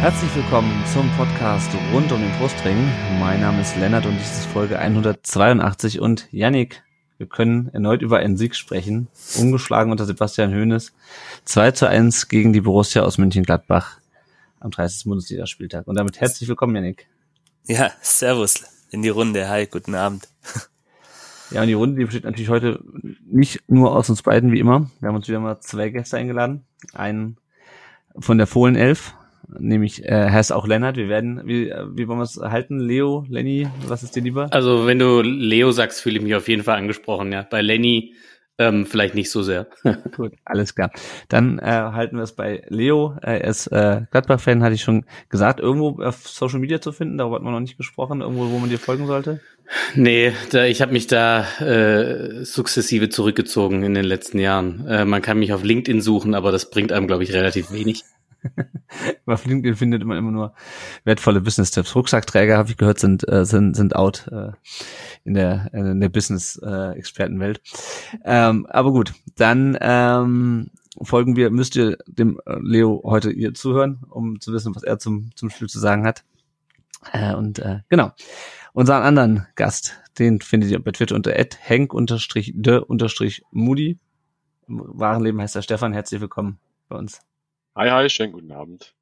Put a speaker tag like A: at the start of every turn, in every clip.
A: Herzlich willkommen zum Podcast rund um den Brustring. Mein Name ist Lennart und dies ist Folge 182 und Yannick, wir können erneut über einen Sieg sprechen. Ungeschlagen unter Sebastian Hoeneß. 2 zu 1 gegen die Borussia aus München-Gladbach am 30. Bundesligaspieltag. Und damit herzlich willkommen, Yannick.
B: Ja, servus in die Runde. Hi, guten Abend.
A: Ja, und die Runde, die besteht natürlich heute nicht nur aus uns beiden, wie immer. Wir haben uns wieder mal zwei Gäste eingeladen. Einen von der Fohlen Elf, nämlich äh, heißt auch Lennart. Wir werden, wie, wie wollen wir es halten? Leo, Lenny, was ist dir lieber?
C: Also wenn du Leo sagst, fühle ich mich auf jeden Fall angesprochen, ja. Bei Lenny ähm, vielleicht nicht so sehr.
A: Gut, alles klar. Dann äh, halten wir es bei Leo. Er ist äh, Gladbach-Fan, hatte ich schon gesagt. Irgendwo auf Social Media zu finden, darüber hat man noch nicht gesprochen. Irgendwo, wo man dir folgen sollte?
C: Nee, da, ich habe mich da äh, sukzessive zurückgezogen in den letzten Jahren. Äh, man kann mich auf LinkedIn suchen, aber das bringt einem, glaube ich, relativ wenig.
A: Auf LinkedIn findet man immer nur wertvolle Business-Tipps. Rucksackträger, habe ich gehört, sind, äh, sind, sind out äh, in der, in der Business-Expertenwelt. Äh, ähm, aber gut, dann ähm, folgen wir, müsst ihr dem äh, Leo heute hier zuhören, um zu wissen, was er zum, zum Spiel zu sagen hat. Äh, und äh, genau. Unseren anderen Gast, den findet ihr bei Twitter unter henk-de-moody. Im wahren Leben heißt er Stefan. Herzlich willkommen bei uns.
D: Hi, hi, schönen guten Abend.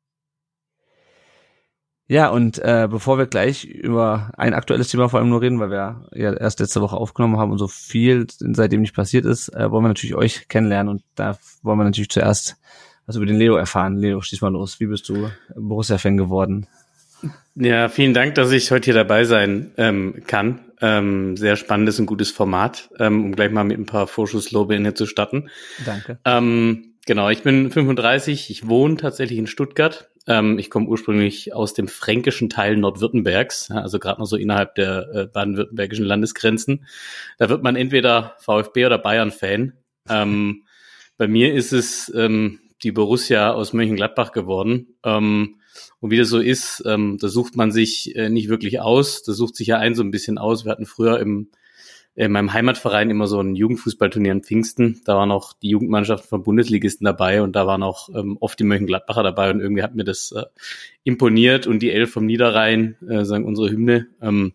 A: Ja, und äh, bevor wir gleich über ein aktuelles Thema vor allem nur reden, weil wir ja erst letzte Woche aufgenommen haben und so viel seitdem nicht passiert ist, äh, wollen wir natürlich euch kennenlernen und da wollen wir natürlich zuerst was über den Leo erfahren. Leo, stieß mal los. Wie bist du Borussia-Fan geworden?
C: Ja, vielen Dank, dass ich heute hier dabei sein ähm, kann. Ähm, sehr spannendes und gutes Format, ähm, um gleich mal mit ein paar Vorschusslobe in zu starten.
A: Danke.
C: Ähm, genau, ich bin 35, ich wohne tatsächlich in Stuttgart. Ähm, ich komme ursprünglich aus dem fränkischen Teil Nordwürttembergs, also gerade noch so innerhalb der äh, baden-württembergischen Landesgrenzen. Da wird man entweder VfB oder Bayern-Fan. Ähm, bei mir ist es ähm, die Borussia aus Mönchengladbach geworden. Ähm, und wie das so ist, ähm, da sucht man sich äh, nicht wirklich aus. Da sucht sich ja ein so ein bisschen aus. Wir hatten früher im in meinem Heimatverein immer so ein Jugendfußballturnier in Pfingsten. Da waren auch die Jugendmannschaften von Bundesligisten dabei und da waren auch ähm, oft die Mönchengladbacher dabei und irgendwie hat mir das äh, imponiert und die Elf vom Niederrhein äh, sagen unsere Hymne. Ähm,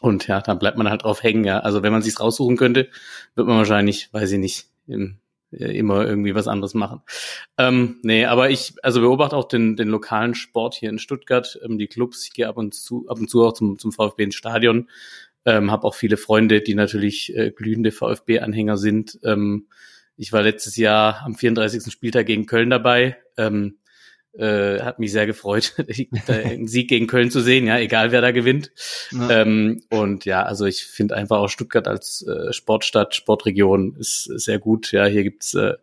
C: und ja, dann bleibt man halt drauf hängen. Ja. Also wenn man sich's raussuchen könnte, wird man wahrscheinlich, weiß ich nicht, im äh, immer irgendwie was anderes machen. Ähm, nee, aber ich also beobachte auch den, den lokalen Sport hier in Stuttgart, ähm, die Clubs, ich gehe ab und zu, ab und zu auch zum, zum VfB ins Stadion, ähm, habe auch viele Freunde, die natürlich äh, glühende VfB-Anhänger sind. Ähm, ich war letztes Jahr am 34. Spieltag gegen Köln dabei. Ähm, äh, hat mich sehr gefreut, einen Sieg gegen Köln zu sehen, ja, egal wer da gewinnt. Ja. Ähm, und ja, also ich finde einfach auch Stuttgart als äh, Sportstadt, Sportregion ist, sehr gut. Ja, hier gibt's äh,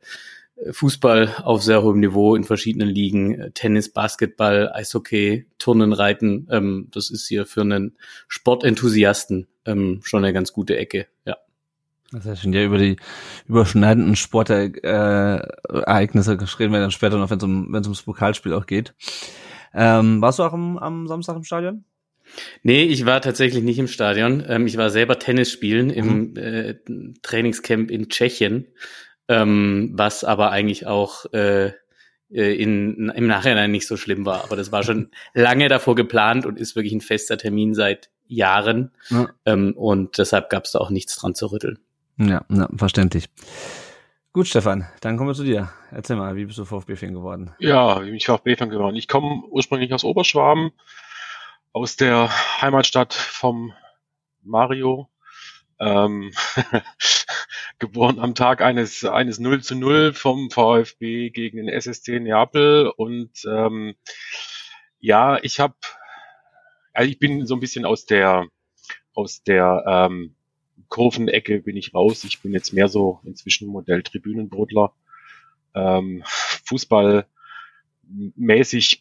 C: Fußball auf sehr hohem Niveau in verschiedenen Ligen, Tennis, Basketball, Eishockey, Turnen, Reiten. Ähm, das ist hier für einen Sportenthusiasten ähm, schon eine ganz gute Ecke, ja.
A: Das heißt schon ja über die überschneidenden Sportereignisse äh, reden wir dann später noch, wenn es um, wenn es ums Pokalspiel auch geht. Ähm, warst du auch am, am Samstag im Stadion?
C: Nee, ich war tatsächlich nicht im Stadion. Ähm, ich war selber Tennis spielen im mhm. äh, Trainingscamp in Tschechien, ähm, was aber eigentlich auch äh, äh, in, im Nachhinein nicht so schlimm war. Aber das war schon lange davor geplant und ist wirklich ein fester Termin seit Jahren. Ja. Ähm, und deshalb gab es da auch nichts dran zu rütteln.
A: Ja, ja, verständlich. Gut, Stefan, dann kommen wir zu dir. Erzähl mal, wie bist du VfB-Fan geworden?
D: Ja, wie bin ich VfB-Fan geworden? Ich komme ursprünglich aus Oberschwaben, aus der Heimatstadt vom Mario. Ähm, geboren am Tag eines, eines 0 zu 0 vom VfB gegen den SSC Neapel. Und ähm, ja, ich habe, also ich bin so ein bisschen aus der, aus der ähm, Kurvenecke bin ich raus. Ich bin jetzt mehr so inzwischen Modell Tribünenbrudler. Ähm, Fußballmäßig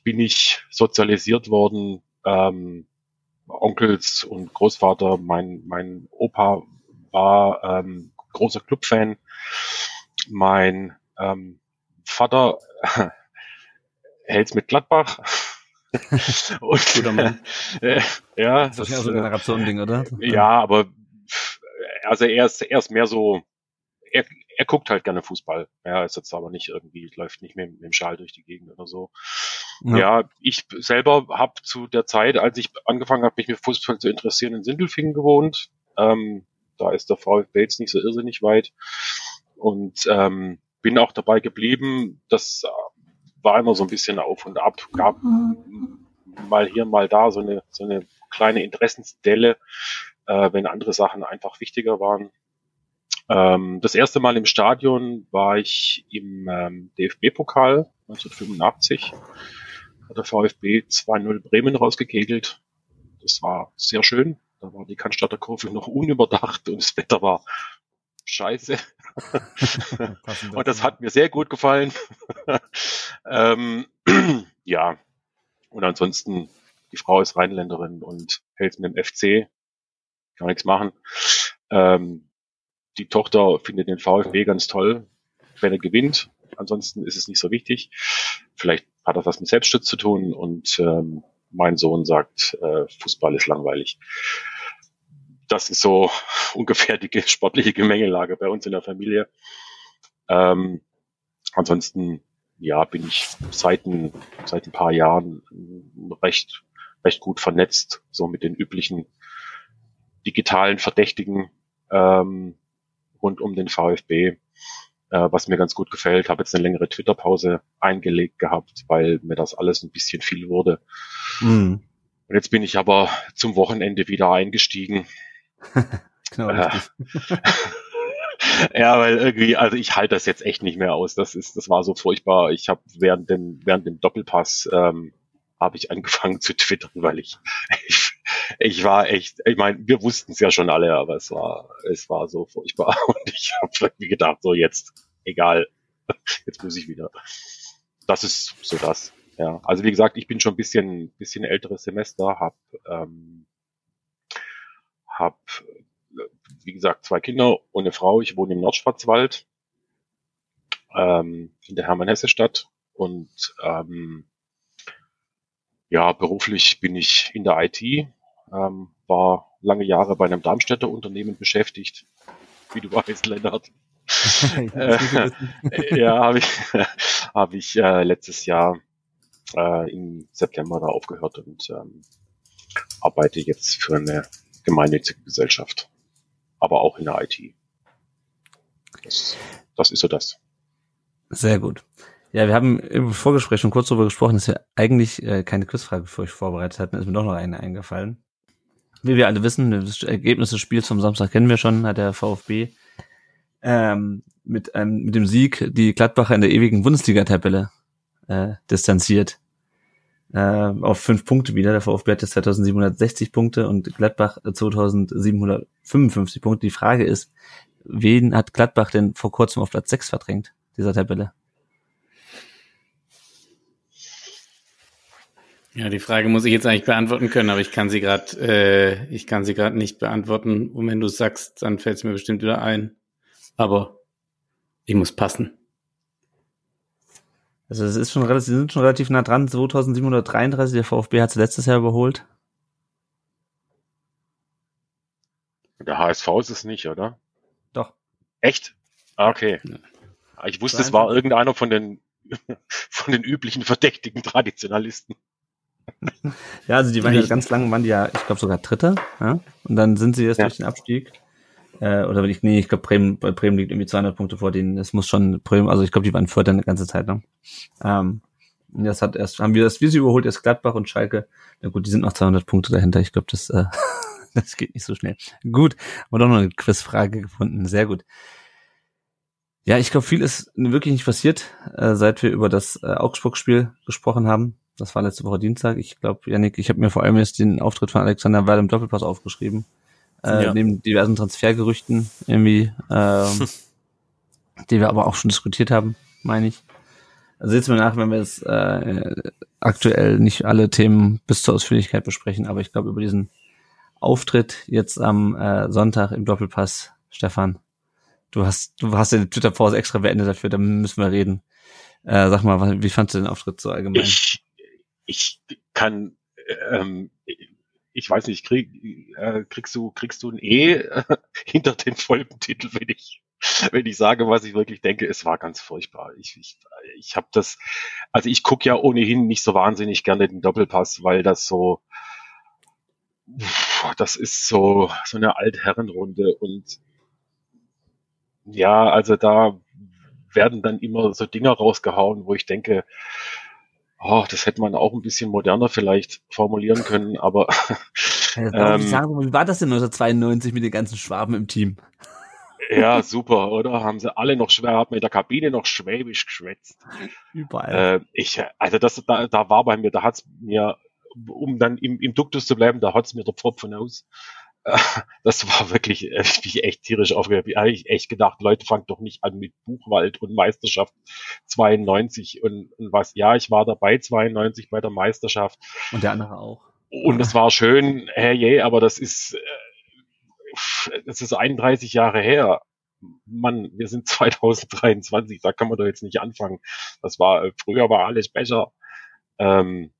D: bin ich sozialisiert worden, ähm, Onkels und Großvater. Mein, mein Opa war ähm, großer Clubfan. Mein ähm, Vater hält's mit Gladbach. Und,
C: Guter Mann.
D: äh, ja,
A: Das ist ja so ein
D: äh,
A: Generationending, oder?
D: ja, aber also er ist, er ist mehr so, er, er guckt halt gerne Fußball. Er ist jetzt aber nicht irgendwie, läuft nicht mit, mit dem Schal durch die Gegend oder so.
A: Ja.
D: Ja, ich selber habe zu der Zeit, als ich angefangen habe, mich mit Fußball zu interessieren, in Sindelfingen gewohnt. Ähm, da ist der VfB jetzt nicht so irrsinnig weit. Und ähm, bin auch dabei geblieben. Das war immer so ein bisschen auf und ab. Gab mal hier, mal da so eine, so eine kleine Interessensdelle, äh, wenn andere Sachen einfach wichtiger waren. Ähm, das erste Mal im Stadion war ich im ähm, DFB-Pokal 1985. Hat der VfB 2-0 Bremen rausgekegelt. Das war sehr schön. Da war die Cannstatter Kurve noch unüberdacht und das Wetter war scheiße. Und das hat mir sehr gut gefallen. ähm, ja. Und ansonsten, die Frau ist Rheinländerin und hält mit dem FC. Kann nichts machen. Ähm, die Tochter findet den VfB ganz toll, wenn er gewinnt. Ansonsten ist es nicht so wichtig. Vielleicht hat das was mit Selbstschutz zu tun und ähm, mein Sohn sagt, äh, Fußball ist langweilig. Das ist so ungefähr die sportliche Gemengelage bei uns in der Familie. Ähm, ansonsten, ja, bin ich seit ein, seit ein paar Jahren recht, recht gut vernetzt, so mit den üblichen digitalen Verdächtigen ähm, rund um den VfB, äh, was mir ganz gut gefällt. Habe jetzt eine längere Twitter-Pause eingelegt gehabt, weil mir das alles ein bisschen viel wurde.
A: Mhm.
D: Und jetzt bin ich aber zum Wochenende wieder eingestiegen.
A: Genau,
D: Äh,
A: richtig.
D: ja, weil irgendwie, also ich halte das jetzt echt nicht mehr aus. Das ist, das war so furchtbar. Ich habe während dem, während dem Doppelpass ähm, habe ich angefangen zu twittern, weil ich, ich, ich war echt, ich meine, wir wussten es ja schon alle, aber es war, es war so furchtbar. Und ich habe irgendwie gedacht, so jetzt, egal, jetzt muss ich wieder. Das ist so das. Ja, also wie gesagt, ich bin schon ein bisschen, bisschen älteres Semester, hab, ähm, hab wie gesagt, zwei Kinder und eine Frau. Ich wohne im Nordschwarzwald, ähm, in der Hermann-Hesse-Stadt. Und ähm, ja, beruflich bin ich in der IT, ähm, war lange Jahre bei einem Darmstädter Unternehmen beschäftigt, wie du weißt, Lennart. Äh, ja, habe ich, hab ich äh, letztes Jahr äh, im September da aufgehört und ähm, arbeite jetzt für eine gemeinnützige Gesellschaft, aber auch in der IT. Das, das ist so das.
A: Sehr gut. Ja, wir haben im Vorgespräch schon kurz darüber gesprochen, dass wir eigentlich äh, keine Quizfrage für euch vorbereitet hatten. Ist mir doch noch eine eingefallen. Wie wir alle wissen, das Ergebnis des Spiels vom Samstag kennen wir schon, hat der VfB ähm, mit, einem, mit dem Sieg die Gladbacher in der ewigen Bundesliga-Tabelle äh, distanziert. Äh, auf fünf Punkte wieder. Der VfB hat jetzt 2760 Punkte und Gladbach 2755 Punkte. Die Frage ist, wen hat Gladbach denn vor kurzem auf Platz 6 verdrängt, dieser Tabelle?
C: Ja, die Frage muss ich jetzt eigentlich beantworten können, aber ich kann sie gerade, äh, ich kann sie gerade nicht beantworten. Und wenn du sagst, dann fällt es mir bestimmt wieder ein. Aber ich muss passen.
A: Also es ist schon relativ, sie sind schon relativ nah dran. 2733, der VfB hat es letztes Jahr überholt.
D: Der HSV ist es nicht, oder?
A: Doch.
D: Echt? Ah, okay. Ich wusste, es war irgendeiner von den von den üblichen verdächtigen Traditionalisten.
A: Ja, also die waren ja ganz lang, waren die ja, ich glaube sogar Dritter, ja. Und dann sind sie erst
D: Ja.
A: durch den Abstieg. Äh, oder wenn ich, nee, ich glaube Bremen, bei Bremen liegt irgendwie 200 Punkte vor denen. Das muss schon Bremen, also ich glaube, die waren Vierter eine ganze Zeit lang. Ähm, und das hat erst, haben wir das, wir sie überholt, erst Gladbach und Schalke. Na gut, die sind noch 200 Punkte dahinter. Ich glaube, das, äh, das geht nicht so schnell. Gut, haben wir doch noch eine Quizfrage gefunden. Sehr gut. Ja, ich glaube, viel ist wirklich nicht passiert, äh, seit wir über das äh, Augsburg-Spiel gesprochen haben. Das war letzte Woche Dienstag. Ich glaube, Janik, ich habe mir vor allem jetzt den Auftritt von Alexander Weil im Doppelpass aufgeschrieben. Äh,
B: Ja.
A: Neben diversen Transfergerüchten irgendwie, ähm, die wir aber auch schon diskutiert haben, meine ich. Also seht's mir nach, wenn wir jetzt äh, aktuell nicht alle Themen bis zur Ausführlichkeit besprechen, aber ich glaube über diesen Auftritt jetzt am äh, Sonntag im Doppelpass, Stefan, du hast du hast den Twitter-Pause extra beendet dafür, da müssen wir reden. Äh, sag mal, wie fandst du den Auftritt so allgemein?
D: Ich, ich kann, ähm, ich weiß nicht, krieg, äh, kriegst du kriegst du ein E hinter den Folgentitel, wenn ich wenn ich sage, was ich wirklich denke, es war ganz furchtbar. Ich, ich, ich habe das, also ich gucke ja ohnehin nicht so wahnsinnig gerne den Doppelpass, weil das so, das ist so, so eine Altherrenrunde und ja, also da werden dann immer so Dinger rausgehauen, wo ich denke, oh, das hätte man auch ein bisschen moderner vielleicht formulieren können, aber
A: ähm, sagen, wie war das denn 1992 mit den ganzen Schwaben im Team?
D: Ja, super, oder? Haben sie alle noch schwer, mir in der Kabine noch schwäbisch geschwätzt. Überall. Äh, ich, also das, da, da war bei mir, da hat's mir, um dann im, im Duktus zu bleiben, da hat's mir der Pfropfen aus. Das war wirklich, äh, ich bin echt tierisch aufgeregt. Ich habe echt gedacht, Leute, fangt doch nicht an mit Buchwald und Meisterschaft 92 und, und was. Ja, ich war dabei 92 bei der Meisterschaft.
A: Und der andere auch.
D: Und es war schön, herrje, aber das ist, äh, es ist 31 Jahre her. Mann, wir sind 2023, da kann man doch jetzt nicht anfangen. Das war, früher war alles besser. Ähm,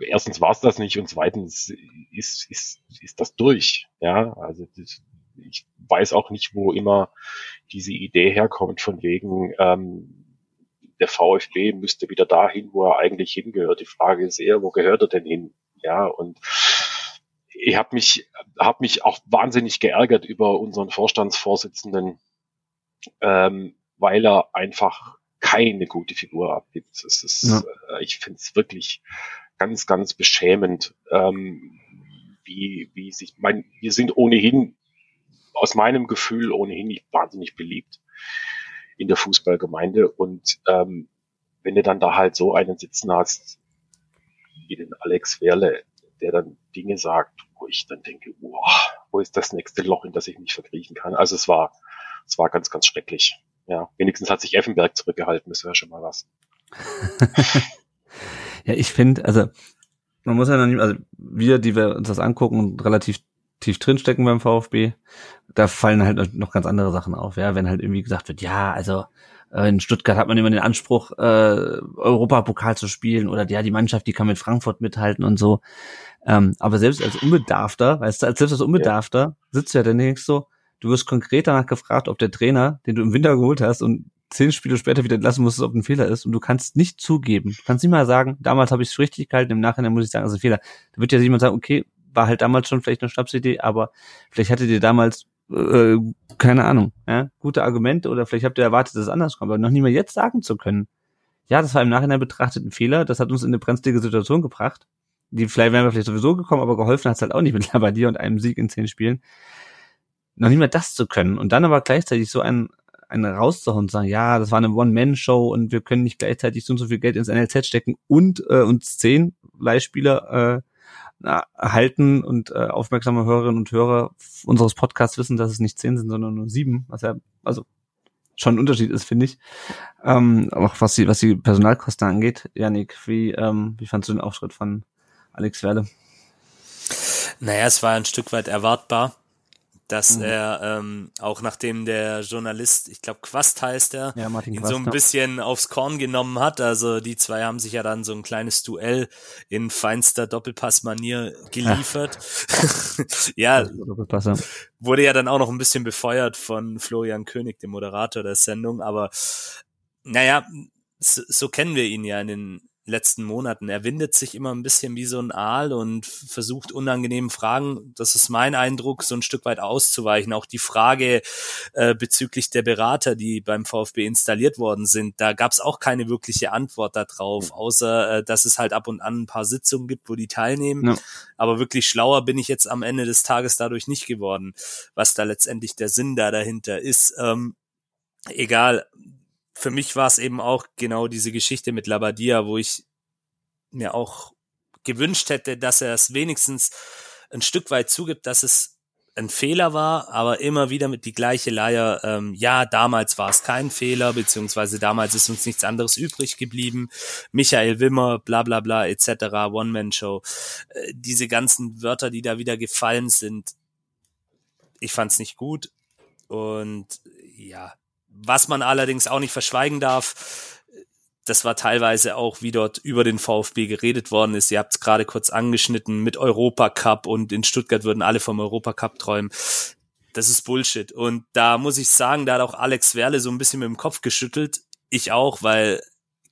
D: erstens war es das nicht und zweitens ist, ist, ist das durch. Ja, also das, ich weiß auch nicht, wo immer diese Idee herkommt von wegen, ähm, der VfB müsste wieder dahin, wo er eigentlich hingehört. Die Frage ist eher, wo gehört er denn hin? Ja, und ich habe mich, hab mich auch wahnsinnig geärgert über unseren Vorstandsvorsitzenden, ähm, weil er einfach keine gute Figur abgibt. Es ist, ja. äh, ich finde es wirklich ganz, ganz beschämend, ähm, wie, wie sich, mein, wir sind ohnehin, aus meinem Gefühl ohnehin nicht wahnsinnig beliebt in der Fußballgemeinde und ähm, wenn du dann da halt so einen sitzen hast, wie den Alex Werle, der dann Dinge sagt, wo ich dann denke, wow, wo ist das nächste Loch, in das ich mich verkriechen kann? Also es war, es war ganz, ganz schrecklich. Ja, wenigstens hat sich Effenberg zurückgehalten, das wäre schon mal was.
A: ja, ich finde, also man muss ja noch nicht, also wir, die wir uns das angucken und relativ tief drinstecken beim VfB, da fallen halt noch ganz andere Sachen auf, ja, wenn halt irgendwie gesagt wird, ja, also äh, in Stuttgart hat man immer den Anspruch, äh, Europapokal zu spielen oder ja, die Mannschaft, die kann mit Frankfurt mithalten und so. Ähm, aber selbst als Unbedarfter, weißt du, als selbst als Unbedarfter ja. sitzt du ja dann nicht so, du wirst konkret danach gefragt, ob der Trainer, den du im Winter geholt hast und zehn Spiele später wieder entlassen musstest, ob ein Fehler ist und du kannst nicht zugeben, du kannst nicht mal sagen, damals habe ich es richtig gehalten, im Nachhinein muss ich sagen, es ist ein Fehler. Da wird ja jemand sagen, okay, war halt damals schon vielleicht eine Schnapsidee, aber vielleicht hattet ihr damals äh, keine Ahnung, ja, gute Argumente oder vielleicht habt ihr erwartet, dass es anders kommt, aber noch nie mal jetzt sagen zu können. Ja, das war im Nachhinein betrachtet ein Fehler, das hat uns in eine brenzlige Situation gebracht die vielleicht wären wir vielleicht sowieso gekommen, aber geholfen hat es halt auch nicht mit Labadia und einem Sieg in zehn Spielen. Noch nicht mehr das zu können und dann aber gleichzeitig so ein einen rauszuhauen und sagen, ja, das war eine One-Man-Show und wir können nicht gleichzeitig so und so viel Geld ins NLZ stecken und äh, uns zehn Leihspieler äh, halten und äh, aufmerksame Hörerinnen und Hörer unseres Podcasts wissen, dass es nicht zehn sind, sondern nur sieben, was ja also schon ein Unterschied ist, finde ich. Ähm, auch was die was die Personalkosten angeht, Janik, wie ähm, wie fandst du den Auftritt von Alex Werle?
B: Naja, es war ein Stück weit erwartbar, dass mhm. er ähm, auch nachdem der Journalist, ich glaube Quast heißt er, ja, ihn Quast, so ein bisschen aufs Korn genommen hat. Also die zwei haben sich ja dann so ein kleines Duell in feinster Doppelpass-Manier geliefert. ja, ja wurde ja dann auch noch ein bisschen befeuert von Florian König, dem Moderator der Sendung. Aber naja, so, so kennen wir ihn ja in den letzten Monaten. Er windet sich immer ein bisschen wie so ein Aal und versucht unangenehmen Fragen, das ist mein Eindruck, so ein Stück weit auszuweichen. Auch die Frage äh, bezüglich der Berater, die beim VfB installiert worden sind, da gab es auch keine wirkliche Antwort darauf, außer äh, dass es halt ab und an ein paar Sitzungen gibt, wo die teilnehmen. Ja. Aber wirklich schlauer bin ich jetzt am Ende des Tages dadurch nicht geworden, was da letztendlich der Sinn da dahinter ist. Ähm, egal, für mich war es eben auch genau diese Geschichte mit Labadia, wo ich mir auch gewünscht hätte, dass er es wenigstens ein Stück weit zugibt, dass es ein Fehler war, aber immer wieder mit die gleiche Leier, ähm, ja, damals war es kein Fehler, beziehungsweise damals ist uns nichts anderes übrig geblieben. Michael Wimmer, bla bla bla, etc., One-Man-Show. Äh, diese ganzen Wörter, die da wieder gefallen sind, ich fand's nicht gut. Und ja, was man allerdings auch nicht verschweigen darf, das war teilweise auch, wie dort über den VfB geredet worden ist. Ihr habt es gerade kurz angeschnitten mit Europacup und in Stuttgart würden alle vom Europacup träumen. Das ist Bullshit. Und da muss ich sagen, da hat auch Alex Werle so ein bisschen mit dem Kopf geschüttelt. Ich auch, weil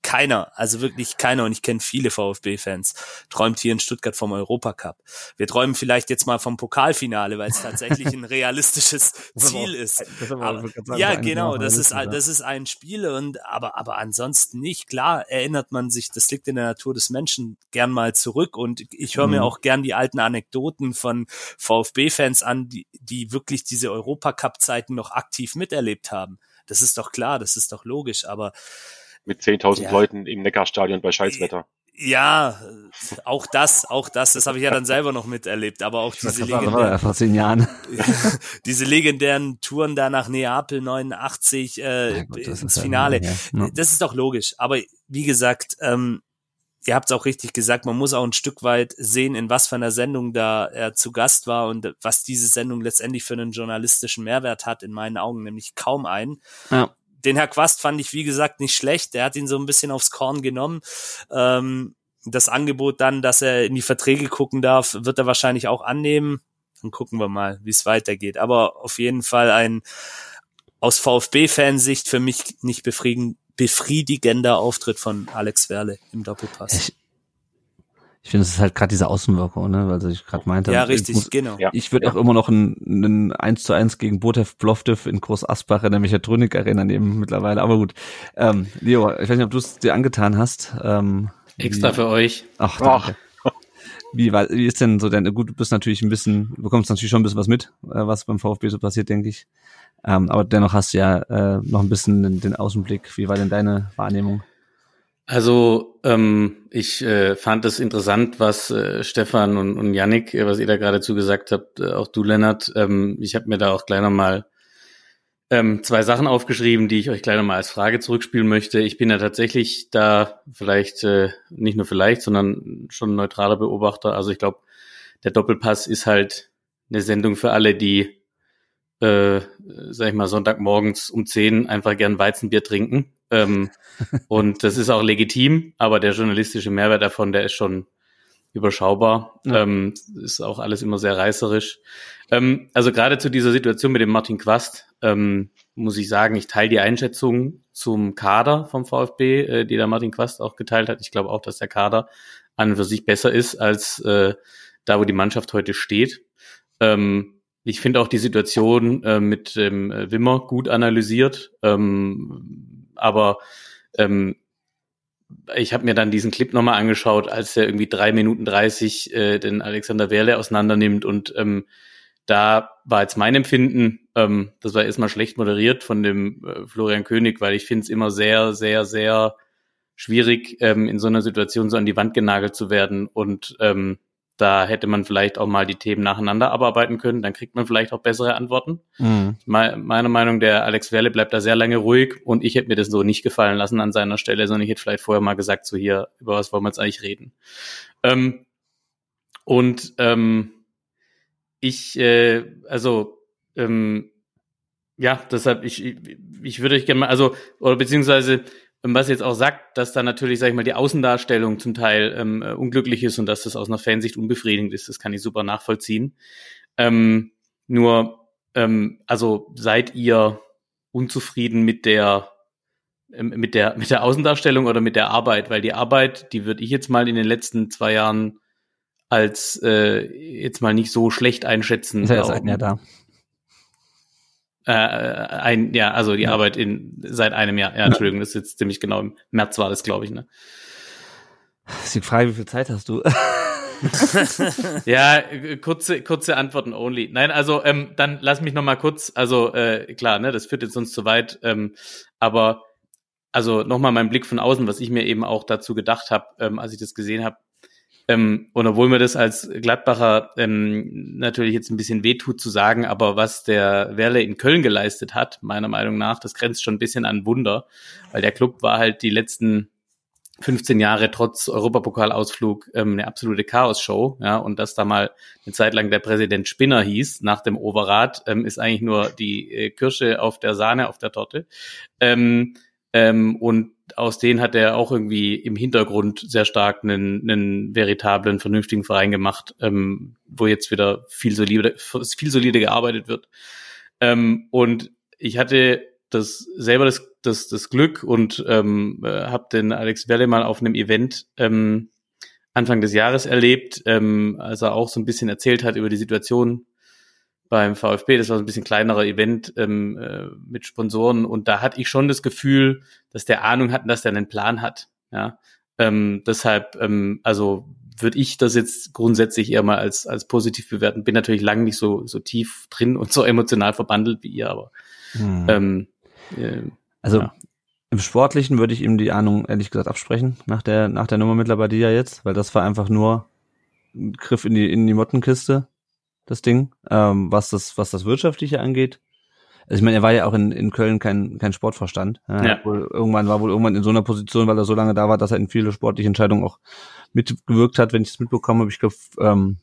B: keiner, also wirklich keiner, und ich kenne viele VfB-Fans, träumt hier in Stuttgart vom Europacup. Wir träumen vielleicht jetzt mal vom Pokalfinale, weil es tatsächlich ein realistisches Ziel ist. Aber, ja, genau, das ist, das ist ein Spiel und aber, aber ansonsten nicht. Klar erinnert man sich, das liegt in der Natur des Menschen, gern mal zurück und ich höre mir mhm. auch gern die alten Anekdoten von VfB-Fans an, die, die wirklich diese Europacup-Zeiten noch aktiv miterlebt haben. Das ist doch klar, das ist doch logisch, aber
D: mit 10.000 ja. Leuten im Neckarstadion bei Scheißwetter.
B: Ja, auch das, auch das, das habe ich ja dann selber noch miterlebt, aber auch diese
A: legendären, vor zehn Jahren.
B: diese legendären Touren da nach Neapel 89 äh, ja, gut, ins Finale. Ja, ja. Das ist doch logisch, aber wie gesagt, ähm, ihr habt es auch richtig gesagt, man muss auch ein Stück weit sehen, in was für einer Sendung da er zu Gast war und was diese Sendung letztendlich für einen journalistischen Mehrwert hat, in meinen Augen nämlich kaum einen. Ja den Herr Quast fand ich, wie gesagt, nicht schlecht. Der hat ihn so ein bisschen aufs Korn genommen. Ähm, das Angebot dann, dass er in die Verträge gucken darf, wird er wahrscheinlich auch annehmen. Dann gucken wir mal, wie es weitergeht. Aber auf jeden Fall ein aus VfB-Fansicht für mich nicht befriedigender Auftritt von Alex Werle im Doppelpass.
A: Ich, ich finde, es ist halt gerade diese Außenwirkung, ne, weil ich gerade meinte.
B: Ja, richtig, muss, genau.
A: Ich würde auch immer noch ein, ein 1 zu 1 gegen Botev Plovdiv in Groß Asbach in der Mechatronik Arena nehmen mittlerweile. Aber gut. Ähm, Leo, ich weiß nicht, ob du es dir angetan hast. Ähm,
C: Extra wie, für euch.
A: Ach, danke. Ach. Wie, wie ist denn so denn, gut, du bist natürlich ein bisschen, du bekommst natürlich schon ein bisschen was mit, äh, was beim VfB so passiert, denke ich. Ähm, aber dennoch hast du ja äh, noch ein bisschen den, den Außenblick. Wie war denn deine Wahrnehmung?
C: Also ähm, ich äh, fand es interessant, was äh, Stefan und, und Yannick, äh, was ihr da gerade zugesagt habt, äh, auch du Lennart. Ähm, ich habe mir da auch gleich nochmal ähm, zwei Sachen aufgeschrieben, die ich euch gleich nochmal als Frage zurückspielen möchte. Ich bin ja tatsächlich da vielleicht, äh, nicht nur vielleicht, sondern schon ein neutraler Beobachter. Also ich glaube, der Doppelpass ist halt eine Sendung für alle, die, äh, sag ich mal, Sonntagmorgens um zehn einfach gern Weizenbier trinken ähm, und das ist auch legitim, aber der journalistische Mehrwert davon, der ist schon überschaubar. Ja. Ähm, ist auch alles immer sehr reißerisch. Ähm, also gerade zu dieser Situation mit dem Martin Quast ähm, muss ich sagen, ich teile die Einschätzung zum Kader vom VfB, äh, die der Martin Quast auch geteilt hat. Ich glaube auch, dass der Kader an und für sich besser ist als äh, da, wo die Mannschaft heute steht. Ähm, ich finde auch die Situation äh, mit dem äh, Wimmer gut analysiert. Ähm, aber ähm, ich habe mir dann diesen Clip nochmal angeschaut, als er irgendwie drei Minuten dreißig äh, den Alexander Werle auseinandernimmt und ähm, da war jetzt mein Empfinden, ähm, das war erstmal schlecht moderiert von dem äh, Florian König, weil ich finde es immer sehr, sehr, sehr schwierig, ähm, in so einer Situation so an die Wand genagelt zu werden und ähm, da hätte man vielleicht auch mal die Themen nacheinander abarbeiten können, dann kriegt man vielleicht auch bessere Antworten. Mhm. Me meiner Meinung, der Alex Werle bleibt da sehr lange ruhig und ich hätte mir das so nicht gefallen lassen an seiner Stelle, sondern ich hätte vielleicht vorher mal gesagt, so hier, über was wollen wir jetzt eigentlich reden. Ähm, und ähm, ich, äh, also, ähm, ja, deshalb, ich, ich, ich würde euch gerne mal, also, oder beziehungsweise was jetzt auch sagt, dass da natürlich, sag ich mal, die Außendarstellung zum Teil ähm, äh, unglücklich ist und dass das aus einer Fansicht unbefriedigend ist, das kann ich super nachvollziehen. Ähm, nur, ähm, also seid ihr unzufrieden mit der ähm, mit der mit der Außendarstellung oder mit der Arbeit, weil die Arbeit, die würde ich jetzt mal in den letzten zwei Jahren als äh, jetzt mal nicht so schlecht einschätzen.
A: Ist ja ein Jahr da.
C: Äh, ein, ja, also die ja. Arbeit in seit einem Jahr. Ja, Entschuldigung, das ist jetzt ziemlich genau im März war das, glaube ich, ne?
A: ist die Frage, wie viel Zeit hast du?
C: ja, kurze, kurze Antworten only. Nein, also ähm, dann lass mich noch mal kurz, also äh, klar, ne, das führt jetzt sonst zu weit, ähm, aber also noch mal mein Blick von außen, was ich mir eben auch dazu gedacht habe, ähm, als ich das gesehen habe. Ähm, und obwohl mir das als Gladbacher ähm, natürlich jetzt ein bisschen wehtut zu sagen, aber was der Werle in Köln geleistet hat, meiner Meinung nach, das grenzt schon ein bisschen an Wunder, weil der Club war halt die letzten 15 Jahre trotz Europapokalausflug ähm, eine absolute Chaos-Show, ja, und dass da mal eine Zeit lang der Präsident Spinner hieß nach dem Overrat, ähm, ist eigentlich nur die äh, Kirsche auf der Sahne auf der Torte. Ähm, ähm, und aus denen hat er auch irgendwie im Hintergrund sehr stark einen, einen veritablen, vernünftigen Verein gemacht, ähm, wo jetzt wieder viel solide, viel solide gearbeitet wird. Ähm, und ich hatte das selber das, das, das Glück und ähm, äh, habe den Alex Welle mal auf einem Event ähm, Anfang des Jahres erlebt, ähm, als er auch so ein bisschen erzählt hat über die Situation beim VfB. Das war so ein bisschen kleinerer Event ähm, äh, mit Sponsoren und da hatte ich schon das Gefühl, dass der Ahnung hat, dass der einen Plan hat. Ja, ähm, deshalb, ähm, also würde ich das jetzt grundsätzlich eher mal als als positiv bewerten. Bin natürlich lange nicht so so tief drin und so emotional verbandelt wie ihr, aber hm. ähm,
A: äh, also ja. im Sportlichen würde ich ihm die Ahnung ehrlich gesagt absprechen nach der nach der Nummer mit Labadia jetzt, weil das war einfach nur ein Griff in die in die Mottenkiste das Ding, ähm, was das, was das Wirtschaftliche angeht. Also ich meine, er war ja auch in, in Köln kein, kein Sportverstand. Ja, ja. Wohl, irgendwann war wohl irgendwann in so einer Position, weil er so lange da war, dass er in viele sportliche Entscheidungen auch mitgewirkt hat, wenn ich es mitbekommen habe. Ich glaube, ähm,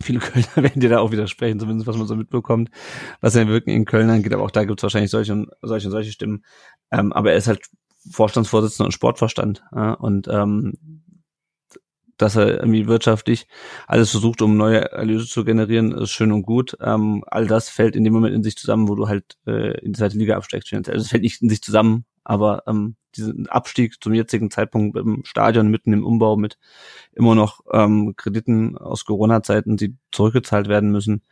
A: viele Kölner werden dir da auch widersprechen, zumindest was man so mitbekommt, was er Wirken in Köln angeht. Aber auch da gibt es wahrscheinlich solche und solche und solche Stimmen. Ähm, aber er ist halt Vorstandsvorsitzender und Sportverstand. Ja, und ähm, dass er irgendwie wirtschaftlich alles versucht, um neue Erlöse zu generieren, ist schön und gut. Ähm, all das fällt in dem Moment in sich zusammen, wo du halt äh, in die zweite Liga absteigst. Also es fällt nicht in sich zusammen, aber ähm, diesen Abstieg zum jetzigen Zeitpunkt im Stadion mitten im Umbau mit immer noch ähm, Krediten aus Corona-Zeiten, die zurückgezahlt werden müssen.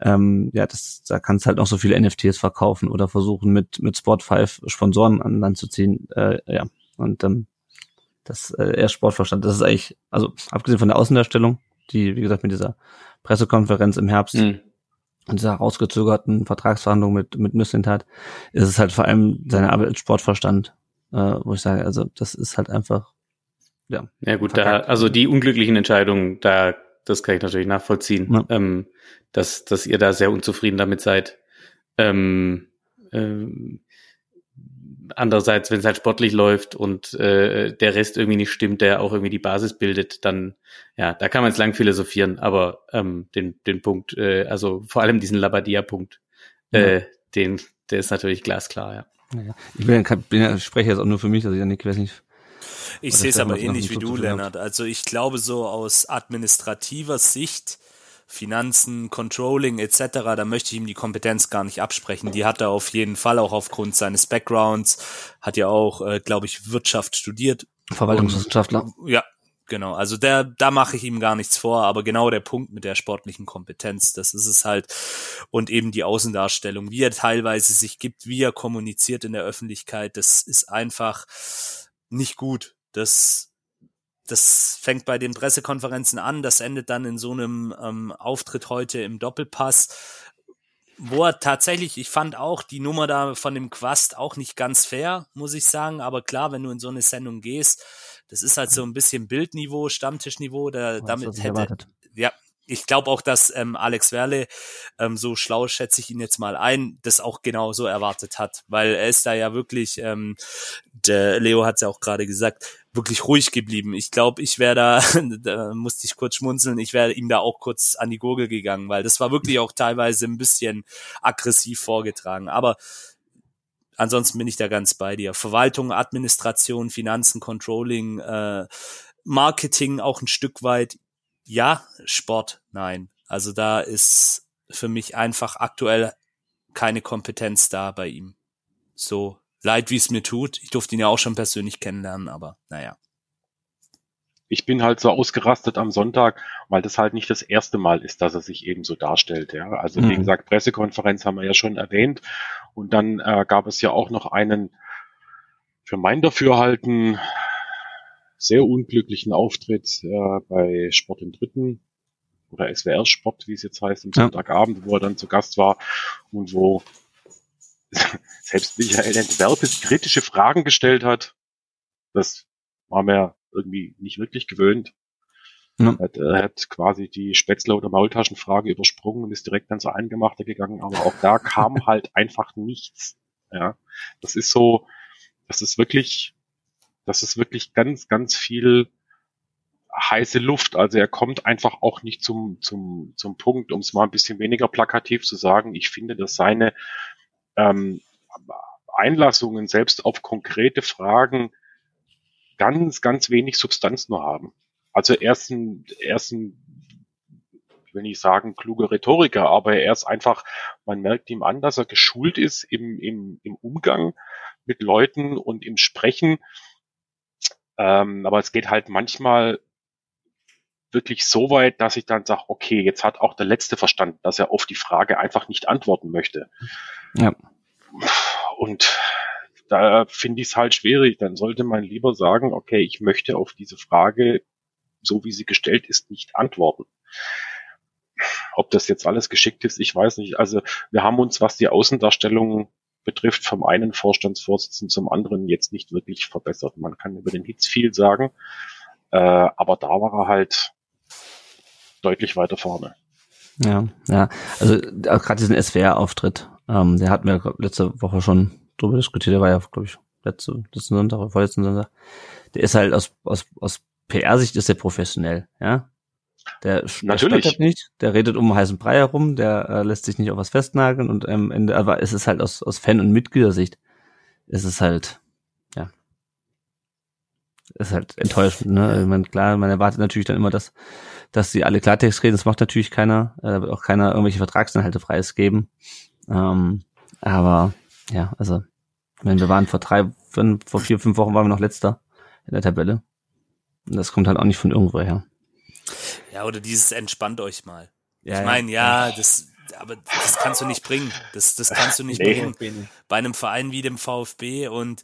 A: Ähm, ja, das, da kannst halt noch so viele NFTs verkaufen oder versuchen mit mit Sport 5 Sponsoren an Land zu ziehen. Äh, ja, und ähm, das äh, er Sportverstand. Das ist eigentlich, also abgesehen von der Außendarstellung, die, wie gesagt, mit dieser Pressekonferenz im Herbst mhm. und dieser rausgezögerten Vertragsverhandlung mit, mit Nüssentat, ist es halt vor allem seine Arbeit als Sportverstand, äh, wo ich sage, also das ist halt einfach,
C: ja. Ja gut, verkackt. da, also die unglücklichen Entscheidungen, da, das kann ich natürlich nachvollziehen, ja. ähm, dass, dass ihr da sehr unzufrieden damit seid. Ähm, ähm, andererseits, wenn es halt sportlich läuft und äh, der Rest irgendwie nicht stimmt, der auch irgendwie die Basis bildet, dann ja, da kann man jetzt lang philosophieren, aber ähm, den, den Punkt, äh, also vor allem diesen Labadia-Punkt, äh, ja. den, der ist natürlich glasklar, ja.
A: ja. Ich bin, bin, ja, spreche jetzt auch nur für mich, also Janik, weiß nicht.
B: Ich sehe es aber ähnlich wie du, Lennart. Also ich glaube so aus administrativer Sicht Finanzen, Controlling etc., da möchte ich ihm die Kompetenz gar nicht absprechen. Die hat er auf jeden Fall auch aufgrund seines Backgrounds, hat ja auch, äh, glaube ich, Wirtschaft studiert.
A: Verwaltungswissenschaftler.
B: Und, ja, genau. Also der, da mache ich ihm gar nichts vor, aber genau der Punkt mit der sportlichen Kompetenz, das ist es halt. Und eben die Außendarstellung, wie er teilweise sich gibt, wie er kommuniziert in der Öffentlichkeit, das ist einfach nicht gut. Das das fängt bei den Pressekonferenzen an, das endet dann in so einem ähm, Auftritt heute im Doppelpass, wo er tatsächlich, ich fand auch die Nummer da von dem Quast auch nicht ganz fair, muss ich sagen, aber klar, wenn du in so eine Sendung gehst, das ist halt so ein bisschen Bildniveau, Stammtischniveau, da, damit hätte, erwartet. ja, ich glaube auch, dass ähm, Alex Werle, ähm, so schlau schätze ich ihn jetzt mal ein, das auch genau so erwartet hat, weil er ist da ja wirklich, ähm, der Leo hat es ja auch gerade gesagt, wirklich ruhig geblieben. Ich glaube, ich wäre da, da musste ich kurz schmunzeln, ich wäre ihm da auch kurz an die Gurgel gegangen, weil das war wirklich auch teilweise ein bisschen aggressiv vorgetragen. Aber ansonsten bin ich da ganz bei dir. Verwaltung, Administration, Finanzen, Controlling, äh, Marketing auch ein Stück weit ja, Sport, nein. Also da ist für mich einfach aktuell keine Kompetenz da bei ihm. So leid, wie es mir tut. Ich durfte ihn ja auch schon persönlich kennenlernen, aber naja.
D: Ich bin halt so ausgerastet am Sonntag, weil das halt nicht das erste Mal ist, dass er sich eben so darstellt. Ja, also mhm. wie gesagt, Pressekonferenz haben wir ja schon erwähnt und dann äh, gab es ja auch noch einen für mein Dafürhalten sehr unglücklichen Auftritt äh, bei Sport im Dritten oder SWR Sport, wie es jetzt heißt, am ja. Sonntagabend, wo er dann zu Gast war und wo selbst Michael Entwerpes kritische Fragen gestellt hat. Das war mir irgendwie nicht wirklich gewöhnt. Ja. Er hat quasi die Spätzle- oder Maultaschenfrage übersprungen und ist direkt ans Eingemachte gegangen, aber auch da kam halt einfach nichts. Ja, das ist so, das ist wirklich, das ist wirklich ganz, ganz viel heiße Luft. Also er kommt einfach auch nicht zum, zum, zum Punkt, um es mal ein bisschen weniger plakativ zu sagen. Ich finde, dass seine ähm, Einlassungen selbst auf konkrete Fragen ganz, ganz wenig Substanz nur haben. Also er ist ein, er ist ein ich will nicht sagen kluge Rhetoriker, aber er ist einfach, man merkt ihm an, dass er geschult ist im, im, im Umgang mit Leuten und im Sprechen. Ähm, aber es geht halt manchmal wirklich so weit, dass ich dann sage, okay, jetzt hat auch der Letzte verstanden, dass er auf die Frage einfach nicht antworten möchte. Ja. Und da finde ich es halt schwierig. Dann sollte man lieber sagen, okay, ich möchte auf diese Frage, so wie sie gestellt ist, nicht antworten. Ob das jetzt alles geschickt ist, ich weiß nicht. Also wir haben uns, was die Außendarstellung betrifft, vom einen Vorstandsvorsitzenden zum anderen jetzt nicht wirklich verbessert. Man kann über den Hitz viel sagen, äh, aber da war er halt deutlich weiter vorne.
A: Ja, ja. Also gerade diesen SWR-Auftritt, ähm, der hatten wir letzte Woche schon drüber diskutiert, der war ja, glaube ich, letzte, letzten Sonntag oder vorletzten Sonntag. Der ist halt aus, aus, aus PR-Sicht ist der professionell, ja. Der,
D: Natürlich.
A: Der nicht, der redet um heißen Brei herum, der äh, lässt sich nicht auf was festnageln und am Ende, aber es ist halt aus, aus Fan- und Mitgliedersicht, ist es halt, ja, ist halt enttäuschend, ne? Ich meine, klar, man erwartet natürlich dann immer, dass dass sie alle Klartext reden. Das macht natürlich keiner. Äh, da wird auch keiner irgendwelche Vertragsinhalte preisgeben. Ähm, aber ja, also wenn wir waren vor drei, fünf, vor vier, fünf Wochen waren wir noch letzter in der Tabelle. Und das kommt halt auch nicht von irgendwo her.
B: Ja, oder dieses entspannt euch mal. Ja, ich meine, ja, ja, das, aber das kannst du nicht bringen. Das, das kannst du nicht nee. bringen. Bei einem Verein wie dem VfB und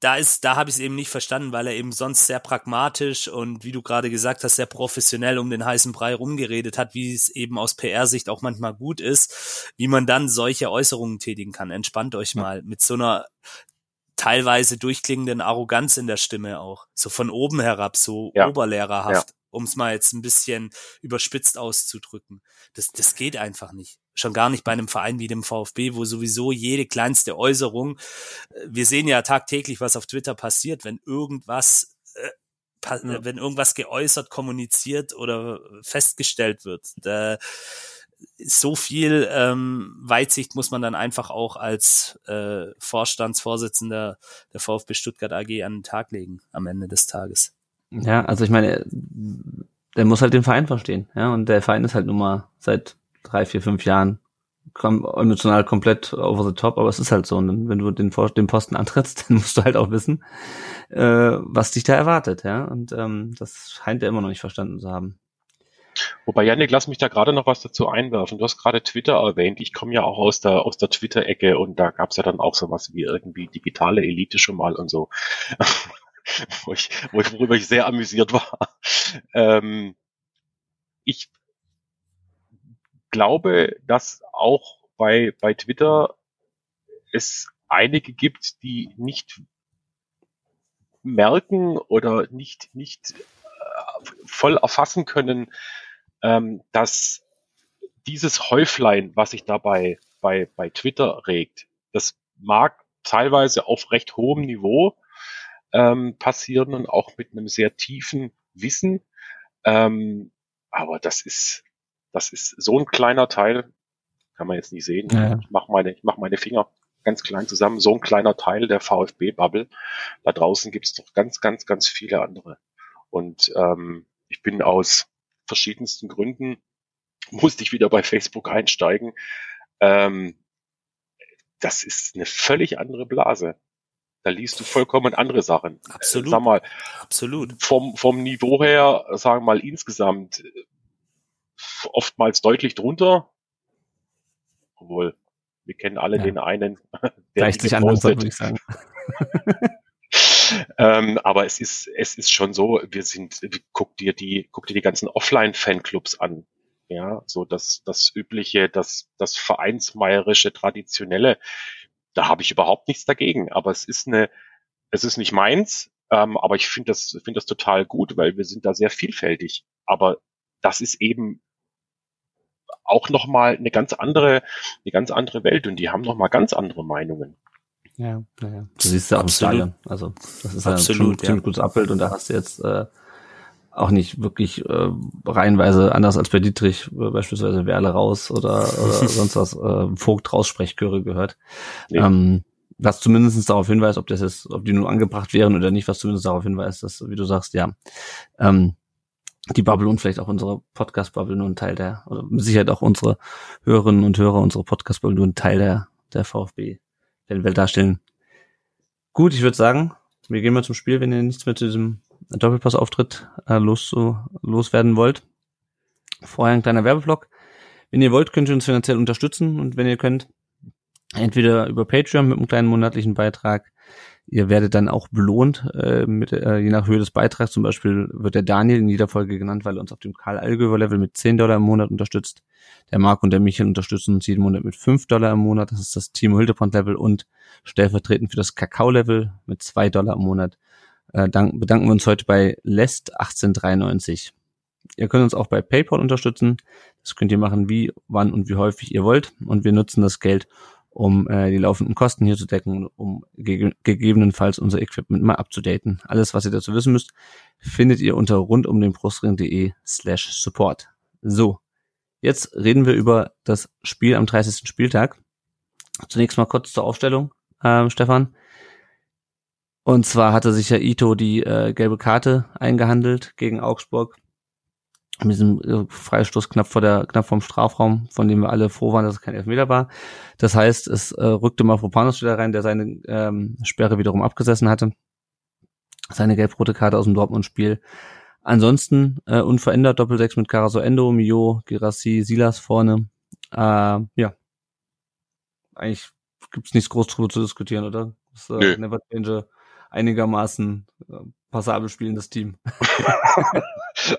B: da ist, da habe ich es eben nicht verstanden, weil er eben sonst sehr pragmatisch und wie du gerade gesagt hast, sehr professionell um den heißen Brei rumgeredet hat, wie es eben aus PR-Sicht auch manchmal gut ist, wie man dann solche Äußerungen tätigen kann. Entspannt euch mal mit so einer teilweise durchklingenden Arroganz in der Stimme auch, so von oben herab, so ja. oberlehrerhaft. Ja um es mal jetzt ein bisschen überspitzt auszudrücken. Das, das geht einfach nicht. Schon gar nicht bei einem Verein wie dem VfB, wo sowieso jede kleinste Äußerung, äh, wir sehen ja tagtäglich, was auf Twitter passiert, wenn irgendwas äh, ja. wenn irgendwas geäußert, kommuniziert oder festgestellt wird. Da, so viel ähm, Weitsicht muss man dann einfach auch als äh, Vorstandsvorsitzender der VfB Stuttgart AG an den Tag legen am Ende des Tages.
A: Ja, also ich meine, der muss halt den Verein verstehen, ja, und der Verein ist halt nun mal seit drei, vier, fünf Jahren kom emotional komplett over the top, aber es ist halt so. Und wenn du den, den Posten antrittst, dann musst du halt auch wissen, äh, was dich da erwartet, ja. Und ähm, das scheint er immer noch nicht verstanden zu haben.
D: Wobei, Janik, lass mich da gerade noch was dazu einwerfen. Du hast gerade Twitter erwähnt. Ich komme ja auch aus der, aus der Twitter-Ecke und da gab's ja dann auch sowas wie irgendwie digitale Elite schon mal und so. wo ich, wo ich, worüber ich sehr amüsiert war. Ähm, ich glaube, dass auch bei, bei Twitter es einige gibt, die nicht merken oder nicht, nicht äh, voll erfassen können, ähm, dass dieses Häuflein, was sich dabei bei, bei Twitter regt, das mag teilweise auf recht hohem Niveau ähm, passieren und auch mit einem sehr tiefen Wissen. Ähm, aber das ist, das ist so ein kleiner Teil, kann man jetzt nicht sehen. Ja. Ich mache meine, ich mach meine Finger ganz klein zusammen, so ein kleiner Teil der VfB-Bubble. Da draußen gibt es doch ganz, ganz, ganz viele andere. Und ähm, ich bin aus verschiedensten Gründen, musste ich wieder bei Facebook einsteigen. Ähm, das ist eine völlig andere Blase. Da liest du vollkommen andere Sachen.
B: Absolut.
D: Sag mal,
B: absolut.
D: Vom, vom Niveau her, sagen wir mal insgesamt, oftmals deutlich drunter. Obwohl, wir kennen alle ja. den einen.
A: Der Gleicht sich anders, würde ich sagen.
D: ähm, aber es ist, es ist schon so, wir sind, guck dir die, guck dir die ganzen Offline-Fanclubs an. Ja, so das, das übliche, das, das vereinsmeierische, traditionelle da habe ich überhaupt nichts dagegen. Aber es ist eine, es ist nicht meins. Ähm, aber ich finde das, finde das total gut, weil wir sind da sehr vielfältig. Aber das ist eben auch nochmal eine ganz andere, eine ganz andere Welt und die haben nochmal ganz andere Meinungen.
A: Ja, naja. Du siehst ja auch Absolut. Stadion. Also das ist Absolut, ein ziemlich ja. gutes Abbild und da hast du jetzt äh, auch nicht wirklich äh, reihenweise anders als bei Dietrich äh, beispielsweise Werle raus oder, oder sonst was äh, Vogt raus Sprechchöre gehört. Nee. Ähm, was zumindest darauf hinweist, ob das jetzt, ob die nur angebracht wären oder nicht, was zumindest darauf hinweist, dass, wie du sagst, ja, ähm, die Bubble und vielleicht auch unsere Podcast-Bubble nur ein Teil der, oder mit Sicherheit auch unsere Hörerinnen und Hörer, unsere Podcast-Bubble nur ein Teil der, der VfB Welt darstellen. Gut, ich würde sagen, wir gehen mal zum Spiel, wenn ihr nichts mehr zu diesem Doppelpass-Auftritt äh, los, so, loswerden wollt. Vorher ein kleiner Werbeblock. Wenn ihr wollt, könnt ihr uns finanziell unterstützen und wenn ihr könnt, entweder über Patreon mit einem kleinen monatlichen Beitrag. Ihr werdet dann auch belohnt, äh, mit, äh, je nach Höhe des Beitrags. Zum Beispiel wird der Daniel in jeder Folge genannt, weil er uns auf dem Karl Allgöwer Level mit 10 Dollar im Monat unterstützt. Der Marc und der Michael unterstützen uns jeden Monat mit 5 Dollar im Monat. Das ist das Timo Hildebrand Level und stellvertretend für das Kakao Level mit 2 Dollar im Monat. Äh, dank, bedanken wir uns heute bei Lest 1893. Ihr könnt uns auch bei PayPal unterstützen. Das könnt ihr machen, wie, wann und wie häufig ihr wollt. Und wir nutzen das Geld, um äh, die laufenden Kosten hier zu decken, um ge gegebenenfalls unser Equipment mal abzudaten. Alles, was ihr dazu wissen müsst, findet ihr unter rundumdenbrustring.de slash support. So, jetzt reden wir über das Spiel am 30. Spieltag. Zunächst mal kurz zur Aufstellung, ähm, Stefan. Und zwar hatte sich ja Ito die äh, gelbe Karte eingehandelt gegen Augsburg mit diesem äh, Freistoß knapp vor der, knapp vom Strafraum, von dem wir alle froh waren, dass es kein Elfmeter war. Das heißt, es äh, rückte Mafropanos wieder rein, der seine ähm, Sperre wiederum abgesessen hatte. Seine gelb-rote Karte aus dem Dortmund-Spiel. Ansonsten äh, unverändert Doppelsechs mit Caraso Endo, Mio, Girassi, Silas vorne. Äh, ja. Eigentlich gibt's nichts groß drüber zu diskutieren, oder? Das, äh, Never Change einigermaßen äh, passabel spielendes Team.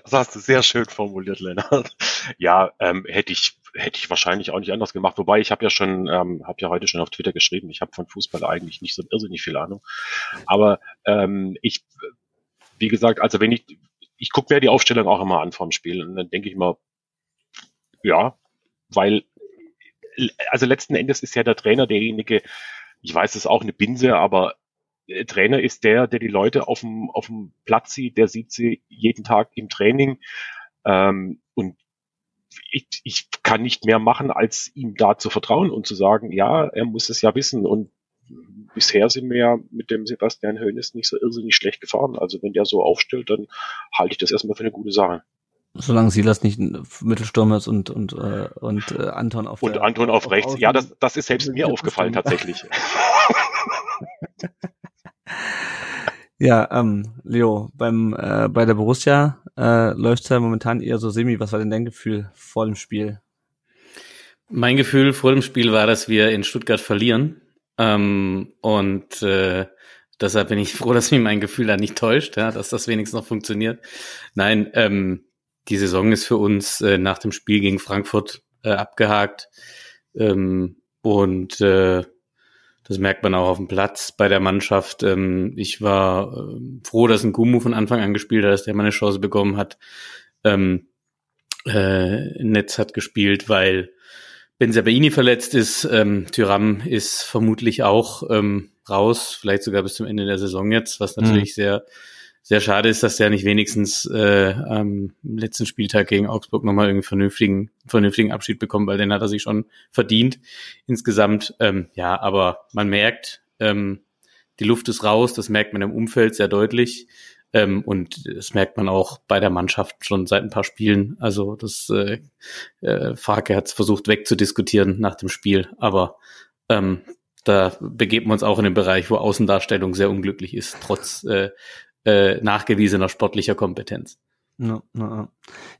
D: das hast du sehr schön formuliert, Lennart. Ja, ähm, hätte ich hätte ich wahrscheinlich auch nicht anders gemacht. Wobei ich habe ja schon, ähm, habe ja heute schon auf Twitter geschrieben, ich habe von Fußball eigentlich nicht so irrsinnig viel Ahnung. Aber ähm, ich, wie gesagt, also wenn ich, ich gucke mir die Aufstellung auch immer an vom Spiel und dann denke ich mal, ja, weil, also letzten Endes ist ja der Trainer derjenige, ich weiß, es ist auch eine Binse, aber Trainer ist der, der die Leute auf dem, auf dem Platz sieht, der sieht sie jeden Tag im Training. Ähm, und ich, ich kann nicht mehr machen, als ihm da zu vertrauen und zu sagen, ja, er muss es ja wissen. Und bisher sind wir ja mit dem Sebastian Hoeneß nicht so irrsinnig schlecht gefahren. Also wenn der so aufstellt, dann halte ich das erstmal für eine gute Sache.
A: Solange Silas nicht Mittelstürmer ist und, und, äh, und äh, Anton auf
D: Und der, Anton auf, auf rechts. Ja, das, das ist selbst mir aufgefallen tatsächlich.
A: Ja, ähm, Leo, beim äh, bei der Borussia äh, läuft ja momentan eher so semi. Was war denn dein Gefühl vor dem Spiel?
C: Mein Gefühl vor dem Spiel war, dass wir in Stuttgart verlieren. Ähm, und äh, deshalb bin ich froh, dass mich mein Gefühl da nicht täuscht, ja, dass das wenigstens noch funktioniert. Nein, ähm, die Saison ist für uns äh, nach dem Spiel gegen Frankfurt äh, abgehakt. Ähm, und äh, das merkt man auch auf dem Platz bei der Mannschaft. Ähm, ich war äh, froh, dass ein Gumu von Anfang an gespielt hat, dass der mal eine Chance bekommen hat. Ähm, äh, Netz hat gespielt, weil Benzabaini verletzt ist. Ähm, Tyram ist vermutlich auch ähm, raus, vielleicht sogar bis zum Ende der Saison jetzt, was natürlich mhm. sehr sehr schade ist, dass der nicht wenigstens äh, am letzten Spieltag gegen Augsburg nochmal irgendwie vernünftigen, vernünftigen Abschied bekommt, weil den hat er sich schon verdient insgesamt. Ähm, ja, aber man merkt, ähm, die Luft ist raus, das merkt man im Umfeld sehr deutlich. Ähm, und das merkt man auch bei der Mannschaft schon seit ein paar Spielen. Also das äh, äh, Farke hat es versucht wegzudiskutieren nach dem Spiel, aber ähm, da begeben wir uns auch in den Bereich, wo Außendarstellung sehr unglücklich ist, trotz äh, äh, nachgewiesener sportlicher Kompetenz.
A: Ja, ja,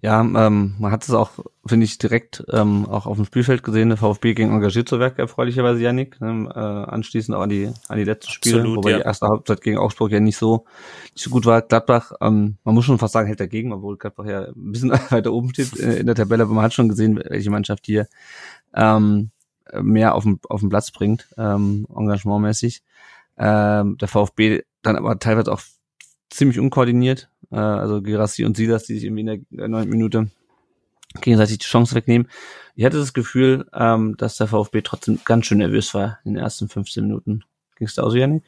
A: ja ähm, man hat es auch, finde ich, direkt ähm, auch auf dem Spielfeld gesehen. Der VfB ging engagiert zu Werk, erfreulicherweise Janik. Ne, äh, anschließend auch an die an die letzten Spiele, Absolut, wobei ja. die erste Halbzeit gegen Augsburg ja nicht so nicht so gut war. Gladbach, ähm, man muss schon fast sagen, hält dagegen, obwohl Gladbach ja ein bisschen weiter oben steht äh, in der Tabelle, aber man hat schon gesehen, welche Mannschaft hier ähm, mehr auf dem auf den Platz bringt, ähm, engagementmäßig. Ähm, der VfB dann aber teilweise auch ziemlich unkoordiniert. Äh, also Gerassi und Silas, die sich irgendwie in der neunten Minute gegenseitig die Chance wegnehmen. Ich hatte das Gefühl, ähm, dass der VfB trotzdem ganz schön nervös war in den ersten 15 Minuten. Ging es da auch so, Janik?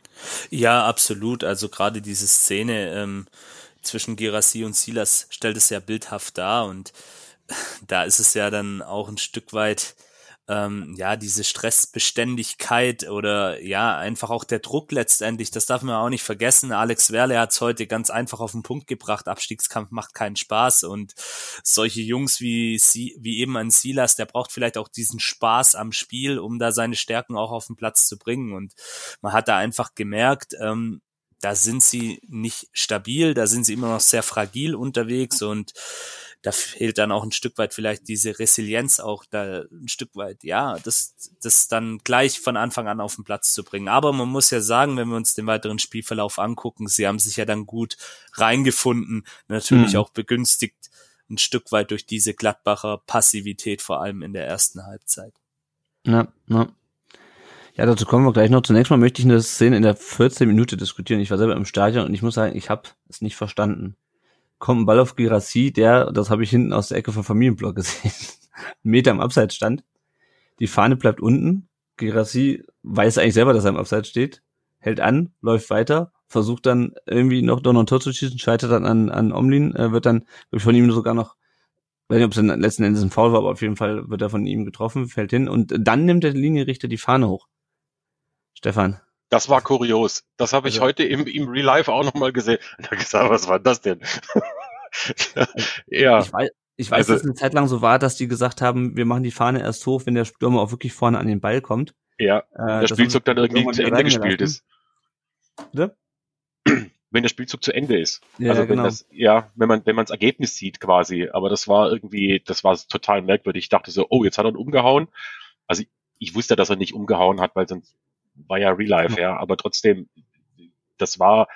B: Ja, absolut. Also gerade diese Szene ähm, zwischen Gerassi und Silas stellt es ja bildhaft dar und da ist es ja dann auch ein Stück weit ähm, ja, diese Stressbeständigkeit oder ja, einfach auch der Druck letztendlich, das darf man auch nicht vergessen. Alex Werle hat es heute ganz einfach auf den Punkt gebracht. Abstiegskampf macht keinen Spaß und solche Jungs wie, sie, wie eben ein Silas, der braucht vielleicht auch diesen Spaß am Spiel, um da seine Stärken auch auf den Platz zu bringen. Und man hat da einfach gemerkt, ähm, da sind sie nicht stabil, da sind sie immer noch sehr fragil unterwegs und da fehlt dann auch ein Stück weit vielleicht diese Resilienz auch da ein Stück weit, ja, das, das dann gleich von Anfang an auf den Platz zu bringen. Aber man muss ja sagen, wenn wir uns den weiteren Spielverlauf angucken, sie haben sich ja dann gut reingefunden, natürlich mhm. auch begünstigt ein Stück weit durch diese Gladbacher Passivität, vor allem in der ersten Halbzeit.
A: Ja, ja. Ja, dazu kommen wir gleich noch. Zunächst mal möchte ich eine Szene in der 14 Minute diskutieren. Ich war selber im Stadion und ich muss sagen, ich habe es nicht verstanden kommt ein Ball auf Girassi, der, das habe ich hinten aus der Ecke vom Familienblock gesehen, einen Meter im Abseits stand. Die Fahne bleibt unten. Girassi weiß eigentlich selber, dass er im Abseits steht, hält an, läuft weiter, versucht dann irgendwie noch ein Tor zu schießen, scheitert dann an, an Omlin, äh, wird dann von ihm sogar noch, weiß nicht, ob es dann letzten Endes ein Foul war, aber auf jeden Fall wird er von ihm getroffen, fällt hin und dann nimmt der Linienrichter die Fahne hoch. Stefan.
D: Das war kurios. Das habe ich also, heute im, im Real Life auch nochmal gesehen. Da gesagt, was war das denn?
A: ja. Ich weiß, ich weiß also, dass es eine Zeit lang so war, dass die gesagt haben, wir machen die Fahne erst hoch, wenn der Stürmer auch wirklich vorne an den Ball kommt.
D: Ja, äh, der Spielzug dann irgendwie zu Ende gespielt ist. Bitte? Wenn der Spielzug zu Ende ist. Ja, also wenn genau. das, ja, wenn man, wenn man das Ergebnis sieht quasi. Aber das war irgendwie, das war total merkwürdig. Ich dachte so, oh, jetzt hat er ihn umgehauen. Also ich, ich wusste, dass er nicht umgehauen hat, weil sonst war ja Real Life, ja, aber trotzdem, das war,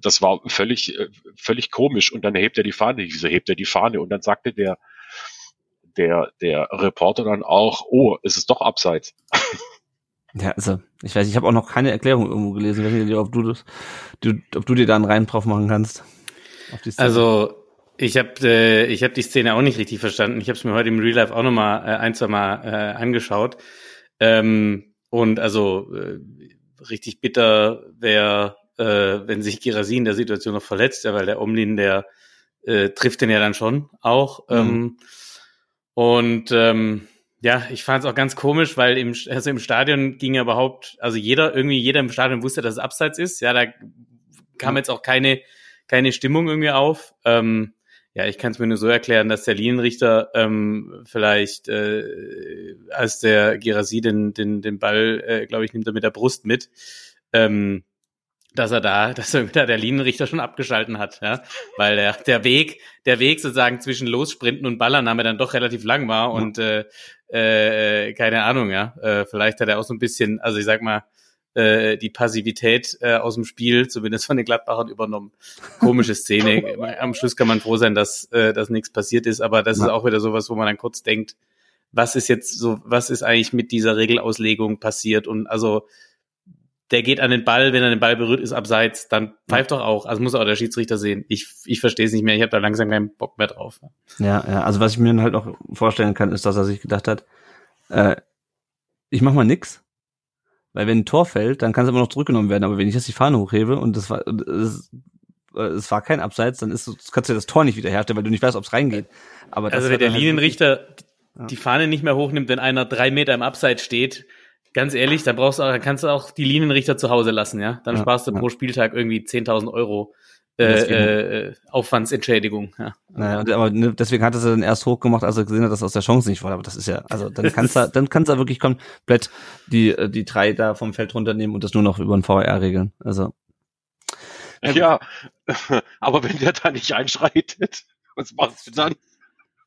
D: das war völlig, völlig komisch. Und dann hebt er die Fahne. Wieso hebt er die Fahne? Und dann sagte der, der, der Reporter dann auch, oh, es ist doch abseits.
A: Ja, also ich weiß, ich habe auch noch keine Erklärung irgendwo gelesen. Ich weiß nicht, ob du das, du, ob du dir da einen Reim drauf machen kannst.
C: Also ich habe äh, ich hab die Szene auch nicht richtig verstanden. Ich habe es mir heute im Real Life auch nochmal äh, ein, zwei Mal äh, angeschaut. Ähm, und also äh, richtig bitter wäre, äh, wenn sich Girasi in der Situation noch verletzt, ja, weil der Omlin, der äh, trifft den ja dann schon auch. Mhm. Ähm, und ähm, ja, ich fand es auch ganz komisch, weil im, also im Stadion ging ja überhaupt, also jeder, irgendwie jeder im Stadion wusste, dass es abseits ist. Ja, da kam jetzt auch keine, keine Stimmung irgendwie auf. Ähm, ja, ich kann es mir nur so erklären, dass der Linienrichter ähm, vielleicht, äh, als der Girasi den, den, den Ball, äh, glaube ich, nimmt er mit der Brust mit, ähm, dass er da, dass er wieder der Linienrichter schon abgeschalten hat, ja, weil der, der Weg, der Weg sozusagen zwischen Lossprinten und Ballernahme dann doch relativ lang war und äh, äh, keine Ahnung, ja, äh, vielleicht hat er auch so ein bisschen, also ich sag mal, äh, die Passivität äh, aus dem Spiel, zumindest von den Gladbachern übernommen. Komische Szene. Am Schluss kann man froh sein, dass, äh, dass nichts passiert ist, aber das ja. ist auch wieder sowas, wo man dann kurz denkt, was ist jetzt so, was ist eigentlich mit dieser Regelauslegung passiert? Und also der geht an den Ball, wenn er den Ball berührt, ist abseits, dann pfeift doch auch. Also muss auch der Schiedsrichter sehen. Ich, ich verstehe es nicht mehr, ich habe da langsam keinen Bock mehr drauf.
A: Ja, ja, also was ich mir dann halt auch vorstellen kann, ist, dass er sich gedacht hat, äh, ich mach mal nix, weil wenn ein Tor fällt, dann kann es immer noch zurückgenommen werden. Aber wenn ich jetzt die Fahne hochhebe und das war, es, es war kein Abseits, dann ist, kannst du das Tor nicht wiederherstellen, weil du nicht weißt, ob es reingeht. Aber
C: also wenn der halt Linienrichter ja. die Fahne nicht mehr hochnimmt, wenn einer drei Meter im Abseits steht, ganz ehrlich, dann brauchst du auch, dann kannst du auch die Linienrichter zu Hause lassen, ja. Dann ja, sparst du ja. pro Spieltag irgendwie 10.000 Euro äh, äh, Aufwandsentschädigung. Ja.
A: Naja, aber ne, deswegen hat er dann erst hochgemacht, als er gesehen hat, dass er aus der Chance nicht wollte. Aber das ist ja, also dann kannst du, dann kannst du wirklich komplett die äh, die drei da vom Feld runternehmen und das nur noch über den VR regeln. Also
D: ja, aber wenn der da nicht einschreitet, was machst du dann?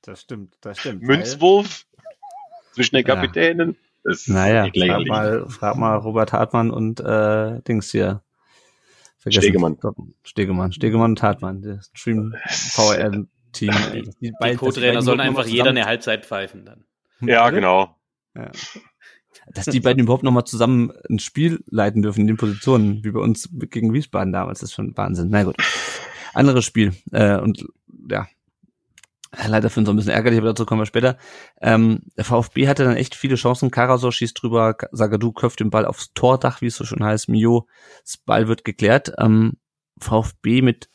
A: Das stimmt, das stimmt.
D: Münzwurf zwischen den Kapitänen.
A: Ja. naja, frag mal, frag mal Robert Hartmann und äh, Dings hier,
D: Vergessen. Stegemann.
A: Stegemann. Stegemann und Hartmann. Das Stream VR Team.
C: Die, die Co-Trainer sollen einfach jeder eine Halbzeit pfeifen dann.
D: Ja, genau. Ja.
A: Dass die beiden überhaupt nochmal zusammen ein Spiel leiten dürfen in den Positionen, wie bei uns gegen Wiesbaden damals, ist schon Wahnsinn. Na gut. anderes Spiel. Äh, und ja, leider für uns ein bisschen ärgerlich, aber dazu kommen wir später. Ähm, der VfB hatte dann echt viele Chancen. Karasor schießt drüber, Sagadu köpft den Ball aufs Tordach, wie es so schon heißt. Mio, das Ball wird geklärt. Ähm, VfB mit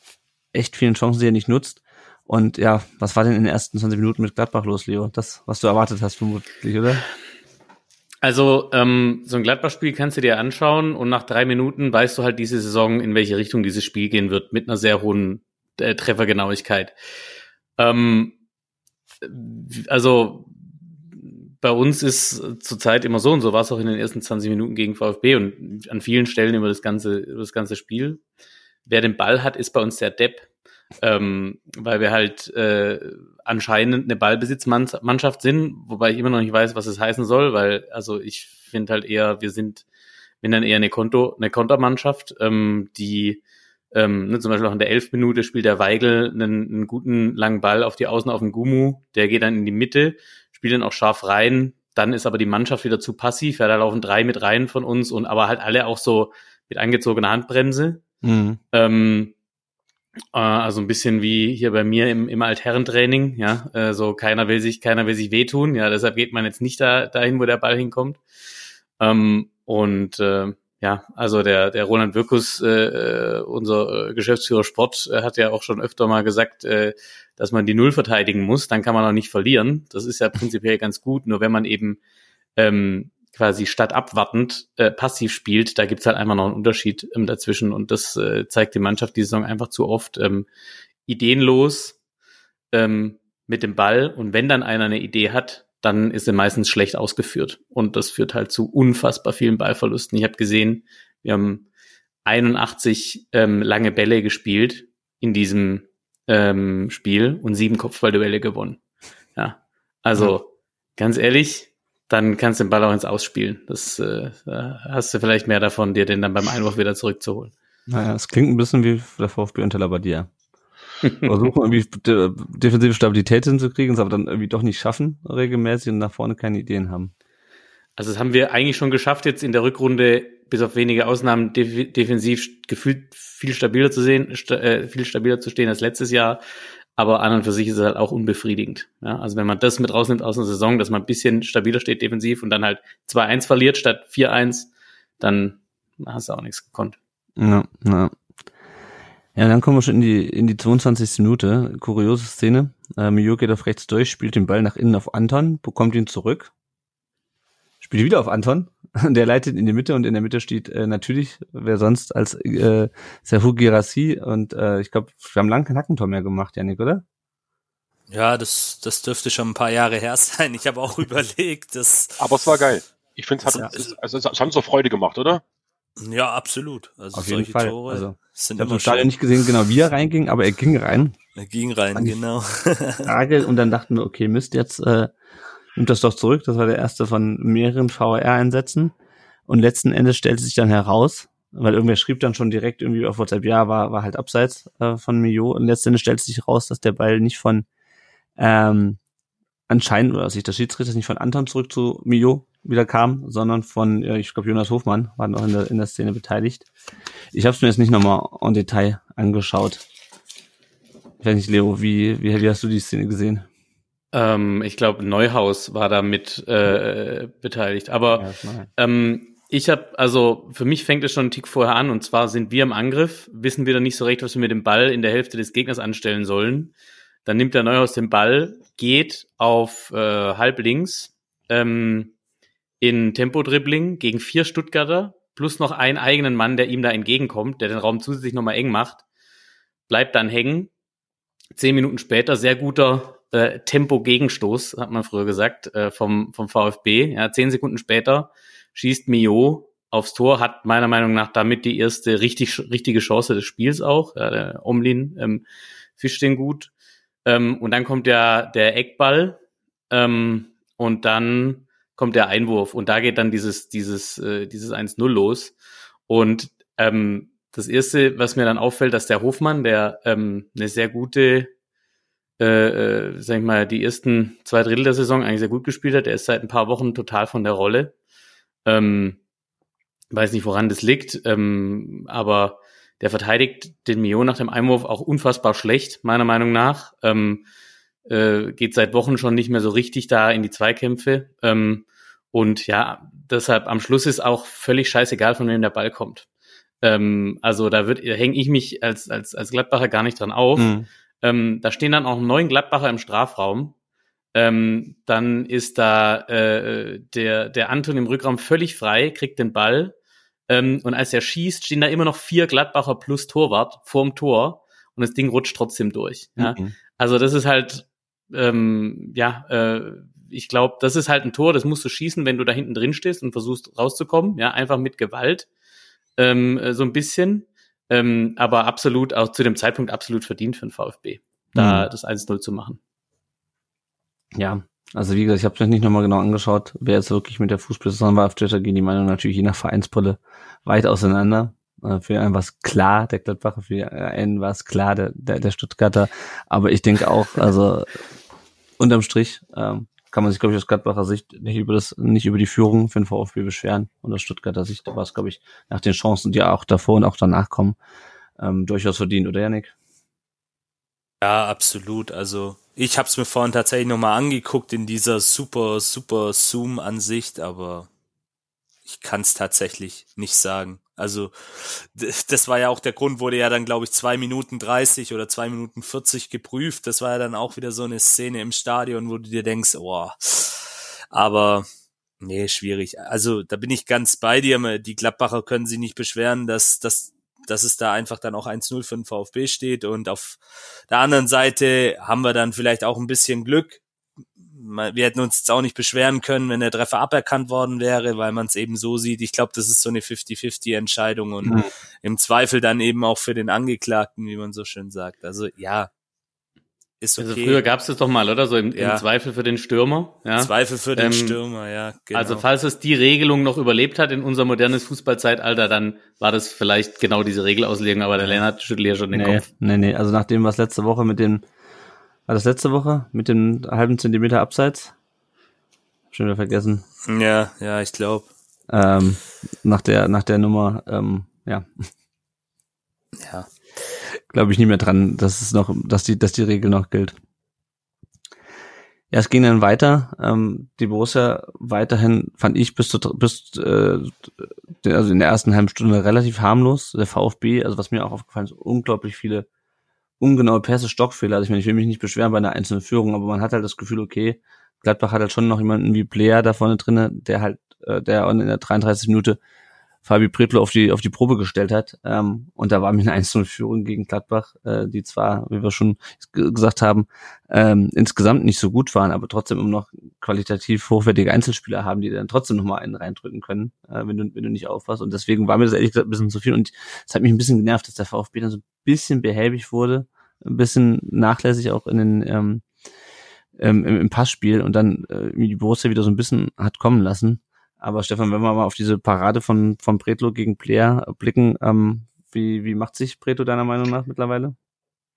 A: echt vielen Chancen, die er nicht nutzt. Und ja, was war denn in den ersten 20 Minuten mit Gladbach los, Leo? Das, was du erwartet hast, vermutlich, oder?
C: Also ähm, so ein Gladbach-Spiel kannst du dir anschauen und nach drei Minuten weißt du halt diese Saison, in welche Richtung dieses Spiel gehen wird, mit einer sehr hohen äh, Treffergenauigkeit. Ähm, also bei uns ist zurzeit immer so und so war es auch in den ersten 20 Minuten gegen VfB und an vielen Stellen über das ganze, über das ganze Spiel. Wer den Ball hat, ist bei uns der Depp ähm, weil wir halt äh, anscheinend eine Ballbesitzmannschaft sind, wobei ich immer noch nicht weiß, was es heißen soll, weil also ich finde halt eher, wir sind, wenn dann eher eine Konto, eine Kontermannschaft, ähm, die ähm, ne, zum Beispiel auch in der elf Minute spielt der Weigel einen, einen guten langen Ball auf die Außen auf den Gumu, der geht dann in die Mitte, spielt dann auch scharf rein, dann ist aber die Mannschaft wieder zu passiv, ja, da laufen drei mit rein von uns und aber halt alle auch so mit angezogener Handbremse. Mhm. Ähm, äh, also ein bisschen wie hier bei mir im, im Altherrentraining, ja, äh, so keiner will sich, keiner will sich wehtun, ja, deshalb geht man jetzt nicht da dahin, wo der Ball hinkommt. Ähm, und äh, ja, also der, der Roland Wirkus, äh, äh unser äh, Geschäftsführer Sport, äh, hat ja auch schon öfter mal gesagt, äh, dass man die Null verteidigen muss, dann kann man auch nicht verlieren. Das ist ja prinzipiell ganz gut, nur wenn man eben ähm, quasi statt abwartend äh, passiv spielt, da gibt's halt einfach noch einen Unterschied ähm, dazwischen. Und das äh, zeigt die Mannschaft die Saison einfach zu oft ähm, ideenlos ähm, mit dem Ball. Und wenn dann einer eine Idee hat, dann ist er meistens schlecht ausgeführt und das führt halt zu unfassbar vielen Ballverlusten. Ich habe gesehen, wir haben 81 ähm, lange Bälle gespielt in diesem ähm, Spiel und sieben Kopfballduelle gewonnen. Ja, also mhm. ganz ehrlich, dann kannst du den Ball auch ins Ausspielen. Das äh, hast du vielleicht mehr davon, dir den dann beim Einwurf wieder zurückzuholen.
A: Naja, es klingt ein bisschen wie der VfB unter Labadia. Versuchen irgendwie defensive Stabilität hinzukriegen, es aber dann irgendwie doch nicht schaffen, regelmäßig und nach vorne keine Ideen haben.
C: Also das haben wir eigentlich schon geschafft, jetzt in der Rückrunde, bis auf wenige Ausnahmen, def defensiv gefühlt viel stabiler zu sehen, sta äh, viel stabiler zu stehen als letztes Jahr aber an und für sich ist es halt auch unbefriedigend. Ja, also wenn man das mit rausnimmt aus einer Saison, dass man ein bisschen stabiler steht defensiv und dann halt 2-1 verliert statt 4-1, dann hast du auch nichts gekonnt.
A: Ja, ja. Ja, dann kommen wir schon in die, in die 22. Minute. Kuriose Szene. Äh, Mio geht auf rechts durch, spielt den Ball nach innen auf Anton, bekommt ihn zurück, spielt wieder auf Anton, der leitet in die Mitte und in der Mitte steht äh, natürlich, wer sonst als äh, Serhu Girassi und äh, ich glaube, wir haben lange kein Hackentor mehr gemacht, Janik, oder?
B: Ja, das, das dürfte schon ein paar Jahre her sein. Ich habe auch überlegt, dass.
D: Aber es war geil. Ich finde, es hat, ja. also, es hat so Freude gemacht, oder?
B: Ja, absolut.
A: Also Auf jeden Fall. Tore also, sind ich habe Stadion nicht gesehen, genau wie er reinging, aber er ging rein.
B: Er ging rein, genau.
A: Frage, und dann dachten wir, okay, Mist, jetzt äh, nimmt das doch zurück. Das war der erste von mehreren VR-Einsätzen. Und letzten Endes stellte sich dann heraus, weil irgendwer schrieb dann schon direkt irgendwie auf WhatsApp, ja, war, war halt abseits äh, von Mio. Und letzten Endes stellte sich heraus, dass der Ball nicht von ähm, anscheinend, oder sich der Schiedsrichter nicht von Anton zurück zu Mio wieder kam, sondern von, ich glaube, Jonas Hofmann war noch in der, in der Szene beteiligt. Ich habe es mir jetzt nicht nochmal en Detail angeschaut. Ich weiß nicht, Leo, wie, wie, wie hast du die Szene gesehen?
C: Ähm, ich glaube, Neuhaus war da mit äh, beteiligt. Aber ja, ähm, ich habe, also für mich fängt es schon einen Tick vorher an und zwar sind wir im Angriff, wissen wir dann nicht so recht, was wir mit dem Ball in der Hälfte des Gegners anstellen sollen. Dann nimmt der Neuhaus den Ball, geht auf äh, halb links ähm, in Tempo-Dribbling gegen vier Stuttgarter plus noch einen eigenen Mann, der ihm da entgegenkommt, der den Raum zusätzlich nochmal eng macht, bleibt dann hängen. Zehn Minuten später sehr guter äh, Tempo-Gegenstoß, hat man früher gesagt, äh, vom, vom VfB. Ja, zehn Sekunden später schießt Mio aufs Tor, hat meiner Meinung nach damit die erste richtig, richtige Chance des Spiels auch. Ja, der Omlin ähm, fischt den gut. Ähm, und dann kommt der, der Eckball ähm, und dann kommt der Einwurf und da geht dann dieses, dieses, äh, dieses 1-0 los. Und ähm, das erste, was mir dann auffällt, dass der Hofmann, der ähm, eine sehr gute äh, äh, sag ich mal, die ersten zwei Drittel der Saison eigentlich sehr gut gespielt hat. Er ist seit ein paar Wochen total von der Rolle. Ähm, weiß nicht, woran das liegt, ähm, aber der verteidigt den Mio nach dem Einwurf auch unfassbar schlecht, meiner Meinung nach. Ähm, äh, geht seit Wochen schon nicht mehr so richtig da in die Zweikämpfe. Ähm, und ja, deshalb am Schluss ist auch völlig scheißegal, von wem der Ball kommt. Ähm, also da wird, hänge ich mich als, als, als Gladbacher gar nicht dran auf. Mhm. Ähm, da stehen dann auch neun Gladbacher im Strafraum. Ähm, dann ist da äh, der, der Anton im Rückraum völlig frei, kriegt den Ball. Ähm, und als er schießt, stehen da immer noch vier Gladbacher plus Torwart vorm Tor und das Ding rutscht trotzdem durch. Ja? Mhm. Also das ist halt, ähm, ja, äh, ich glaube, das ist halt ein Tor, das musst du schießen, wenn du da hinten drin stehst und versuchst rauszukommen, ja, einfach mit Gewalt, ähm, äh, so ein bisschen, ähm, aber absolut, auch zu dem Zeitpunkt absolut verdient für den VfB, da mhm. das 1-0 zu machen.
A: Ja, also wie gesagt, ich habe mir nicht nochmal genau angeschaut, wer jetzt wirklich mit der Fußballsaison war. Auf Twitter gehen die Meinungen natürlich je nach Vereinsbrille weit auseinander. Äh, für einen war es klar, der Gladbacher, für einen war es klar, der, der, der Stuttgarter. Aber ich denke auch, also unterm Strich ähm, kann man sich, glaube ich, aus Gladbacher Sicht nicht über das, nicht über die Führung für den VfB beschweren. Und aus Stuttgarter Sicht war es, glaube ich, nach den Chancen, die auch davor und auch danach kommen, ähm, durchaus verdient, oder Janik?
B: Ja, absolut. Also ich habe es mir vorhin tatsächlich nochmal angeguckt in dieser super, super Zoom-Ansicht, aber ich kann es tatsächlich nicht sagen. Also das war ja auch der Grund, wurde ja dann, glaube ich, zwei Minuten dreißig oder zwei Minuten vierzig geprüft. Das war ja dann auch wieder so eine Szene im Stadion, wo du dir denkst, oh, aber nee, schwierig. Also da bin ich ganz bei dir. Die Gladbacher können sich nicht beschweren, dass, dass dass es da einfach dann auch 1-0 für den VfB steht. Und auf der anderen Seite haben wir dann vielleicht auch ein bisschen Glück. Wir hätten uns jetzt auch nicht beschweren können, wenn der Treffer aberkannt worden wäre, weil man es eben so sieht. Ich glaube, das ist so eine 50-50-Entscheidung und mhm. im Zweifel dann eben auch für den Angeklagten, wie man so schön sagt. Also ja,
C: ist also okay. Also früher gab es das doch mal, oder? So im, ja. im, Zweifel für den Stürmer. Ja?
B: Zweifel für den ähm, Stürmer, ja.
C: Genau. Also falls es die Regelung noch überlebt hat in unser modernes Fußballzeitalter, dann war das vielleicht genau diese Regelauslegung, aber der Lennart schüttelt ja schon den
A: nee,
C: Kopf.
A: Nee, nee, also nachdem was letzte Woche mit dem, war das letzte Woche mit dem halben Zentimeter Abseits? Schon wieder vergessen.
B: Ja, ja, ich glaube.
A: Ähm, nach der, nach der Nummer, ähm, ja.
B: Ja
A: glaube ich nicht mehr dran, dass es noch, dass die, dass die Regel noch gilt. Ja, es ging dann weiter. Ähm, die Borussia weiterhin fand ich bis zu, bis äh, also in der ersten halben Stunde relativ harmlos. Der VfB, also was mir auch aufgefallen ist, unglaublich viele ungenaue Pässe, Stockfehler. Also ich meine, ich will mich nicht beschweren bei einer einzelnen Führung, aber man hat halt das Gefühl, okay, Gladbach hat halt schon noch jemanden wie Player da vorne drinne, der halt, äh, der in der 33 Minute Fabi Pretlo auf die, auf die Probe gestellt hat. Ähm, und da war mir eine 1-0-Führung gegen Gladbach, äh, die zwar, wie wir schon gesagt haben, ähm, insgesamt nicht so gut waren, aber trotzdem immer noch qualitativ hochwertige Einzelspieler haben, die dann trotzdem nochmal einen reindrücken können, äh, wenn, du, wenn du nicht aufpasst. Und deswegen war mir das ehrlich gesagt ein bisschen zu viel. Und es hat mich ein bisschen genervt, dass der VfB dann so ein bisschen behäbig wurde, ein bisschen nachlässig auch in den ähm, ähm, im, im Passspiel und dann äh, die Borussia wieder so ein bisschen hat kommen lassen. Aber Stefan, wenn wir mal auf diese Parade von, von Bretlo gegen Player blicken, ähm, wie, wie macht sich Bretlo deiner Meinung nach mittlerweile?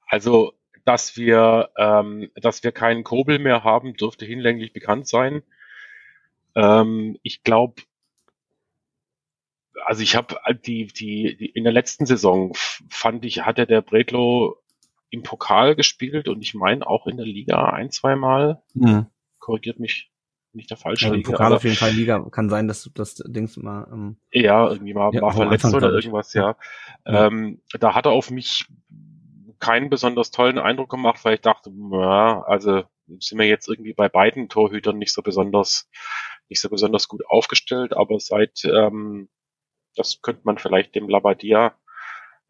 D: Also, dass wir, ähm, dass wir keinen Kobel mehr haben, dürfte hinlänglich bekannt sein. Ähm, ich glaube, also ich habe die, die, die, in der letzten Saison fand ich, hatte der Bretlo im Pokal gespielt und ich meine auch in der Liga ein, zwei Mal. Mhm. Korrigiert mich nicht der falsche
A: also Pokal auf jeden Fall Liga. Kann sein, dass du das Dings mal. Ähm,
D: ja, irgendwie mal, ja, mal verletzt Anfang, oder irgendwas, ja. ja. Ähm, da hat er auf mich keinen besonders tollen Eindruck gemacht, weil ich dachte, ja, also sind wir jetzt irgendwie bei beiden Torhütern nicht so besonders, nicht so besonders gut aufgestellt, aber seit, ähm, das könnte man vielleicht dem Labadia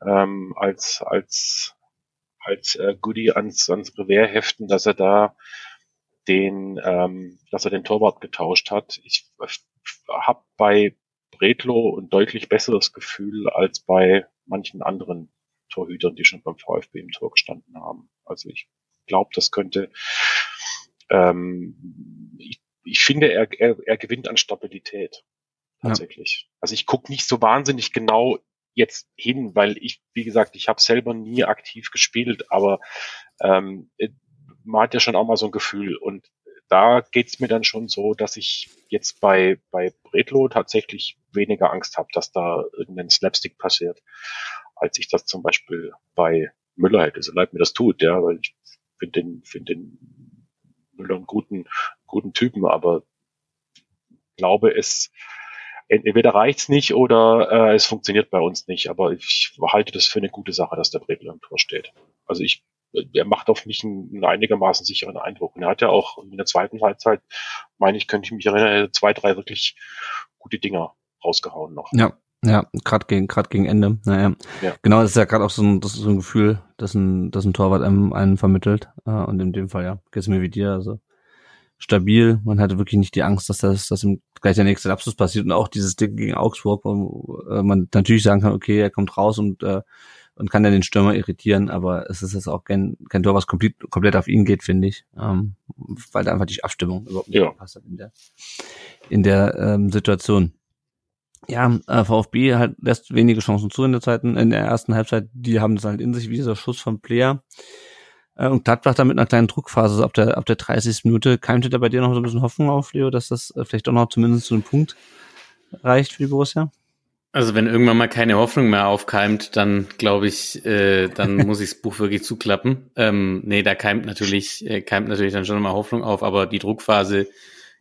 D: ähm, als, als, als äh, Goodie ans, ans Revers heften, dass er da den, ähm, dass er den Torwart getauscht hat. Ich habe bei Bredlo ein deutlich besseres Gefühl als bei manchen anderen Torhütern, die schon beim VfB im Tor gestanden haben. Also ich glaube, das könnte, ähm, ich, ich finde, er, er, er gewinnt an Stabilität tatsächlich. Ja. Also ich gucke nicht so wahnsinnig genau jetzt hin, weil ich, wie gesagt, ich habe selber nie aktiv gespielt, aber ähm, man hat ja schon auch mal so ein Gefühl und da geht's mir dann schon so, dass ich jetzt bei, bei Bredlo tatsächlich weniger Angst habe, dass da irgendein Slapstick passiert. als ich das zum Beispiel bei Müller hätte, so leid mir das tut, ja, weil ich finde den, finde den Müller einen guten, guten Typen, aber glaube es, entweder reicht's nicht oder äh, es funktioniert bei uns nicht. Aber ich halte das für eine gute Sache, dass der Bredel am Tor steht. Also ich, er macht auf mich einen, einen einigermaßen sicheren Eindruck. Und er hat ja auch in der zweiten Halbzeit, meine ich, könnte ich mich erinnern, zwei, drei wirklich gute Dinger rausgehauen noch.
A: Ja, ja, gerade gegen, gerade gegen Ende. Naja. Ja. Genau, das ist ja gerade auch so ein, das ist so ein Gefühl, dass ein, dass ein Torwart einem, einen vermittelt. Äh, und in dem Fall, ja, geht's mir wie dir. Also stabil. Man hatte wirklich nicht die Angst, dass das, dass ihm gleich der nächste Abschluss passiert. Und auch dieses Ding gegen Augsburg, wo äh, man natürlich sagen kann, okay, er kommt raus und, äh, und kann dann den Stürmer irritieren, aber es ist jetzt auch kein, kein Tor, was komplett, komplett auf ihn geht, finde ich. Ähm, weil da einfach die Abstimmung überhaupt nicht ja. gepasst hat in der, in der ähm, Situation. Ja, äh, VfB halt lässt wenige Chancen zu in der zweiten, in der ersten Halbzeit. Die haben das halt in sich, wie dieser Schuss von Player. Äh, und Gladbach da mit einer kleinen Druckphase, ab der, ab der 30. Minute, keimte da bei dir noch so ein bisschen Hoffnung auf, Leo, dass das äh, vielleicht doch noch zumindest zu einem Punkt reicht für die Borussia?
C: Also wenn irgendwann mal keine Hoffnung mehr aufkeimt, dann glaube ich, äh, dann muss ich das Buch wirklich zuklappen. Ähm, nee, da keimt natürlich, äh, keimt natürlich dann schon mal Hoffnung auf, aber die Druckphase,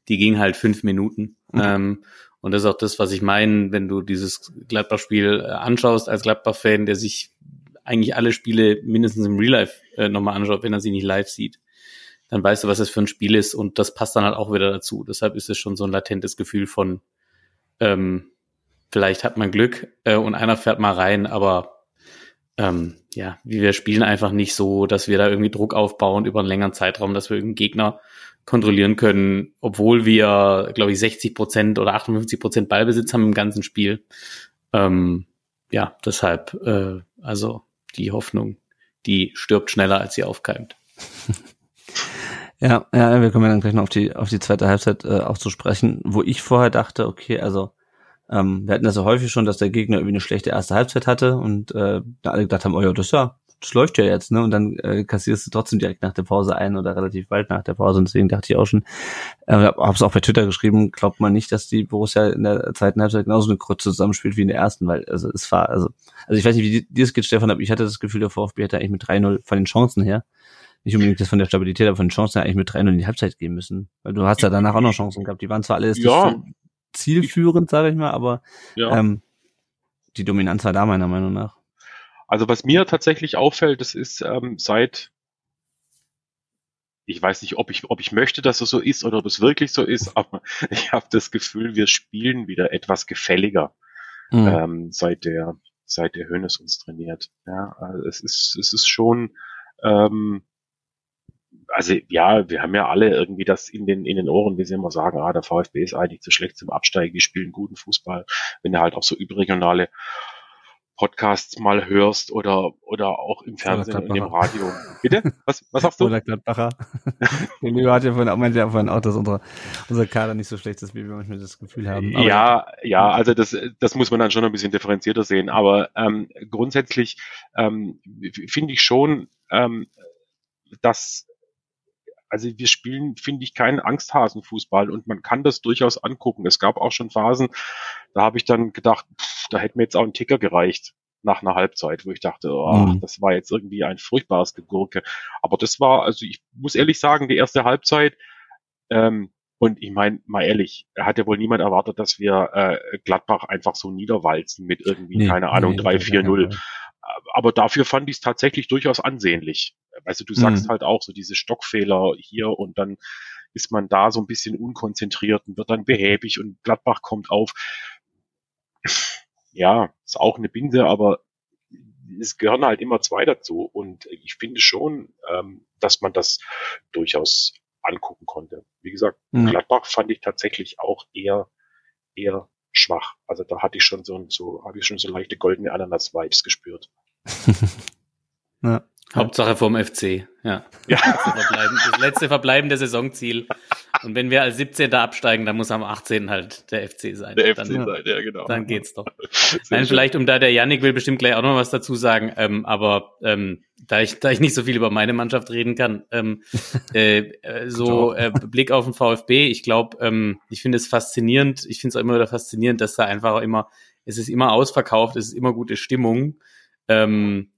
C: die ging halt fünf Minuten. Mhm. Ähm, und das ist auch das, was ich meine, wenn du dieses Gladbach-Spiel äh, anschaust als Gladbach-Fan, der sich eigentlich alle Spiele mindestens im Real Life äh, nochmal anschaut, wenn er sie nicht live sieht, dann weißt du, was das für ein Spiel ist und das passt dann halt auch wieder dazu. Deshalb ist es schon so ein latentes Gefühl von, ähm, vielleicht hat man Glück äh, und einer fährt mal rein, aber ähm, ja, wir spielen einfach nicht so, dass wir da irgendwie Druck aufbauen über einen längeren Zeitraum, dass wir irgendeinen Gegner kontrollieren können, obwohl wir, glaube ich, 60 Prozent oder 58 Prozent Ballbesitz haben im ganzen Spiel. Ähm, ja, deshalb, äh, also die Hoffnung, die stirbt schneller, als sie aufkeimt.
A: Ja, ja, wir kommen ja dann gleich noch auf die, auf die zweite Halbzeit äh, auch zu sprechen, wo ich vorher dachte, okay, also ähm, wir hatten das ja häufig schon, dass der Gegner irgendwie eine schlechte erste Halbzeit hatte und äh, da alle gedacht haben, oh ja, das ja, das läuft ja jetzt, ne? Und dann äh, kassierst du trotzdem direkt nach der Pause ein oder relativ bald nach der Pause. Und deswegen dachte ich auch schon, äh, habe es auch bei Twitter geschrieben, glaubt man nicht, dass die Borussia in der zweiten Halbzeit genauso eine Krütze zusammenspielt wie in der ersten, weil also es war, also, also ich weiß nicht, wie dir es geht, Stefan, aber ich hatte das Gefühl, der VfB hätte eigentlich mit 3-0 von den Chancen her, nicht unbedingt das von der Stabilität, aber von den Chancen her eigentlich mit 3-0 in die Halbzeit gehen müssen. Weil du hast ja danach auch noch Chancen gehabt. Die waren zwar alles ja. Zielführend, sage ich mal, aber ja. ähm, die Dominanz war da meiner Meinung nach.
D: Also was mir tatsächlich auffällt, das ist ähm, seit, ich weiß nicht, ob ich, ob ich möchte, dass es so ist oder ob es wirklich so ist, aber ich habe das Gefühl, wir spielen wieder etwas gefälliger mhm. ähm, seit der seit der Hönes uns trainiert. Ja, also es ist es ist schon ähm, also ja, wir haben ja alle irgendwie das in den in den Ohren, wie sie immer sagen, ah, der VfB ist eigentlich zu schlecht zum Absteigen, die spielen guten Fußball, wenn er halt auch so überregionale Podcasts mal hörst oder oder auch im Fernsehen und im Radio. Bitte? Was, was sagst du?
A: Oder Gladbacher. Leo hat ja vorhin auch, meinte ja vorhin auch, dass unser, unser Kader nicht so schlecht ist, wie wir manchmal das Gefühl haben.
D: Aber ja, ja, also das, das muss man dann schon ein bisschen differenzierter sehen. Aber ähm, grundsätzlich ähm, finde ich schon, ähm, dass also wir spielen, finde ich, keinen Angsthasenfußball und man kann das durchaus angucken. Es gab auch schon Phasen, da habe ich dann gedacht, pff, da hätte mir jetzt auch ein Ticker gereicht nach einer Halbzeit, wo ich dachte, oh, mhm. das war jetzt irgendwie ein furchtbares Gegurke. Aber das war, also ich muss ehrlich sagen, die erste Halbzeit, ähm, und ich meine, mal ehrlich, hat ja wohl niemand erwartet, dass wir äh, Gladbach einfach so niederwalzen mit irgendwie, nee, keine Ahnung, nee, 3-4-0 aber dafür fand ich es tatsächlich durchaus ansehnlich. Also du sagst mhm. halt auch so diese Stockfehler hier und dann ist man da so ein bisschen unkonzentriert und wird dann behäbig und Gladbach kommt auf. Ja, ist auch eine Binde, aber es gehören halt immer zwei dazu und ich finde schon, ähm, dass man das durchaus angucken konnte. Wie gesagt, mhm. Gladbach fand ich tatsächlich auch eher eher schwach. Also da hatte ich schon so, so habe ich schon so leichte goldene Ananas-Vibes gespürt.
C: ja. Hauptsache vom FC, ja. ja. Das letzte verbleibende Saisonziel. Und wenn wir als 17. absteigen, dann muss am 18. halt der FC sein.
D: Der
C: dann,
D: FC sein, ja, genau.
C: Dann geht's doch. Nein, vielleicht, um da der Yannick will bestimmt gleich auch noch was dazu sagen, ähm, aber ähm, da ich, da ich nicht so viel über meine Mannschaft reden kann, ähm, äh, äh, so äh, Blick auf den VfB, ich glaube, ähm, ich finde es faszinierend, ich finde es auch immer wieder faszinierend, dass da einfach immer, es ist immer ausverkauft, es ist immer gute Stimmung Ähm,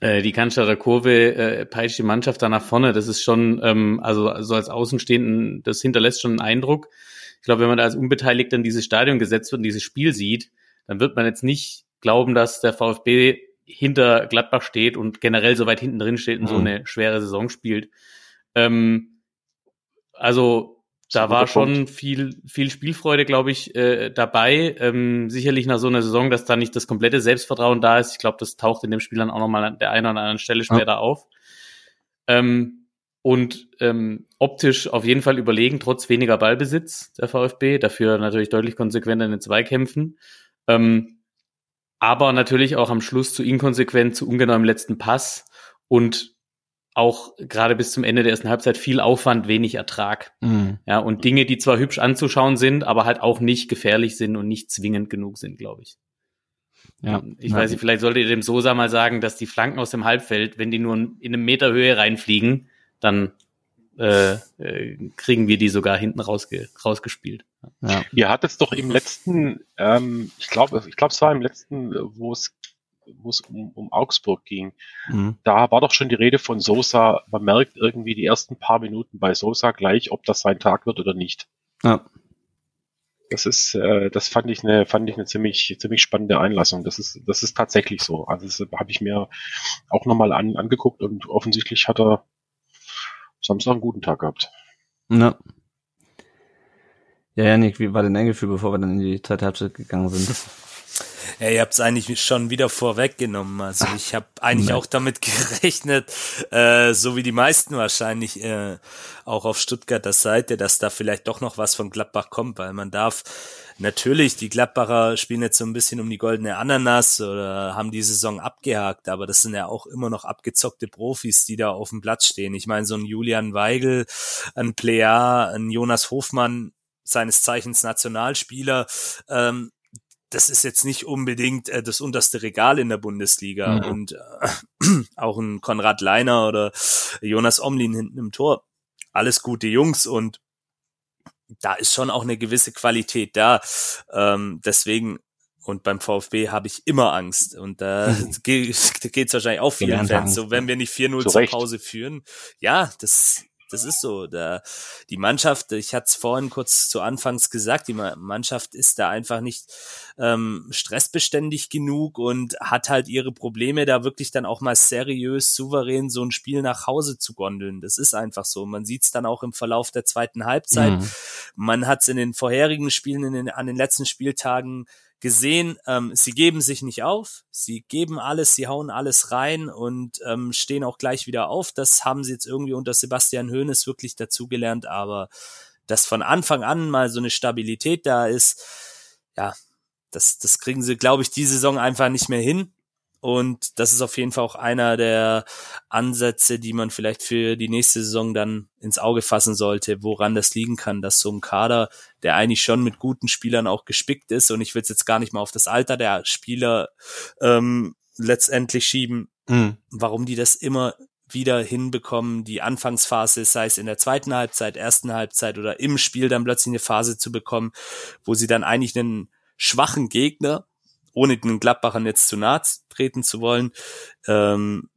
C: äh, die Cannstatter Kurve äh, peitscht die Mannschaft da nach vorne. Das ist schon, ähm, also, also als Außenstehenden, das hinterlässt schon einen Eindruck. Ich glaube, wenn man da als Unbeteiligter in dieses Stadion gesetzt wird und dieses Spiel sieht, dann wird man jetzt nicht glauben, dass der VfB hinter Gladbach steht und generell so weit hinten drin steht und mhm. so eine schwere Saison spielt. Ähm, also da war schon viel, viel Spielfreude, glaube ich, äh, dabei. Ähm, sicherlich nach so einer Saison, dass da nicht das komplette Selbstvertrauen da ist. Ich glaube, das taucht in dem Spiel dann auch nochmal an der einen oder anderen Stelle später ja. auf. Ähm, und ähm, optisch auf jeden Fall überlegen, trotz weniger Ballbesitz der VfB. Dafür natürlich deutlich konsequenter in den Zweikämpfen. Ähm, aber natürlich auch am Schluss zu inkonsequent, zu ungenau im letzten Pass und auch gerade bis zum Ende der ersten Halbzeit viel Aufwand, wenig Ertrag. Mhm. Ja, und Dinge, die zwar hübsch anzuschauen sind, aber halt auch nicht gefährlich sind und nicht zwingend genug sind, glaube ich. Ja, ich ja. weiß nicht, vielleicht solltet ihr dem Sosa mal sagen, dass die Flanken aus dem Halbfeld, wenn die nur in einem Meter Höhe reinfliegen, dann äh, äh, kriegen wir die sogar hinten rausge rausgespielt.
D: Ja. Ihr hattet doch im letzten, ähm, ich glaube, ich glaube, es war im letzten, wo es wo es um, um Augsburg ging, mhm. da war doch schon die Rede von Sosa. Man merkt irgendwie die ersten paar Minuten bei Sosa gleich, ob das sein Tag wird oder nicht. Ja. Das ist, äh, das fand ich eine, fand ich eine ziemlich, ziemlich spannende Einlassung. Das ist, das ist tatsächlich so. Also das habe ich mir auch nochmal an, angeguckt und offensichtlich hat er Samstag einen guten Tag gehabt. Ja.
A: Ja, Janik, wie war dein Engefühl, bevor wir dann in die zweite Halbzeit gegangen sind?
B: Ja, ihr habt es eigentlich schon wieder vorweggenommen. Also ich habe eigentlich Nein. auch damit gerechnet, äh, so wie die meisten wahrscheinlich äh, auch auf Stuttgarter Seite, dass da vielleicht doch noch was von Gladbach kommt, weil man darf natürlich, die Gladbacher spielen jetzt so ein bisschen um die goldene Ananas oder haben die Saison abgehakt, aber das sind ja auch immer noch abgezockte Profis, die da auf dem Platz stehen. Ich meine, so ein Julian Weigel, ein Plea, ein Jonas Hofmann, seines Zeichens Nationalspieler, ähm, das ist jetzt nicht unbedingt äh, das unterste Regal in der Bundesliga. Mhm. Und äh, auch ein Konrad Leiner oder Jonas Omlin hinten im Tor. Alles gute Jungs und da ist schon auch eine gewisse Qualität da. Ähm, deswegen und beim VfB habe ich immer Angst. Und da mhm. geht es wahrscheinlich auch vielen Fans so, wenn wir nicht 4-0 zur Pause führen. Ja, das das ist so. Da, die Mannschaft, ich hatte es vorhin kurz zu Anfangs gesagt, die Mannschaft ist da einfach nicht ähm, stressbeständig genug und hat halt ihre Probleme, da wirklich dann auch mal seriös, souverän so ein Spiel nach Hause zu gondeln. Das ist einfach so. Man sieht es dann auch im Verlauf der zweiten Halbzeit. Mhm. Man hat es in den vorherigen Spielen, in den, an den letzten Spieltagen gesehen, ähm, sie geben sich nicht auf, sie geben alles, sie hauen alles rein und ähm, stehen auch gleich wieder auf. Das haben sie jetzt irgendwie unter Sebastian Hoeneß wirklich dazugelernt, aber dass von Anfang an mal so eine Stabilität da ist, ja, das, das kriegen sie, glaube ich, die Saison einfach nicht mehr hin. Und das ist auf jeden Fall auch einer der Ansätze, die man vielleicht für die nächste Saison dann ins Auge fassen sollte, woran das liegen kann, dass so ein Kader, der eigentlich schon mit guten Spielern auch gespickt ist, und ich will es jetzt gar nicht mal auf das Alter der Spieler ähm, letztendlich schieben, mhm. warum die das immer wieder hinbekommen, die Anfangsphase, sei es in der zweiten Halbzeit, ersten Halbzeit oder im Spiel dann plötzlich eine Phase zu bekommen, wo sie dann eigentlich einen schwachen Gegner ohne den Gladbachern jetzt zu nahe treten zu wollen, ähm,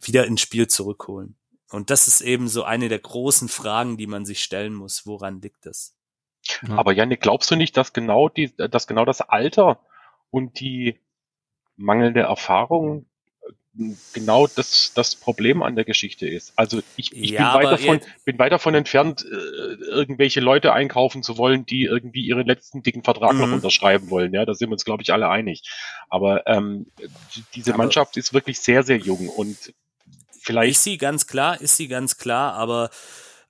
B: wieder ins Spiel zurückholen. Und das ist eben so eine der großen Fragen, die man sich stellen muss. Woran liegt das?
D: Aber Janik, glaubst du nicht, dass genau die, dass genau das Alter und die mangelnde Erfahrung genau das, das Problem an der Geschichte ist. Also ich, ich ja, bin, weit davon, bin weit davon entfernt, äh, irgendwelche Leute einkaufen zu wollen, die irgendwie ihren letzten dicken Vertrag mhm. noch unterschreiben wollen. Ja, da sind wir uns, glaube ich, alle einig. Aber ähm, diese aber Mannschaft ist wirklich sehr, sehr jung und vielleicht.
B: Ist sie ganz klar, ist sie ganz klar, aber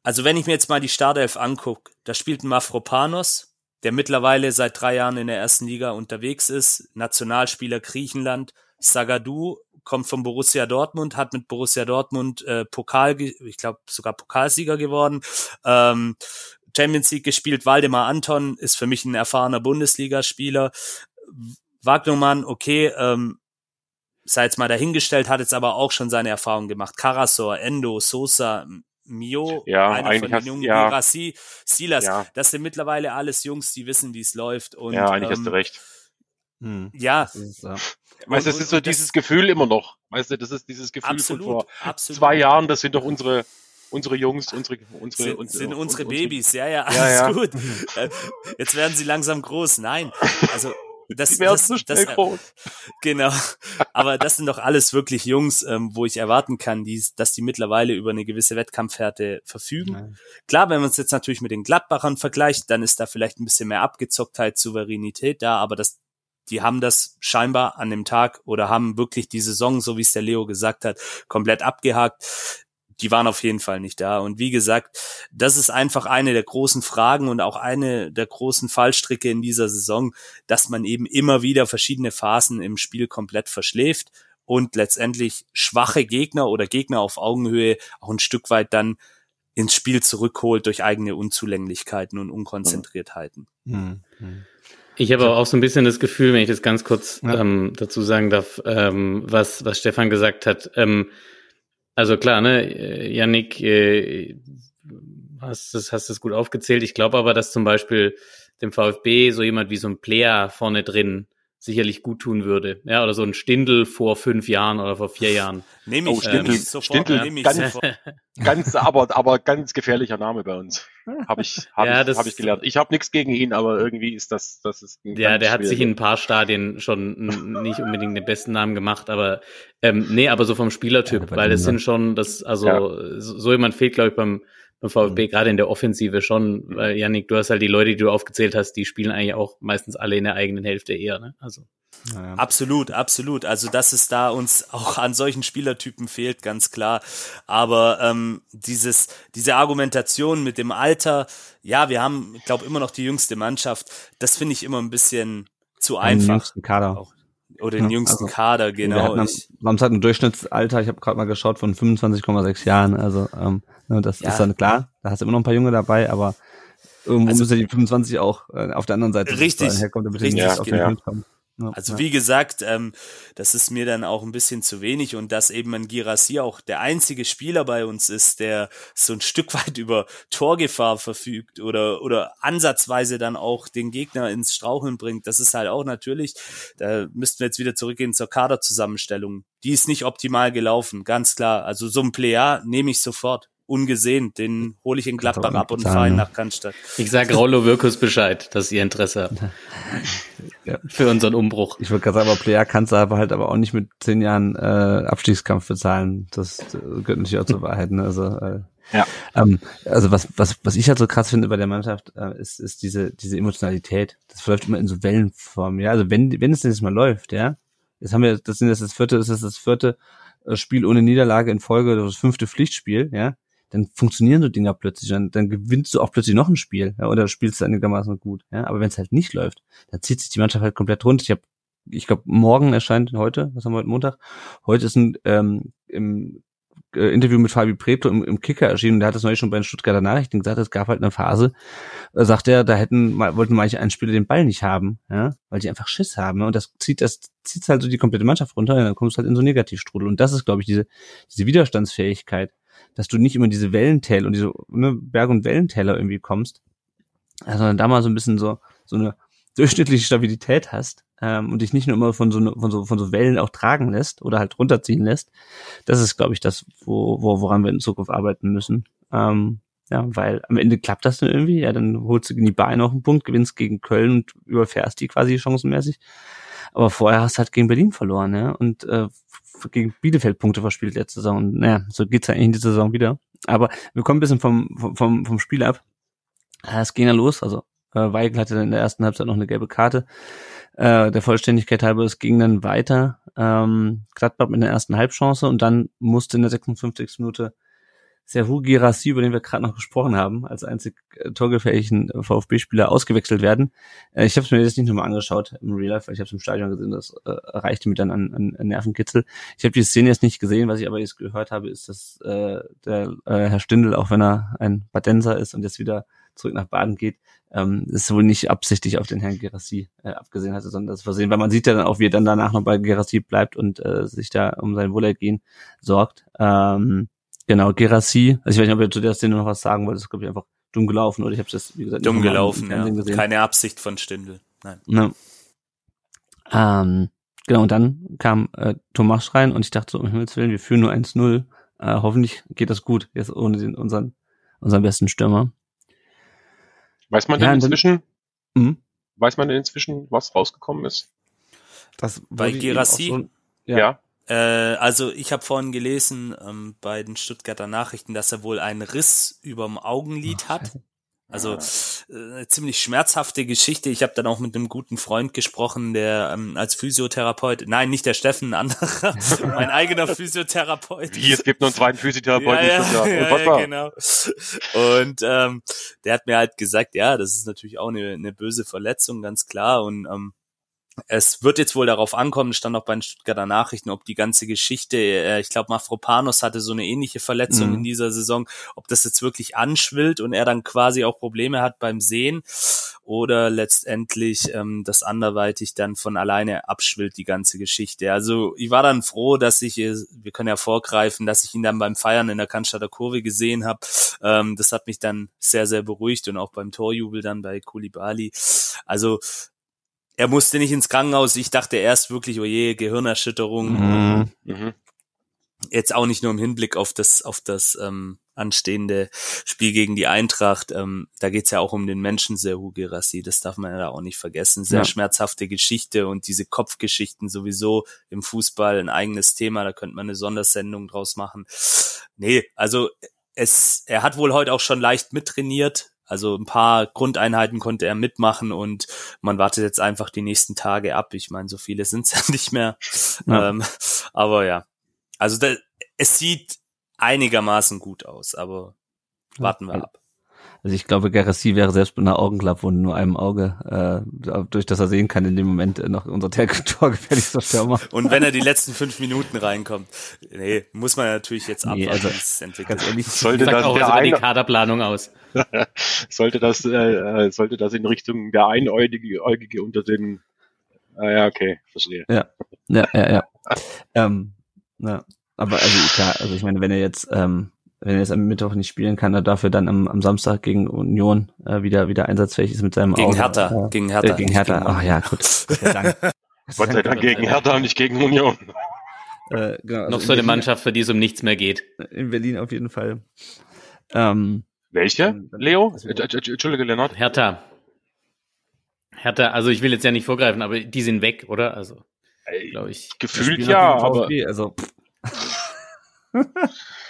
B: also wenn ich mir jetzt mal die Startelf angucke, da spielt ein Mafropanos, der mittlerweile seit drei Jahren in der ersten Liga unterwegs ist, Nationalspieler Griechenland, Sagadu kommt von Borussia Dortmund, hat mit Borussia Dortmund äh, Pokal, ich glaube sogar Pokalsieger geworden. Ähm, Champions League gespielt. Waldemar Anton ist für mich ein erfahrener Bundesligaspieler. Wagnermann, okay, ähm, sei jetzt mal dahingestellt, hat jetzt aber auch schon seine Erfahrungen gemacht. Karasor, Endo, Sosa, Mio,
D: ja, einer von den
B: jungen ja. Rassi, Silas, ja. das sind mittlerweile alles Jungs, die wissen, wie es läuft. Und,
D: ja, eigentlich ähm, hast du recht Hm. Ja. Das ist, ja. Weißt du, das ist so dieses Gefühl immer noch. Weißt du, das ist dieses Gefühl absolut, von vor absolut. zwei Jahren, das sind doch unsere, unsere Jungs, unsere, unsere,
B: sind, unsere, sind unsere Babys, ja, ja, alles ja, ja. gut. Äh, jetzt werden sie langsam groß. Nein, also das, die werden das, so schnell das, groß. Genau. Aber das sind doch alles wirklich Jungs, ähm, wo ich erwarten kann, die, dass die mittlerweile über eine gewisse Wettkampfhärte verfügen. Nein. Klar, wenn man es jetzt natürlich mit den Gladbachern vergleicht, dann ist da vielleicht ein bisschen mehr Abgezocktheit, Souveränität da, aber das die haben das scheinbar an dem Tag oder haben wirklich die Saison, so wie es der Leo gesagt hat, komplett abgehakt die waren auf jeden Fall nicht da. Und wie gesagt, das ist einfach eine der großen Fragen und auch eine der großen Fallstricke in dieser Saison, dass man eben immer wieder verschiedene Phasen im Spiel komplett verschläft und letztendlich schwache Gegner oder Gegner auf Augenhöhe auch ein Stück weit dann ins Spiel zurückholt durch eigene Unzulänglichkeiten und Unkonzentriertheiten. Mhm.
C: Ich habe aber auch so ein bisschen das Gefühl, wenn ich das ganz kurz ja. ähm, dazu sagen darf, ähm, was, was Stefan gesagt hat, ähm, also klar, ne, Yannick, äh, hast das hast das gut aufgezählt. Ich glaube aber, dass zum Beispiel dem VfB so jemand wie so ein Player vorne drin sicherlich gut tun würde. Ja, oder so ein Stindel vor fünf Jahren oder vor vier Jahren.
D: Nehme ich, oh, Stindel, ähm, sofort, Stindel, ja. ich ganz, ganz, aber, aber ganz gefährlicher Name bei uns. Habe ich, hab ja, ich, hab ich gelernt. Ich habe nichts gegen ihn, aber irgendwie ist das, das ist
C: Ja, der hat sich in ein paar Stadien schon nicht unbedingt den besten Namen gemacht, aber ähm, nee, aber so vom Spielertyp, ja, weil das sind schon, das, also ja. so jemand fehlt, glaube ich, beim beim VfB, mhm. gerade in der Offensive schon, weil Yannick, du hast halt die Leute, die du aufgezählt hast, die spielen eigentlich auch meistens alle in der eigenen Hälfte eher, ne? Also.
B: Naja. Absolut, absolut. Also dass es da uns auch an solchen Spielertypen fehlt, ganz klar. Aber ähm, dieses, diese Argumentation mit dem Alter, ja, wir haben, ich glaube, immer noch die jüngste Mannschaft. Das finde ich immer ein bisschen zu einfach.
A: Kader. Auch.
B: Oder den ja, jüngsten also, Kader, genau. Wir
A: haben halt ein Durchschnittsalter, ich habe gerade mal geschaut, von 25,6 Jahren. Also ähm, Ne, das ja. ist dann klar, da hast du immer noch ein paar Junge dabei, aber irgendwo also, müssen die 25 auch äh, auf der anderen Seite
B: richtig, herkommen, damit richtig, auf genau. Also ja. wie gesagt, ähm, das ist mir dann auch ein bisschen zu wenig und dass eben ein Girassi auch der einzige Spieler bei uns ist, der so ein Stück weit über Torgefahr verfügt oder oder ansatzweise dann auch den Gegner ins Straucheln bringt, das ist halt auch natürlich, da müssten wir jetzt wieder zurückgehen zur Kaderzusammenstellung. Die ist nicht optimal gelaufen, ganz klar. Also so ein Player nehme ich sofort ungesehen. Den hole ich in Gladbach ab und fahre nach Cannstatt.
C: Ich sage Rollo Wirkus Bescheid, dass ihr Interesse habt. ja. Für unseren Umbruch.
A: Ich würde gerade sagen, aber Player kannst du aber halt aber auch nicht mit zehn Jahren äh, Abstiegskampf bezahlen. Das äh, gehört natürlich auch zur Wahrheit. Ne? Also, äh, ja. Ähm, also was, was, was ich halt so krass finde bei der Mannschaft, äh, ist, ist diese, diese Emotionalität. Das verläuft immer in so Wellenform. Ja, also wenn, wenn es denn jetzt mal läuft, ja, jetzt haben wir, das sind jetzt das vierte, das ist das vierte äh, Spiel ohne Niederlage in Folge, das fünfte Pflichtspiel, ja dann funktionieren so Dinger plötzlich, dann, dann gewinnst du auch plötzlich noch ein Spiel, ja, oder spielst du einigermaßen gut, ja, aber wenn es halt nicht läuft, dann zieht sich die Mannschaft halt komplett runter. Ich habe ich glaube, morgen erscheint heute, was haben wir heute Montag? Heute ist ein ähm, im äh, Interview mit Fabi Preto im, im Kicker erschienen, der hat das neulich schon bei den Stuttgarter Nachrichten gesagt, es gab halt eine Phase, äh, sagt er, da hätten wollten manche einen Spieler den Ball nicht haben, ja, weil die einfach Schiss haben, ja? und das zieht das zieht halt so die komplette Mannschaft runter, und dann kommst du halt in so Negativstrudel und das ist glaube ich diese diese Widerstandsfähigkeit, dass du nicht immer diese Wellentäler und diese ne, Berg- und Wellentäler irgendwie kommst, sondern da mal so ein bisschen so, so eine durchschnittliche Stabilität hast ähm, und dich nicht nur immer von so, von so von so Wellen auch tragen lässt oder halt runterziehen lässt. Das ist, glaube ich, das, wo, wo, woran wir in Zukunft arbeiten müssen. Ähm, ja, weil am Ende klappt das dann irgendwie, ja, dann holst du in die Bayern noch einen Punkt, gewinnst gegen Köln und überfährst die quasi chancenmäßig. Aber vorher hast du halt gegen Berlin verloren, ja, und äh, gegen Bielefeld Punkte verspielt letzte Saison. Und, naja, so geht's ja eigentlich in dieser Saison wieder. Aber wir kommen ein bisschen vom, vom, vom Spiel ab. Es ging ja los, also äh, Weigel hatte in der ersten Halbzeit noch eine gelbe Karte. Äh, der Vollständigkeit halber, es ging dann weiter. Ähm, Gladbach mit der ersten Halbchance und dann musste in der 56. Minute Serhu Girassi, über den wir gerade noch gesprochen haben, als einzig äh, torgefährlichen äh, VfB-Spieler ausgewechselt werden. Äh, ich habe es mir jetzt nicht nochmal angeschaut im Real Life, weil ich habe es im Stadion gesehen, das äh, reichte mir dann an, an, an Nervenkitzel. Ich habe die Szene jetzt nicht gesehen, was ich aber jetzt gehört habe, ist, dass äh, der äh, Herr Stindl, auch wenn er ein Badenser ist und jetzt wieder zurück nach Baden geht, ähm, ist wohl nicht absichtlich auf den Herrn Gerassi äh, abgesehen hatte, sondern das Versehen, weil man sieht ja dann auch, wie er dann danach noch bei Gerassi bleibt und äh, sich da um sein Wohlergehen sorgt. Ähm, Genau, Gerassi. Also ich weiß nicht, ob ihr zu der Szene noch was sagen wollt. Das ist, glaube ich, einfach dumm gelaufen. Oder ich habe das, wie gesagt,
B: dumm gelaufen, ja. Gesehen. Keine Absicht von Stindl. Nein. Ne.
A: Ähm, genau, und dann kam äh, Thomas rein und ich dachte so, um Himmels Willen, wir führen nur 1-0. Äh, hoffentlich geht das gut, jetzt ohne den, unseren, unseren besten Stürmer.
D: Weiß man denn inzwischen, hm? weiß man denn inzwischen, was rausgekommen ist?
B: Das Bei Gerassi? So,
D: ja. ja.
B: Äh, also ich habe vorhin gelesen ähm, bei den Stuttgarter Nachrichten, dass er wohl einen Riss überm Augenlid Ach, hat. Also äh, eine ziemlich schmerzhafte Geschichte. Ich habe dann auch mit einem guten Freund gesprochen, der ähm, als Physiotherapeut, nein, nicht der Steffen, ein anderer, mein eigener Physiotherapeut.
D: Wie, es gibt nur einen zweiten Physiotherapeuten.
B: Ja, ja, ja, ja genau. Und ähm, der hat mir halt gesagt, ja, das ist natürlich auch eine, eine böse Verletzung, ganz klar. Und ähm, es wird jetzt wohl darauf ankommen, stand auch bei den Stuttgarter Nachrichten, ob die ganze Geschichte, äh, ich glaube, Mafropanos hatte so eine ähnliche Verletzung mhm. in dieser Saison, ob das jetzt wirklich anschwillt und er dann quasi auch Probleme hat beim Sehen oder letztendlich ähm, das anderweitig dann von alleine abschwillt, die ganze Geschichte. Also ich war dann froh, dass ich, äh, wir können ja vorgreifen, dass ich ihn dann beim Feiern in der Cannstatter Kurve gesehen habe. Ähm, das hat mich dann sehr, sehr beruhigt und auch beim Torjubel dann bei Kulibali. Also er musste nicht ins Krankenhaus. Ich dachte erst wirklich, oh je, Gehirnerschütterung. Mhm. Mhm. Jetzt auch nicht nur im Hinblick auf das, auf das ähm, anstehende Spiel gegen die Eintracht. Ähm, da geht's ja auch um den Menschen Serhu Gerassi. Das darf man ja auch nicht vergessen. Sehr ja. schmerzhafte Geschichte und diese Kopfgeschichten sowieso im Fußball ein eigenes Thema. Da könnte man eine Sondersendung draus machen. Nee, also es, er hat wohl heute auch schon leicht mittrainiert. Also ein paar Grundeinheiten konnte er mitmachen und man wartet jetzt einfach die nächsten Tage ab. Ich meine, so viele sind es ja nicht mehr. Ja. Ähm, aber ja, also da, es sieht einigermaßen gut aus, aber warten wir ab.
A: Also ich glaube, Gerassi wäre selbst mit einer Augenklappe und nur einem Auge, äh, durch das er sehen kann, in dem Moment äh, noch unser torgefährlichster Stürmer.
B: Und wenn er die letzten fünf Minuten reinkommt, nee, muss man natürlich jetzt abwarten, nee, also, wie
C: es entwickelt. Ganz ehrlich, sollte das auch
B: über die Kaderplanung aus.
D: sollte das, äh, sollte das in Richtung der Einäugige Äugige unter den, ah ja, okay, verstehe.
A: Ja, ja, ja, ja. ähm, ja. Aber also klar, also ich meine, wenn er jetzt ähm, wenn er jetzt am Mittwoch nicht spielen kann, er dafür dann am, am Samstag gegen Union äh, wieder wieder einsatzfähig ist mit seinem
B: gegen Auge. Hertha, äh, gegen Hertha,
A: äh, gegen Hertha. Ach oh, ja, gut.
D: Gott sei Dank gegen Hertha und nicht gegen Union.
C: Äh, genau, also Noch so eine Mannschaft, für die es um nichts mehr geht.
A: In Berlin auf jeden Fall. Ähm,
D: Welche? Leo? Entschuldige, Lennart.
C: Hertha. Hertha, also ich will jetzt ja nicht vorgreifen, aber die sind weg, oder? Also,
D: glaube ich. Gefühlt ja, aber. Also,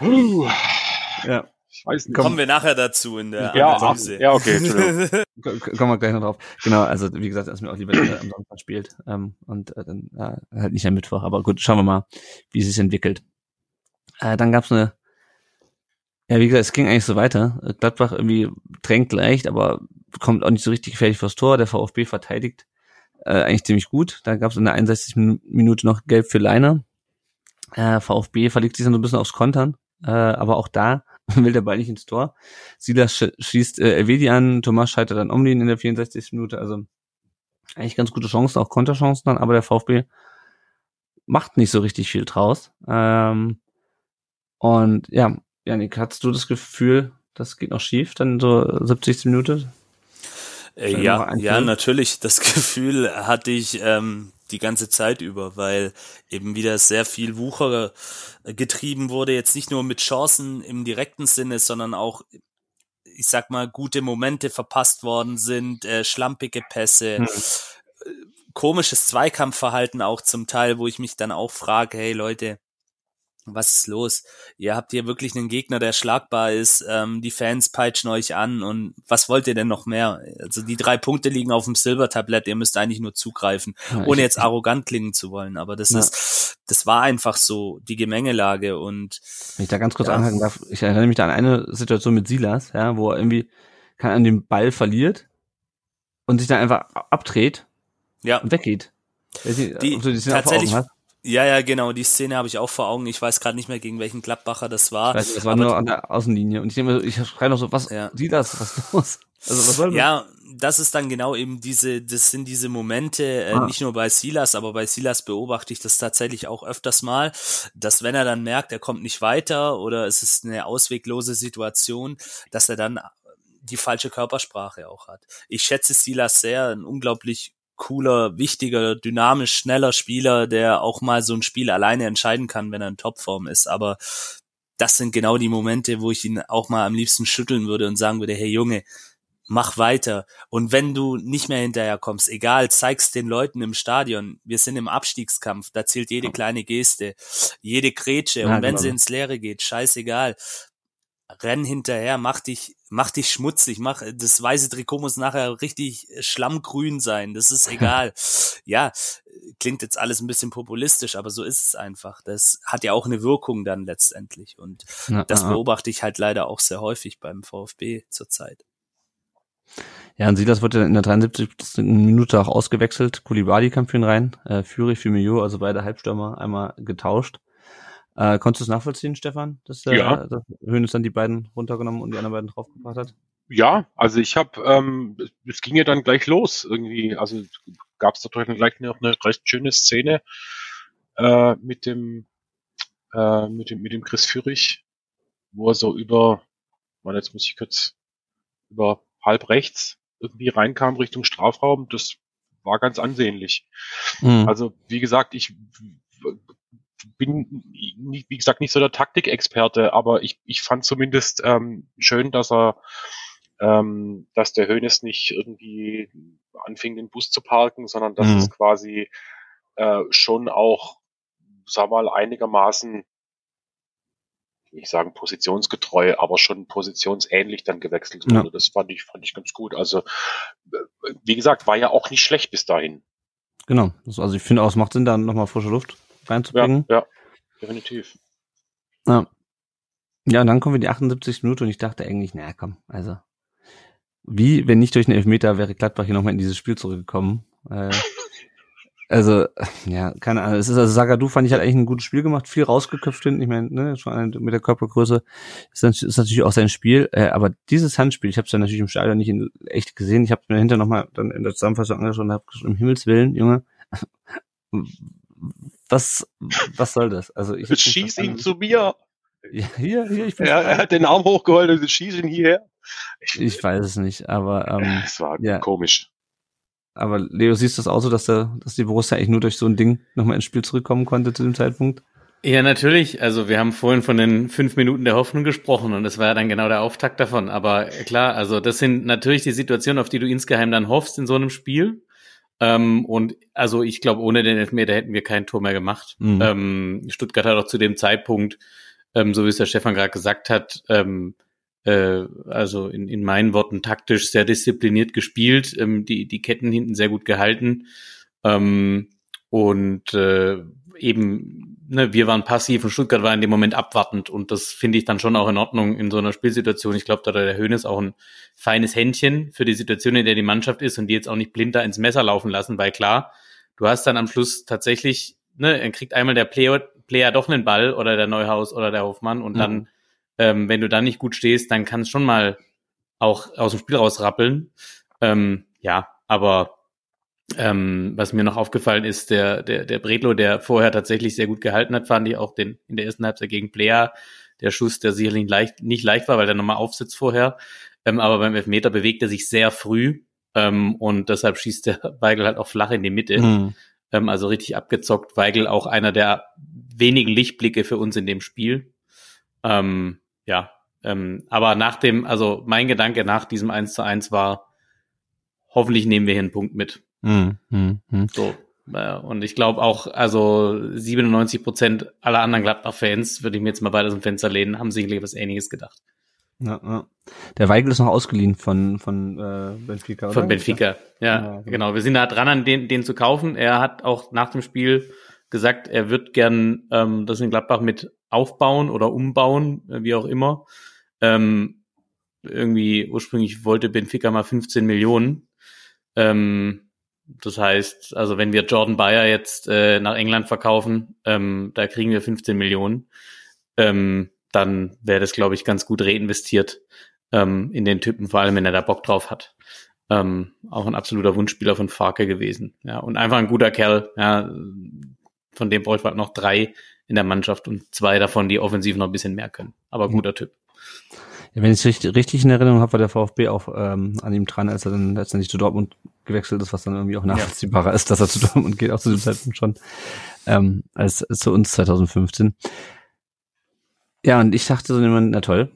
B: ja. Ich weiß nicht. Kommen wir nachher dazu in der
D: ja, Analyse. Ja, okay.
A: Kommen wir gleich noch drauf. Genau, also wie gesagt, dass mir auch lieber am Sonntag spielt ähm, und äh, dann äh, halt nicht am Mittwoch. Aber gut, schauen wir mal, wie es sich entwickelt. Äh, dann gab's eine ja, wie gesagt, es ging eigentlich so weiter. Gladbach irgendwie drängt leicht, aber kommt auch nicht so richtig gefährlich vors Tor. Der VfB verteidigt äh, eigentlich ziemlich gut. Da gab es in der 61. Minute noch Gelb für Leiner. Äh, VfB verlegt sich dann so ein bisschen aufs Kontern äh, aber auch da will der Ball nicht ins Tor. Silas sch schießt äh, Elvedi an, Thomas scheitert dann Omlin in der 64. Minute, also eigentlich ganz gute Chancen, auch Konterchancen dann, aber der VfB macht nicht so richtig viel draus. Ähm, und ja, Janik, hattest du das Gefühl, das geht noch schief, dann so 70. Minute?
B: Äh, ja, ja, natürlich. Das Gefühl hatte ich ähm, die ganze Zeit über, weil eben wieder sehr viel Wucher äh, getrieben wurde, jetzt nicht nur mit Chancen im direkten Sinne, sondern auch, ich sag mal, gute Momente verpasst worden sind, äh, schlampige Pässe, hm. Äh, komisches Zweikampfverhalten auch zum Teil, wo ich mich dann auch frage, hey Leute, was ist los? Ihr habt hier wirklich einen Gegner, der schlagbar ist. Ähm, die Fans peitschen euch an und was wollt ihr denn noch mehr? Also die drei Punkte liegen auf dem Silbertablett. Ihr müsst eigentlich nur zugreifen, ja, ohne jetzt arrogant klingen zu wollen. Aber das ja. ist, das war einfach so die Gemengelage und.
A: Wenn ich da ganz kurz ja. anhaken darf, ich erinnere mich da an eine Situation mit Silas, ja, wo er irgendwie kann an den Ball verliert und sich dann einfach abdreht
B: ja.
A: und weggeht.
B: Nicht, die, tatsächlich, ja, ja, genau. Die Szene habe ich auch vor Augen. Ich weiß gerade nicht mehr, gegen welchen Gladbacher das war.
A: Ich weiß, das war nur an der Außenlinie. Und ich denke ich schreie noch so, was, ja. sieh das, was ist los?
B: Also, was soll das? Ja, das ist dann genau eben diese, das sind diese Momente, äh, ah. nicht nur bei Silas, aber bei Silas beobachte ich das tatsächlich auch öfters mal, dass wenn er dann merkt, er kommt nicht weiter oder es ist eine ausweglose Situation, dass er dann die falsche Körpersprache auch hat. Ich schätze Silas sehr, ein unglaublich cooler, wichtiger, dynamisch, schneller Spieler, der auch mal so ein Spiel alleine entscheiden kann, wenn er in Topform ist. Aber das sind genau die Momente, wo ich ihn auch mal am liebsten schütteln würde und sagen würde, hey Junge, mach weiter. Und wenn du nicht mehr hinterher kommst, egal, zeig's den Leuten im Stadion. Wir sind im Abstiegskampf, da zählt jede kleine Geste, jede Grätsche. Und wenn genau. sie ins Leere geht, scheißegal renn hinterher, mach dich, mach dich schmutzig, mach, das weiße Trikot muss nachher richtig schlammgrün sein, das ist egal. ja, klingt jetzt alles ein bisschen populistisch, aber so ist es einfach. Das hat ja auch eine Wirkung dann letztendlich und Na, das beobachte ich halt leider auch sehr häufig beim VfB zurzeit.
A: Ja, und Silas wurde in der 73. Minute auch ausgewechselt. Kulibali kam für ihn rein, äh, Führig für Mio, also beide Halbstürmer einmal getauscht. Äh, konntest du es nachvollziehen, Stefan, dass, äh, ja. dass Hönes dann die beiden runtergenommen und die anderen beiden draufgebracht hat?
D: Ja, also ich habe, ähm, es ging ja dann gleich los irgendwie. Also gab es da gleich noch eine recht schöne Szene äh, mit dem äh, mit dem mit dem Chris Führig, wo er so über, man jetzt muss ich kurz über halb rechts irgendwie reinkam Richtung Strafraum. Das war ganz ansehnlich. Mhm. Also wie gesagt, ich bin, wie gesagt, nicht so der Taktikexperte, aber ich, ich fand zumindest ähm, schön, dass er, ähm, dass der Hönes nicht irgendwie anfing, den Bus zu parken, sondern dass mhm. es quasi äh, schon auch, sag mal, einigermaßen ich sagen positionsgetreu, aber schon positionsähnlich dann gewechselt wurde. Ja. Das fand ich, fand ich ganz gut. Also, äh, wie gesagt, war ja auch nicht schlecht bis dahin.
A: Genau. Also ich finde auch, es macht Sinn, da nochmal frische Luft reinzubringen.
D: Ja, ja definitiv.
A: Ja. Ja, und dann kommen wir die 78 Minuten und ich dachte eigentlich, naja, komm, also wie, wenn nicht durch einen Elfmeter wäre Gladbach hier nochmal in dieses Spiel zurückgekommen. Äh, also, ja, keine Ahnung. Es ist also Sagadu fand ich hat eigentlich ein gutes Spiel gemacht, viel rausgeköpft hinten. Ich meine, ne, schon mit der Körpergröße ist, dann, ist natürlich auch sein Spiel. Äh, aber dieses Handspiel, ich habe es ja natürlich im Stadion nicht in echt gesehen. Ich habe mir hinterher nochmal dann in der Zusammenfassung angeschaut und habe gesagt, um Himmels Willen, Junge, was, was soll das? Also ich
D: schieß ihn zu mir.
A: Ja, hier, hier, ich bin
D: ja, er hat den Arm hochgeholt und schieß ihn hierher.
A: Ich, ich weiß es nicht, aber ähm,
D: es war ja. komisch.
A: Aber Leo, siehst du das auch so, dass der, dass die Borussia eigentlich nur durch so ein Ding nochmal ins Spiel zurückkommen konnte zu dem Zeitpunkt?
C: Ja, natürlich. Also wir haben vorhin von den fünf Minuten der Hoffnung gesprochen und das war ja dann genau der Auftakt davon. Aber klar, also das sind natürlich die Situationen, auf die du insgeheim dann hoffst in so einem Spiel. Ähm, und also ich glaube, ohne den Elfmeter hätten wir kein Tor mehr gemacht. Mhm. Ähm, Stuttgart hat auch zu dem Zeitpunkt, ähm, so wie es der Stefan gerade gesagt hat, ähm, äh, also in, in meinen Worten taktisch sehr diszipliniert gespielt, ähm, die, die Ketten hinten sehr gut gehalten. Ähm, und äh, eben, ne, wir waren passiv und Stuttgart war in dem Moment abwartend und das finde ich dann schon auch in Ordnung in so einer Spielsituation. Ich glaube, da hat der Höhnes auch ein feines Händchen für die Situation, in der die Mannschaft ist und die jetzt auch nicht blind da ins Messer laufen lassen, weil klar, du hast dann am Schluss tatsächlich, ne, er kriegt einmal der Player, Player doch einen Ball oder der Neuhaus oder der Hofmann und mhm. dann, ähm, wenn du dann nicht gut stehst, dann kann es schon mal auch aus dem Spiel rausrappeln. Ähm, ja, aber ähm, was mir noch aufgefallen ist, der, der, der Bredlo, der vorher tatsächlich sehr gut gehalten hat, fand ich auch den, in der ersten Halbzeit gegen Player, der Schuss, der sicherlich leicht, nicht leicht war, weil der nochmal aufsitzt vorher. Ähm, aber beim Elfmeter bewegt er sich sehr früh ähm, und deshalb schießt der Weigel halt auch flach in die Mitte. Mhm. Also richtig abgezockt. Weigel auch einer der wenigen Lichtblicke für uns in dem Spiel. Ähm, ja, ähm, aber nach dem, also mein Gedanke nach diesem 1 zu 1 war, hoffentlich nehmen wir hier einen Punkt mit. Mhm. Mhm. So. Äh, und ich glaube auch, also 97 Prozent aller anderen Gladbach-Fans, würde ich mir jetzt mal weiter aus dem Fenster lehnen, haben sicherlich was Ähnliches gedacht.
A: Ja, ja. Der Weigel ist noch ausgeliehen von, von äh, Benfica,
C: oder? Von Benfica, ja, ja genau. genau. Wir sind da dran, an den, den zu kaufen. Er hat auch nach dem Spiel gesagt, er wird gern ähm, das in Gladbach mit aufbauen oder umbauen, äh, wie auch immer. Ähm, irgendwie ursprünglich wollte Benfica mal 15 Millionen. Ähm, das heißt, also wenn wir Jordan Bayer jetzt äh, nach England verkaufen, ähm, da kriegen wir 15 Millionen, ähm, dann wäre das, glaube ich, ganz gut reinvestiert ähm, in den Typen, vor allem wenn er da Bock drauf hat. Ähm, auch ein absoluter Wunschspieler von Farke gewesen. Ja, und einfach ein guter Kerl. Ja, von dem bräuchte man noch drei in der Mannschaft und zwei davon, die offensiv noch ein bisschen mehr können. Aber guter Typ.
A: Wenn ich es richtig, richtig in Erinnerung habe, war der VfB auch ähm, an ihm dran, als er dann letztendlich zu Dortmund gewechselt ist, was dann irgendwie auch nachvollziehbarer ja. ist, dass er zu Dortmund geht, auch zu dem Zeitpunkt schon, ähm, als, als zu uns 2015. Ja, und ich dachte so, na toll,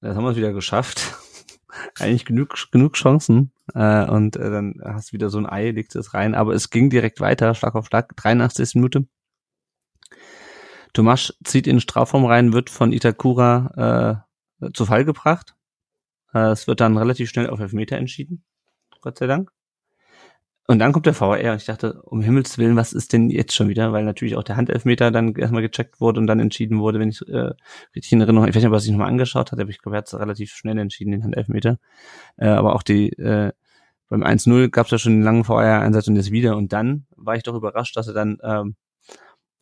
A: das haben wir es wieder geschafft. Eigentlich genug, genug Chancen. Äh, und äh, dann hast du wieder so ein Ei, legst es rein. Aber es ging direkt weiter, Schlag auf Schlag, 83. Minute. Tomasch zieht in den Strafraum rein, wird von Itakura äh, zu Fall gebracht. Äh, es wird dann relativ schnell auf Elfmeter entschieden. Gott sei Dank. Und dann kommt der VR und ich dachte, um Himmels Willen, was ist denn jetzt schon wieder? Weil natürlich auch der Handelfmeter dann erstmal gecheckt wurde und dann entschieden wurde, wenn ich äh, richtig in Erinnerung, ich weiß nicht, was ich nochmal angeschaut hatte, aber ich glaube, er hat es relativ schnell entschieden, den Handelfmeter. Äh, aber auch die, äh, beim 1-0 gab es ja schon einen langen VR-Einsatz und jetzt wieder. Und dann war ich doch überrascht, dass er dann ähm,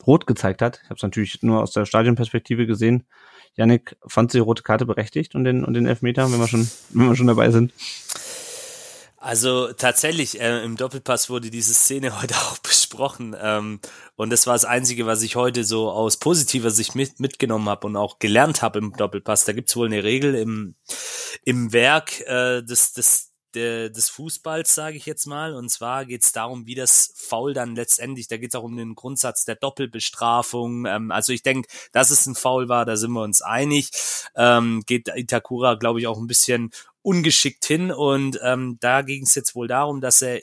A: rot gezeigt hat. Ich habe es natürlich nur aus der Stadionperspektive gesehen. Yannick fand die rote Karte berechtigt und den, und den Elfmeter, wenn wir schon, wenn wir schon dabei sind.
B: Also tatsächlich, äh, im Doppelpass wurde diese Szene heute auch besprochen. Ähm, und das war das Einzige, was ich heute so aus positiver Sicht mit, mitgenommen habe und auch gelernt habe im Doppelpass. Da gibt's wohl eine Regel im, im Werk äh, des, des, de, des Fußballs, sage ich jetzt mal. Und zwar geht es darum, wie das Foul dann letztendlich, da geht es auch um den Grundsatz der Doppelbestrafung. Ähm, also ich denke, dass es ein Foul war, da sind wir uns einig. Ähm, geht Itakura, glaube ich, auch ein bisschen ungeschickt hin. Und ähm, da ging es jetzt wohl darum, dass er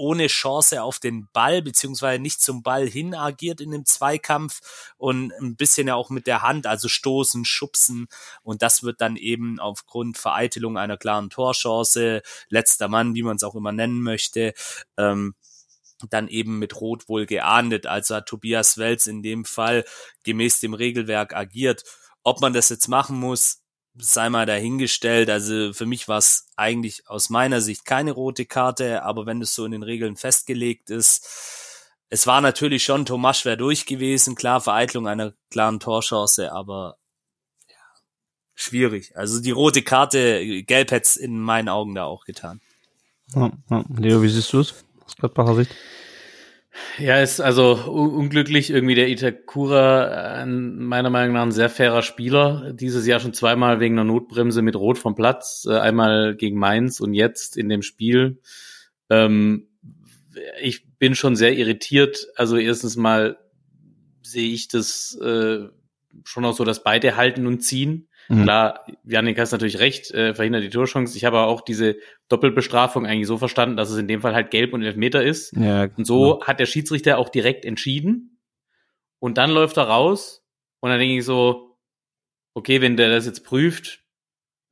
B: ohne Chance auf den Ball, beziehungsweise nicht zum Ball hin agiert in dem Zweikampf und ein bisschen ja auch mit der Hand, also stoßen, schubsen. Und das wird dann eben aufgrund Vereitelung einer klaren Torchance, letzter Mann, wie man es auch immer nennen möchte, ähm, dann eben mit Rot wohl geahndet. Also hat Tobias Welz in dem Fall gemäß dem Regelwerk agiert. Ob man das jetzt machen muss, sei mal dahingestellt. Also für mich war es eigentlich aus meiner Sicht keine rote Karte, aber wenn es so in den Regeln festgelegt ist, es war natürlich schon, Tomasch wäre durch gewesen, klar, Vereitlung einer klaren Torchance, aber ja, schwierig. Also die rote Karte, gelb hätte in meinen Augen da auch getan.
A: Ja, ja. Leo, wie siehst du es aus Gladbacher Sicht?
C: Ja, ist also unglücklich irgendwie der Itakura, äh, meiner Meinung nach ein sehr fairer Spieler. Dieses Jahr schon zweimal wegen einer Notbremse mit Rot vom Platz, äh, einmal gegen Mainz und jetzt in dem Spiel. Ähm, ich bin schon sehr irritiert. Also erstens mal sehe ich das äh, schon auch so, dass beide halten und ziehen. Mhm. Klar, Janik hast natürlich recht, äh, verhindert die Torchance. Ich habe aber auch diese Doppelbestrafung eigentlich so verstanden, dass es in dem Fall halt gelb und Elfmeter ist. Ja, und so genau. hat der Schiedsrichter auch direkt entschieden. Und dann läuft er raus und dann denke ich so, okay, wenn der das jetzt prüft,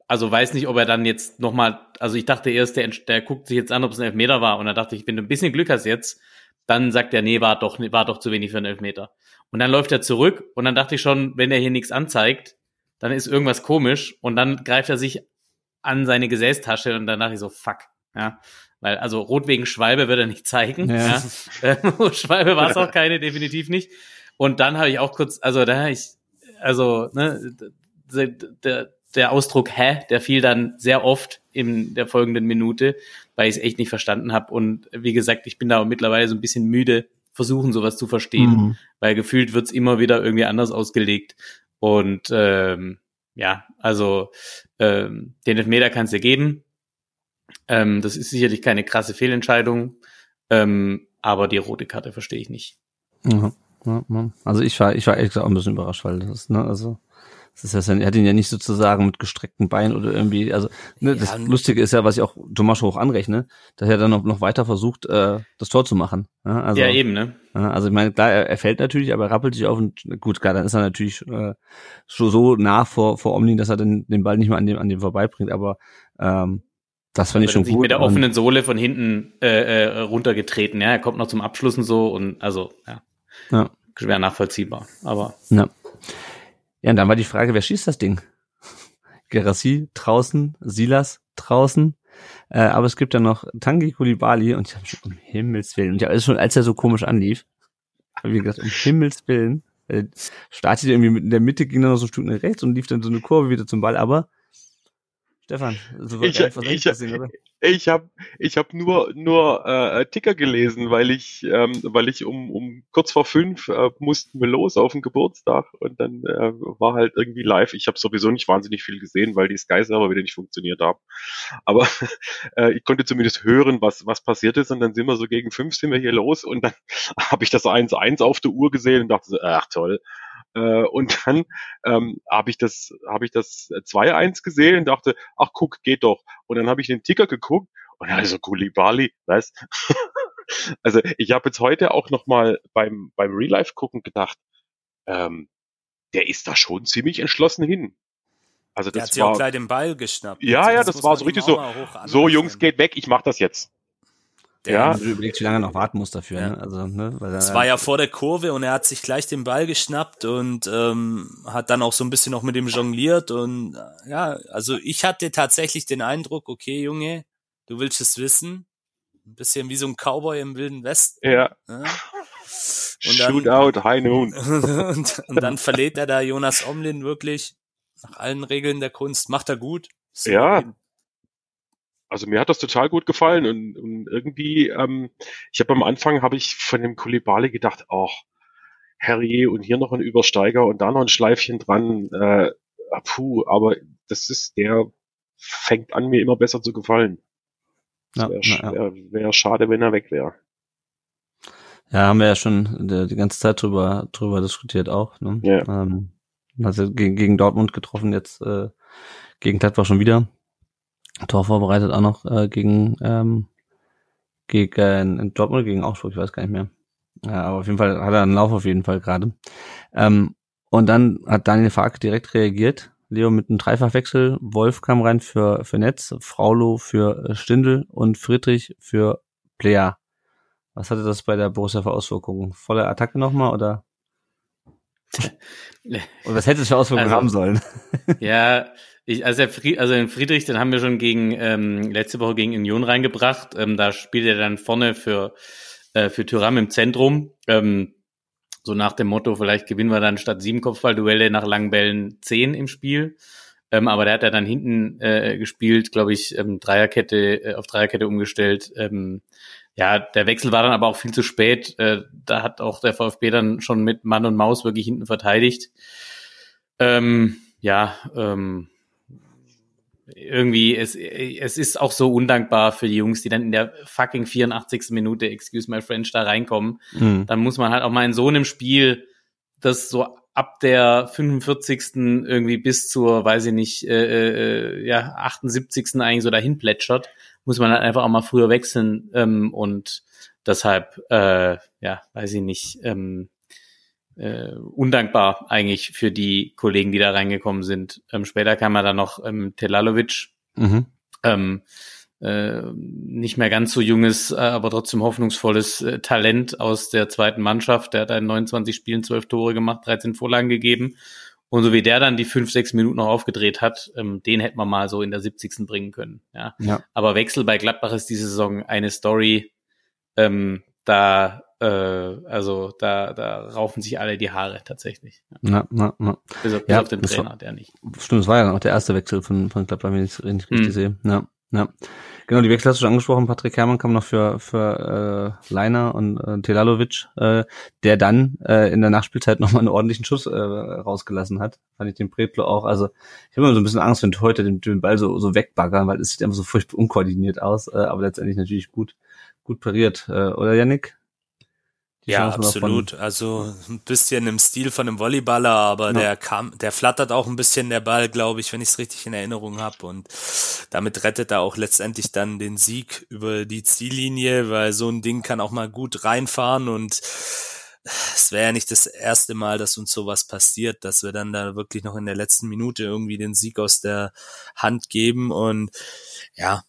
C: also weiß nicht, ob er dann jetzt nochmal, also ich dachte erst, der, der guckt sich jetzt an, ob es ein Elfmeter war. Und dann dachte ich, wenn du ein bisschen Glück hast jetzt, dann sagt er, nee, war doch, war doch zu wenig für einen Elfmeter. Und dann läuft er zurück und dann dachte ich schon, wenn er hier nichts anzeigt, dann ist irgendwas komisch und dann greift er sich an seine Gesäßtasche und danach ich so, fuck, ja. Weil, also rot wegen Schwalbe wird er nicht zeigen. Ja. ja. Schwalbe war es auch keine, definitiv nicht. Und dann habe ich auch kurz, also da ich, also, ne, der, der Ausdruck hä, der fiel dann sehr oft in der folgenden Minute, weil ich es echt nicht verstanden habe. Und wie gesagt, ich bin da mittlerweile so ein bisschen müde, versuchen sowas zu verstehen, mhm. weil gefühlt wird's immer wieder irgendwie anders ausgelegt. Und ähm, ja, also ähm, den Elfmeter kannst du geben. Ähm, das ist sicherlich keine krasse Fehlentscheidung, ähm, aber die rote Karte verstehe ich nicht.
A: Ja, also ich war, ich war ehrlich gesagt auch ein bisschen überrascht, weil das, ne, also das ja, er hat ihn ja nicht sozusagen mit gestreckten Beinen oder irgendwie, also ne, das ja, Lustige ist ja, was ich auch Tomasch hoch anrechne, dass er dann noch, noch weiter versucht, äh, das Tor zu machen. Ja, also,
C: ja eben, ne?
A: Also ich meine, klar, er, er fällt natürlich, aber er rappelt sich auf und gut, klar, dann ist er natürlich äh, so, so nah vor, vor Omni, dass er den, den Ball nicht mehr an dem, an dem vorbeibringt, aber ähm, das fand ich schon
C: sich gut. mit der offenen Sohle von hinten äh, äh, runtergetreten, ja, er kommt noch zum Abschluss und so und also, ja. ja. Schwer nachvollziehbar, aber.
A: Ja. Ja, und dann war die Frage, wer schießt das Ding? Gerassi draußen, Silas draußen, äh, aber es gibt ja noch Tangi Kulibali und ich habe schon um Himmels Willen, und ja, also schon als er so komisch anlief, habe ich gesagt, um Himmels Willen, äh, startete irgendwie mit in der Mitte, ging dann noch so ein Stück nach rechts und lief dann so eine Kurve wieder zum Ball, aber Stefan,
D: so ich, ich, ich, gesehen, ich habe ich hab nur nur äh, Ticker gelesen, weil ich ähm, weil ich um um kurz vor fünf äh, mussten wir los auf den Geburtstag und dann äh, war halt irgendwie live. Ich habe sowieso nicht wahnsinnig viel gesehen, weil die Sky Server wieder nicht funktioniert haben. Aber äh, ich konnte zumindest hören, was was passiert ist und dann sind wir so gegen fünf sind wir hier los und dann habe ich das 1-1 auf der Uhr gesehen und dachte so, ach toll. Äh, und dann ähm, habe ich das, habe ich das 2-1 gesehen und dachte, ach guck, geht doch. Und dann habe ich den Ticker geguckt und also Kulibali, was? also ich habe jetzt heute auch noch mal beim beim Real Life gucken gedacht, ähm, der ist da schon ziemlich entschlossen hin.
B: Also das der hat war, sich auch gleich den Ball geschnappt.
D: Ja, also ja, das, das war so richtig so. So Jungs, geht weg, ich mach das jetzt.
A: Der ja. Du überlegst, wie lange er noch warten muss dafür. Ja. Ne? Also, ne?
B: Weil es war ja vor der Kurve und er hat sich gleich den Ball geschnappt und ähm, hat dann auch so ein bisschen noch mit ihm jongliert. Und äh, ja, also ich hatte tatsächlich den Eindruck, okay, Junge, du willst es wissen. Ein bisschen wie so ein Cowboy im Wilden Westen.
D: Ja. ja? Und dann, Shootout, High Noon.
B: und, und dann verlädt er da Jonas Omlin wirklich nach allen Regeln der Kunst. Macht er gut.
D: So ja, also mir hat das total gut gefallen und, und irgendwie, ähm, ich habe am Anfang habe ich von dem Kulibali gedacht, ach, Harry und hier noch ein Übersteiger und da noch ein Schleifchen dran, äh, puh, aber das ist, der fängt an, mir immer besser zu gefallen. Ja, wäre ja. wär, wär schade, wenn er weg wäre.
A: Ja, haben wir ja schon die, die ganze Zeit drüber, drüber diskutiert auch. Ne? Ja. Ähm, also gegen, gegen Dortmund getroffen, jetzt äh, gegen Gladbach schon wieder. Tor vorbereitet auch noch äh, gegen ähm, gegen in Dortmund gegen Augsburg, ich weiß gar nicht mehr. Ja, aber auf jeden Fall hat er einen Lauf auf jeden Fall gerade. Ähm, und dann hat Daniel Fark direkt reagiert. Leo mit einem Dreifachwechsel. Wolf kam rein für, für Netz, Fraulo für Stindel und Friedrich für Player. Was hatte das bei der Borussia für Auswirkungen? Volle Attacke nochmal oder? und was hätte es für Auswirkungen also, haben sollen?
C: ja, ich, also, Fried, also den Friedrich, den haben wir schon gegen ähm, letzte Woche gegen Union reingebracht. Ähm, da spielt er dann vorne für äh, für Tyram im Zentrum. Ähm, so nach dem Motto, vielleicht gewinnen wir dann statt sieben Kopfballduelle nach langen Bällen zehn im Spiel. Ähm, aber der hat ja dann hinten äh, gespielt, glaube ich, ähm, Dreierkette äh, auf Dreierkette umgestellt. Ähm, ja, der Wechsel war dann aber auch viel zu spät. Äh, da hat auch der VfB dann schon mit Mann und Maus wirklich hinten verteidigt. Ähm, ja, ähm, irgendwie, es, es ist auch so undankbar für die Jungs, die dann in der fucking 84. Minute, excuse my French, da reinkommen. Mhm. Dann muss man halt auch mal in so einem Spiel, das so ab der 45. irgendwie bis zur, weiß ich nicht, äh, äh, ja, 78. eigentlich so dahin plätschert, muss man halt einfach auch mal früher wechseln ähm, und deshalb, äh, ja, weiß ich nicht, ähm, äh, undankbar eigentlich für die Kollegen, die da reingekommen sind. Ähm, später kam er dann noch ähm, Telalovic, mhm. ähm, äh, nicht mehr ganz so junges, äh, aber trotzdem hoffnungsvolles äh, Talent aus der zweiten Mannschaft. Der hat in 29 Spielen 12 Tore gemacht, 13 Vorlagen gegeben. Und so wie der dann die fünf, sechs Minuten noch aufgedreht hat, ähm, den hätte man mal so in der 70. bringen können. Ja. ja. Aber Wechsel bei Gladbach ist diese Saison eine Story. Ähm, da äh, also da, da raufen sich alle die Haare tatsächlich.
A: Ja, na, na.
C: Bis, auf, bis ja, auf den Trainer, war, der nicht.
A: Stimmt, das war ja dann auch der erste Wechsel von, von Gladbach, wenn ich es richtig mhm. sehe. Ja, ja. Genau, die Wechsel hast du schon angesprochen. Patrick Herrmann kam noch für, für äh, Leiner und äh, Telalovic, äh, der dann äh, in der Nachspielzeit nochmal einen ordentlichen Schuss äh, rausgelassen hat. Fand ich den Pretlo auch. Also ich habe immer so ein bisschen Angst, wenn heute den, den Ball so, so wegbaggern, weil es sieht einfach so furchtbar unkoordiniert aus, äh, aber letztendlich natürlich gut, gut pariert. Äh, oder Yannick?
B: Ja, absolut. Also ein bisschen im Stil von einem Volleyballer, aber ja. der kam, der flattert auch ein bisschen der Ball, glaube ich, wenn ich es richtig in Erinnerung habe. Und damit rettet er auch letztendlich dann den Sieg über die Ziellinie, weil so ein Ding kann auch mal gut reinfahren und es wäre ja nicht das erste Mal, dass uns sowas passiert, dass wir dann da wirklich noch in der letzten Minute irgendwie den Sieg aus der Hand geben und ja,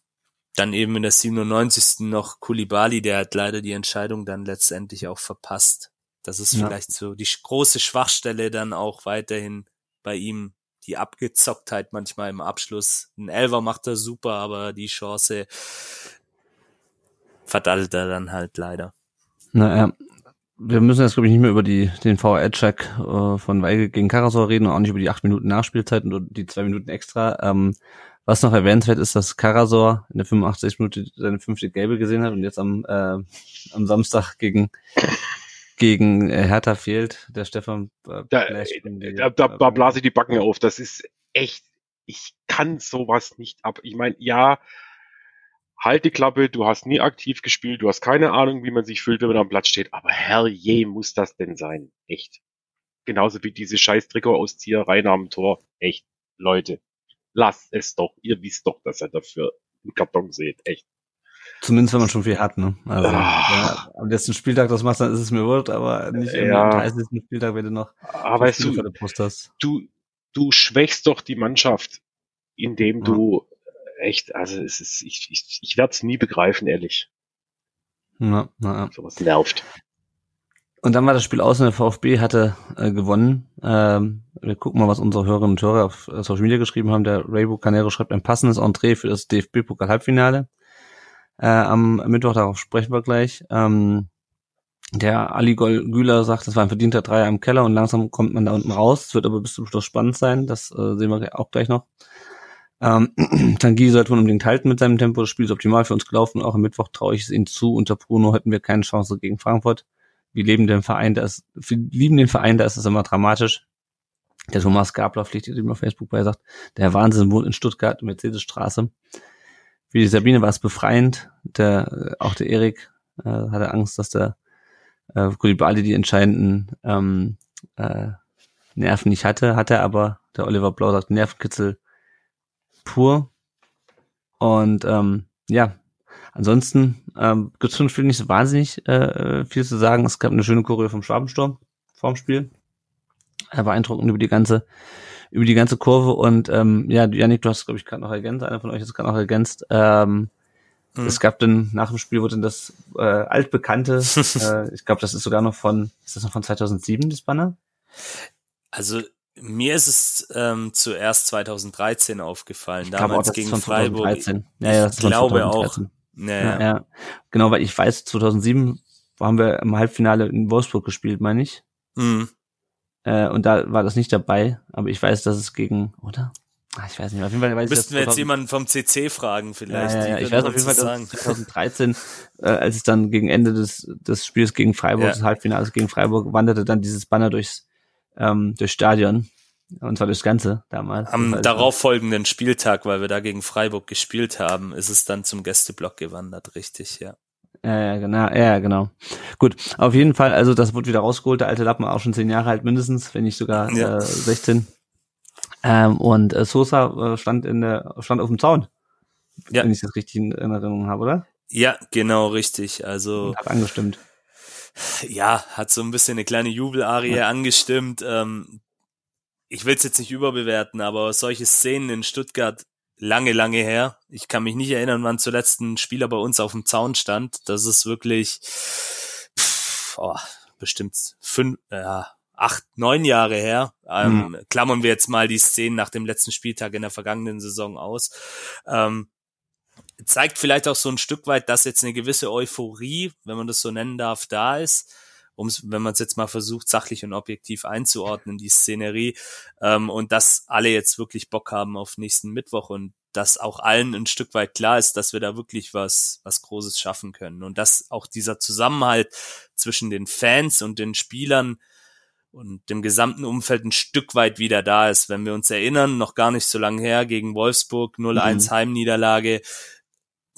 B: dann eben in der 97. noch Kulibali, der hat leider die Entscheidung dann letztendlich auch verpasst. Das ist ja. vielleicht so die große Schwachstelle dann auch weiterhin bei ihm. Die Abgezocktheit manchmal im Abschluss. Ein Elver macht er super, aber die Chance verdattelt er dann halt leider.
A: Naja, wir müssen jetzt, glaube ich, nicht mehr über die, den VR-Check äh, von Weigel gegen Karasor reden und auch nicht über die acht Minuten Nachspielzeit und die zwei Minuten extra. Ähm, Was noch erwähnenswert ist, dass Karasor in der 85. Minute seine fünfte Gelbe gesehen hat und jetzt am, äh, am Samstag gegen gegen äh, Hertha fehlt. Der Stefan
D: äh, da, die, da, da, da blase ich die Backen auf. Das ist echt, ich kann sowas nicht ab. Ich meine, ja, halt die Klappe, du hast nie aktiv gespielt, du hast keine Ahnung, wie man sich fühlt, wenn man am Platz steht, aber herrje muss das denn sein. Echt. Genauso wie diese scheiß Trikot-Auszieherei am Tor. Echt. Leute, lasst es doch. Ihr wisst doch, dass ihr dafür einen Karton seht. Echt.
A: Zumindest wenn man schon viel hat, ne? Also ah. ja, am letzten Spieltag das machst, dann ist es mir wurscht, aber nicht ja. am 30. Spieltag, wenn du noch
D: aber weißt du, du, du schwächst doch die Mannschaft, indem du echt, also es ist, ich, ich, ich werde es nie begreifen, ehrlich.
A: Na, na, ja.
D: Sowas nervt.
A: Und dann war das Spiel aus und der VfB hatte äh, gewonnen. Ähm, wir gucken mal, was unsere Hörerinnen und Hörer auf äh, Social Media geschrieben haben. Der Raybo Canero schreibt ein passendes Entree für das DFB-Pokal-Halbfinale. Äh, am Mittwoch, darauf sprechen wir gleich. Ähm, der Ali Güler sagt, das war ein verdienter Dreier im Keller und langsam kommt man da unten raus. Es wird aber bis zum Schluss spannend sein. Das äh, sehen wir auch gleich noch. Ähm, Tanguy sollte man unbedingt halten mit seinem Tempo. Das Spiel ist optimal für uns gelaufen. Auch am Mittwoch traue ich es ihnen zu. Unter Bruno hätten wir keine Chance gegen Frankfurt. Wir leben den Verein, da ist, wir lieben den Verein, da ist es immer dramatisch. Der Thomas Gabler pflichtet ihm auf Facebook bei, sagt, der Wahnsinn wohnt in Stuttgart, Mercedesstraße. Für die Sabine war es befreiend. Der, auch der Erik äh, hatte Angst, dass der äh, Kulibali die entscheidenden ähm, äh, Nerven nicht hatte, hatte aber der Oliver Blau sagt Nervenkitzel pur. Und ähm, ja, ansonsten ähm, gibt es zum Spiel nicht so wahnsinnig äh, viel zu sagen. Es gab eine schöne Choreo vom Schwabensturm vorm Spiel. Er beeindruckend über die ganze über die ganze Kurve und ähm, ja, Janik, du hast glaube ich gerade noch ergänzt, einer von euch hat es gerade noch ergänzt. Ähm, mhm. Es gab dann nach dem Spiel wurde dann das äh, altbekannte, äh, ich glaube, das ist sogar noch von, ist das noch von 2007 das Banner?
B: Also mir ist es ähm, zuerst 2013 aufgefallen, ich damals gegen Freiburg. 2013.
A: Ja, ja, ich glaube auch. Ja, ja. genau, weil ich weiß, 2007 haben wir im Halbfinale in Wolfsburg gespielt, meine ich. Mhm. Äh, und da war das nicht dabei, aber ich weiß, dass es gegen, oder? Ach, ich weiß nicht, auf jeden Fall weiß
B: Müssten ich, wir jetzt jemanden vom CC fragen vielleicht.
A: Ja, ja, ja. ich weiß auf jeden Fall, dass 2013, äh, als es dann gegen Ende des, des Spiels gegen Freiburg, ja. des Halbfinales gegen Freiburg, wanderte dann dieses Banner durchs ähm, durchs Stadion. Und zwar das Ganze damals.
B: Am darauffolgenden Spieltag, weil wir da gegen Freiburg gespielt haben, ist es dann zum Gästeblock gewandert, richtig, ja.
A: Ja, ja, genau, ja, genau. Gut, auf jeden Fall, also das wurde wieder rausgeholt, der alte Lappen auch schon zehn Jahre alt mindestens, wenn nicht sogar ja. äh, 16. Ähm, und äh, Sosa äh, stand in der, stand auf dem Zaun. Ja. Wenn ich das richtig in Erinnerung habe, oder?
B: Ja, genau, richtig. Also.
A: Und hat angestimmt
B: ja, hat so ein bisschen eine kleine Jubelarie ja. angestimmt. Ähm, ich will es jetzt nicht überbewerten, aber solche Szenen in Stuttgart lange, lange her. Ich kann mich nicht erinnern, wann zuletzt ein Spieler bei uns auf dem Zaun stand. Das ist wirklich pff, oh, bestimmt fünf, ja, acht, neun Jahre her. Ähm, mhm. Klammern wir jetzt mal die Szenen nach dem letzten Spieltag in der vergangenen Saison aus. Ähm, zeigt vielleicht auch so ein Stück weit, dass jetzt eine gewisse Euphorie, wenn man das so nennen darf, da ist. Um, wenn man es jetzt mal versucht, sachlich und objektiv einzuordnen, die Szenerie, ähm, und dass alle jetzt wirklich Bock haben auf nächsten Mittwoch und dass auch allen ein Stück weit klar ist, dass wir da wirklich was, was Großes schaffen können und dass auch dieser Zusammenhalt zwischen den Fans und den Spielern und dem gesamten Umfeld ein Stück weit wieder da ist. Wenn wir uns erinnern, noch gar nicht so lange her gegen Wolfsburg, 0-1 mhm. Heimniederlage,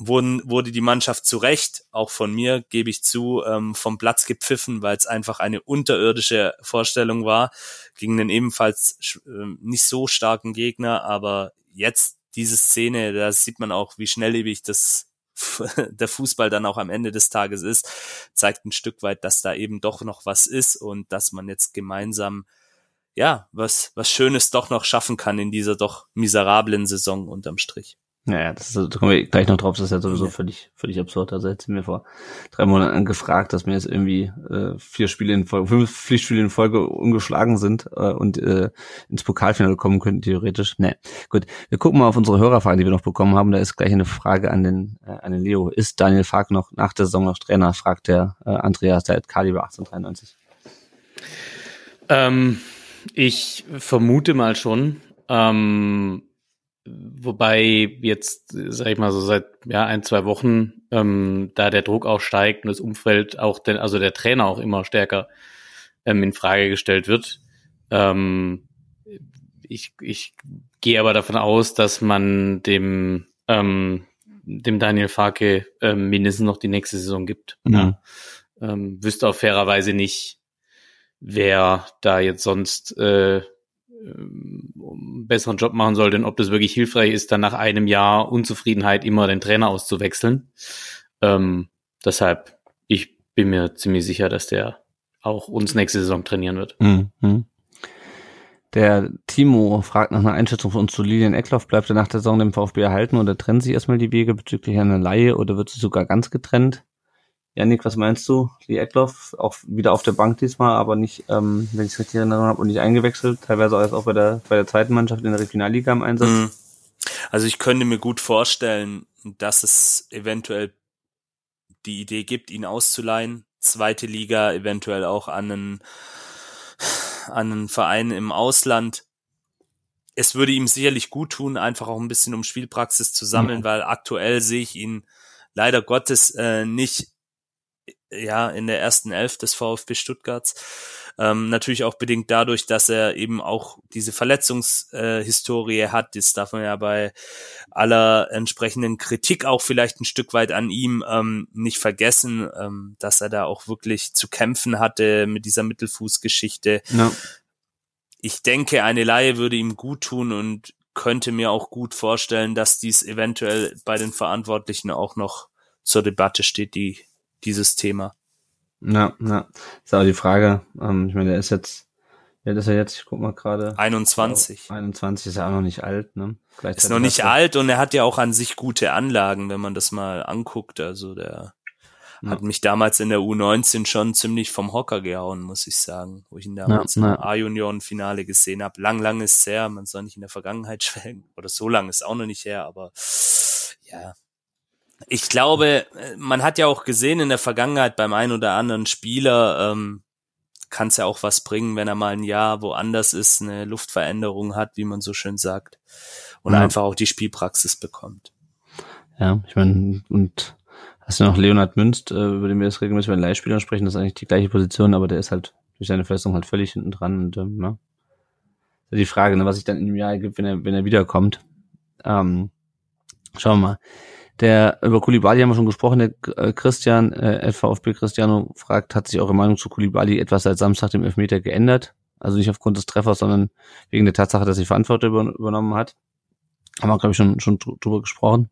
B: wurden, wurde die Mannschaft zu Recht, auch von mir, gebe ich zu, ähm, vom Platz gepfiffen, weil es einfach eine unterirdische Vorstellung war, gegen den ebenfalls äh, nicht so starken Gegner, aber jetzt diese Szene, da sieht man auch, wie schnelllebig das der Fußball dann auch am Ende des Tages ist, zeigt ein Stück weit, dass da eben doch noch was ist und dass man jetzt gemeinsam ja, was, was Schönes doch noch schaffen kann in dieser doch miserablen Saison unterm Strich.
A: Naja, das ist, da kommen wir gleich noch drauf, das ist ja sowieso völlig, völlig absurd. Also hätte sie mir vor drei Monaten gefragt, dass mir jetzt irgendwie äh, vier Spiele in Folge, fünf Pflichtspiele in Folge ungeschlagen sind äh, und äh, ins Pokalfinale kommen könnten, theoretisch. Nee. Gut, wir gucken mal auf unsere Hörerfragen, die wir noch bekommen haben. Da ist gleich eine Frage an den, äh, an den Leo. Ist Daniel Fark noch nach der Saison noch Trainer? fragt der äh, Andreas, der hat Kaliber 1893.
C: Ähm, ich vermute mal schon. Ähm, wobei jetzt, sag ich mal so seit ja, ein, zwei Wochen ähm, da der Druck auch steigt und das Umfeld auch, den, also der Trainer auch immer stärker ähm, in Frage gestellt wird. Ähm, ich, ich gehe aber davon aus, dass man dem, ähm, dem Daniel Farke ähm, mindestens noch die nächste Saison gibt. Ja. Ähm, wüsste auch fairerweise nicht, wer da jetzt sonst äh, einen besseren Job machen soll, denn ob das wirklich hilfreich ist, dann nach einem Jahr Unzufriedenheit immer den Trainer auszuwechseln. Ähm, deshalb, ich bin mir ziemlich sicher, dass der auch uns nächste Saison trainieren wird. Mhm.
A: Der Timo fragt nach einer Einschätzung von uns zu Lilian Eckloff. Bleibt er nach der Saison dem VfB erhalten oder trennen sich erstmal die Wege bezüglich einer Laie oder wird sie sogar ganz getrennt? Janik, was meinst du? Lee Eckloff, auch wieder auf der Bank diesmal, aber nicht, ähm, wenn ich es richtig erinnere habe, und nicht eingewechselt, teilweise auch bei der, bei der zweiten Mannschaft in der Regionalliga im Einsatz. Mhm.
B: Also ich könnte mir gut vorstellen, dass es eventuell die Idee gibt, ihn auszuleihen. Zweite Liga, eventuell auch an einen, an einen Verein im Ausland. Es würde ihm sicherlich gut tun, einfach auch ein bisschen um Spielpraxis zu sammeln, mhm. weil aktuell sehe ich ihn leider Gottes äh, nicht ja in der ersten Elf des VfB Stuttgarts. Ähm, natürlich auch bedingt dadurch, dass er eben auch diese Verletzungshistorie äh, hat. Das darf man ja bei aller entsprechenden Kritik auch vielleicht ein Stück weit an ihm ähm, nicht vergessen, ähm, dass er da auch wirklich zu kämpfen hatte mit dieser Mittelfußgeschichte. Ja. Ich denke, eine Laie würde ihm gut tun und könnte mir auch gut vorstellen, dass dies eventuell bei den Verantwortlichen auch noch zur Debatte steht, die dieses Thema.
A: Ja, ja. Ist aber die Frage, ähm, ich meine, der ist jetzt, ja, ist er jetzt, ich guck mal gerade.
B: 21.
A: 21 ist ja auch noch nicht alt, ne?
B: Ist noch nicht alt und er hat ja auch an sich gute Anlagen, wenn man das mal anguckt. Also der ja. hat mich damals in der U19 schon ziemlich vom Hocker gehauen, muss ich sagen, wo ich ihn damals ja, im A-Junioren-Finale gesehen habe. Lang, lang ist es her, man soll nicht in der Vergangenheit schwelgen. Oder so lang ist auch noch nicht her, aber ja, ich glaube, man hat ja auch gesehen in der Vergangenheit beim einen oder anderen Spieler, ähm, kann es ja auch was bringen, wenn er mal ein Jahr woanders ist, eine Luftveränderung hat, wie man so schön sagt, und ja. einfach auch die Spielpraxis bekommt.
A: Ja, ich meine, und hast du noch Leonhard Münst, äh, über den wir jetzt regelmäßig bei den Leihspielern sprechen, das ist eigentlich die gleiche Position, aber der ist halt durch seine Verletzung halt völlig hinten dran und ähm, ja. Die Frage, ne, was sich dann in einem Jahr ergibt, wenn er, wenn er wiederkommt. Ähm, schauen wir mal. Der über Kulibali haben wir schon gesprochen, der äh, Christian, äh, VfB Cristiano fragt, hat sich eure Meinung zu Kulibali etwas seit Samstag dem Elfmeter geändert? Also nicht aufgrund des Treffers, sondern wegen der Tatsache, dass er Verantwortung über, übernommen hat. Haben wir, glaube ich, schon, schon drüber gesprochen.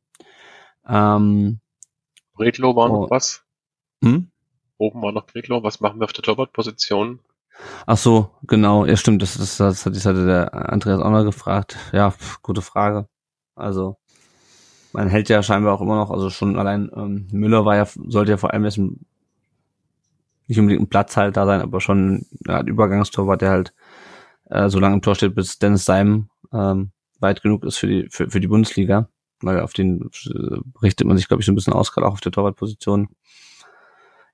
A: Ähm,
D: Bredlo war oh. noch was? Hm? Oben war noch Bredlo. Was machen wir auf der Torwartposition?
A: Ach so, genau. Ja, stimmt. Das, das, das, das hatte der Andreas auch noch gefragt. Ja, gute Frage. Also, man hält ja scheinbar auch immer noch, also schon allein ähm, Müller war ja, sollte ja vor allem ein, nicht unbedingt ein Platzhalter sein, aber schon eine Art Übergangstorwart, der halt äh, so lange im Tor steht, bis Dennis Seim ähm, weit genug ist für die, für, für die Bundesliga. Weil auf den äh, richtet man sich, glaube ich, so ein bisschen aus, gerade auch auf der Torwartposition.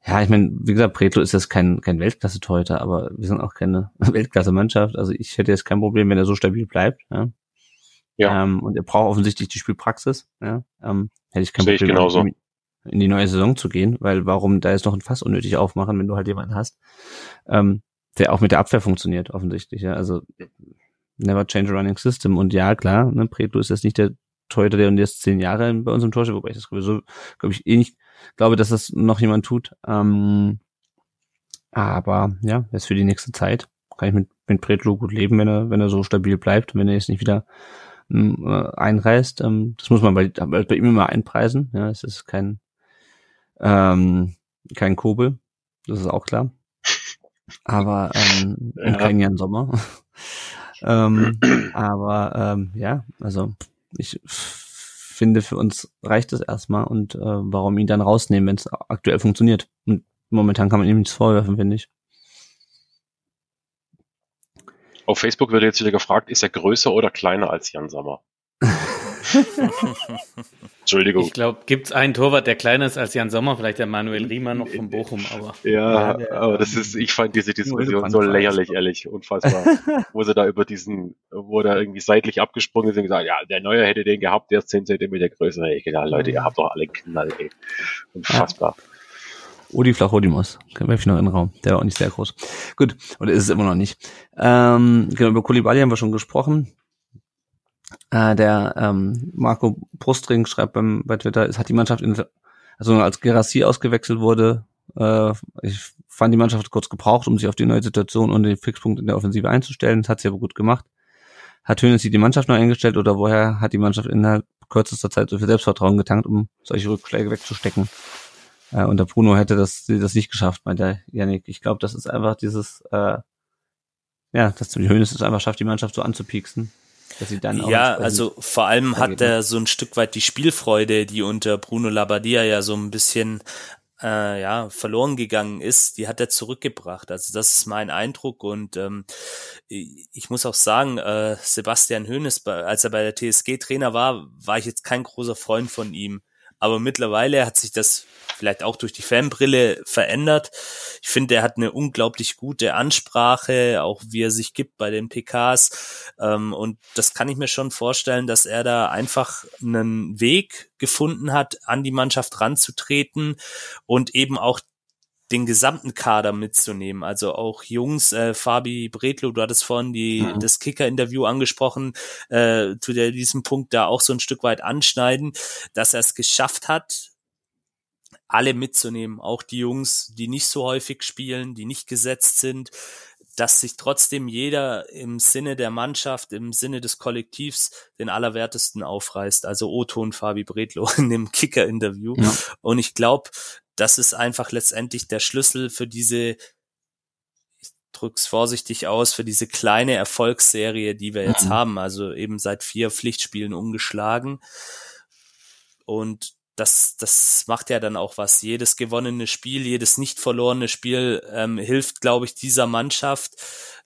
A: Ja, ich meine, wie gesagt, Pretlo ist jetzt kein, kein Weltklasse-Torhüter, aber wir sind auch keine Weltklasse-Mannschaft. Also ich hätte jetzt kein Problem, wenn er so stabil bleibt. Ja. Ja. Ähm, und er braucht offensichtlich die Spielpraxis. Ja. Ähm, hätte ich kein Sehe Problem, ich genauso. in die neue Saison zu gehen, weil warum da jetzt noch ein Fass unnötig aufmachen, wenn du halt jemanden hast, ähm, der auch mit der Abwehr funktioniert, offensichtlich. Ja. Also never change a running system. Und ja, klar, ne, Preto ist jetzt nicht der Torhüter, der jetzt zehn Jahre bei uns im Tor steht, wobei ich das sowieso, glaube ich, eh nicht glaube, dass das noch jemand tut. Ähm, aber ja, jetzt für die nächste Zeit kann ich mit, mit Pretlo gut leben, wenn er, wenn er so stabil bleibt, wenn er jetzt nicht wieder äh, einreißt. Ähm, das muss man bei, bei ihm immer einpreisen. Ja, es ist kein, ähm, kein Kobel. Das ist auch klar. Aber ähm, ja. kein Jan Sommer. ähm, aber ähm, ja, also ich finde, für uns reicht es erstmal und äh, warum ihn dann rausnehmen, wenn es aktuell funktioniert. Und momentan kann man ihm nichts vorwerfen, finde ich.
D: Auf Facebook wird jetzt wieder gefragt, ist er größer oder kleiner als Jan Sommer?
C: Entschuldigung. Ich glaube, gibt es einen Torwart, der kleiner ist als Jan Sommer, vielleicht der Manuel Riemann noch von Bochum, aber.
D: Ja, ja aber das ist, ich fand diese Diskussion so lächerlich, ehrlich, unfassbar. wo sie da über diesen, wo da irgendwie seitlich abgesprungen sind und gesagt, ja, der Neue hätte den gehabt, der ist 10 Zentimeter größer. Ich gedacht, Leute, ihr habt doch alle Knall, ey. Unfassbar. Ja.
A: Odi Flachodimos, werfe ich noch in den Raum. Der war auch nicht sehr groß. Gut, oder ist es immer noch nicht. Ähm, genau, über Kulibali haben wir schon gesprochen. Äh, der ähm, Marco Brustring schreibt beim, bei Twitter, es hat die Mannschaft, in, also als Gerassi ausgewechselt wurde, äh, ich fand die Mannschaft kurz gebraucht, um sich auf die neue Situation und den Fixpunkt in der Offensive einzustellen. Das hat sie aber gut gemacht. Hat Hönes die Mannschaft neu eingestellt oder woher hat die Mannschaft innerhalb kürzester Zeit so viel Selbstvertrauen getankt, um solche Rückschläge wegzustecken? Äh, und der Bruno hätte das, das nicht geschafft, meint der Janik. Ich glaube, das ist einfach dieses, äh, ja, dass die Hönes es einfach schafft, die Mannschaft so anzupieksen.
B: Dass sie dann ja, also vor allem hat er so ein Stück weit die Spielfreude, die unter Bruno Labbadia ja so ein bisschen äh, ja verloren gegangen ist, die hat er zurückgebracht. Also das ist mein Eindruck und ähm, ich muss auch sagen, äh, Sebastian Hoeneß, als er bei der TSG Trainer war, war ich jetzt kein großer Freund von ihm. Aber mittlerweile hat sich das vielleicht auch durch die Fanbrille verändert. Ich finde, er hat eine unglaublich gute Ansprache, auch wie er sich gibt bei den PKs. Ähm, und das kann ich mir schon vorstellen, dass er da einfach einen Weg gefunden hat, an die Mannschaft ranzutreten und eben auch den gesamten Kader mitzunehmen. Also auch Jungs, äh, Fabi Bredlo, du hattest vorhin die, mhm. das Kicker-Interview angesprochen, äh, zu der, diesem Punkt da auch so ein Stück weit anschneiden, dass er es geschafft hat, alle mitzunehmen, auch die Jungs, die nicht so häufig spielen, die nicht gesetzt sind, dass sich trotzdem jeder im Sinne der Mannschaft, im Sinne des Kollektivs den Allerwertesten aufreißt. Also Oton Fabi Bredlo in dem Kicker-Interview. Ja. Und ich glaube, das ist einfach letztendlich der Schlüssel für diese, ich drück's vorsichtig aus, für diese kleine Erfolgsserie, die wir jetzt mhm. haben. Also eben seit vier Pflichtspielen umgeschlagen. Und das, das macht ja dann auch was. Jedes gewonnene Spiel, jedes nicht verlorene Spiel ähm, hilft, glaube ich, dieser Mannschaft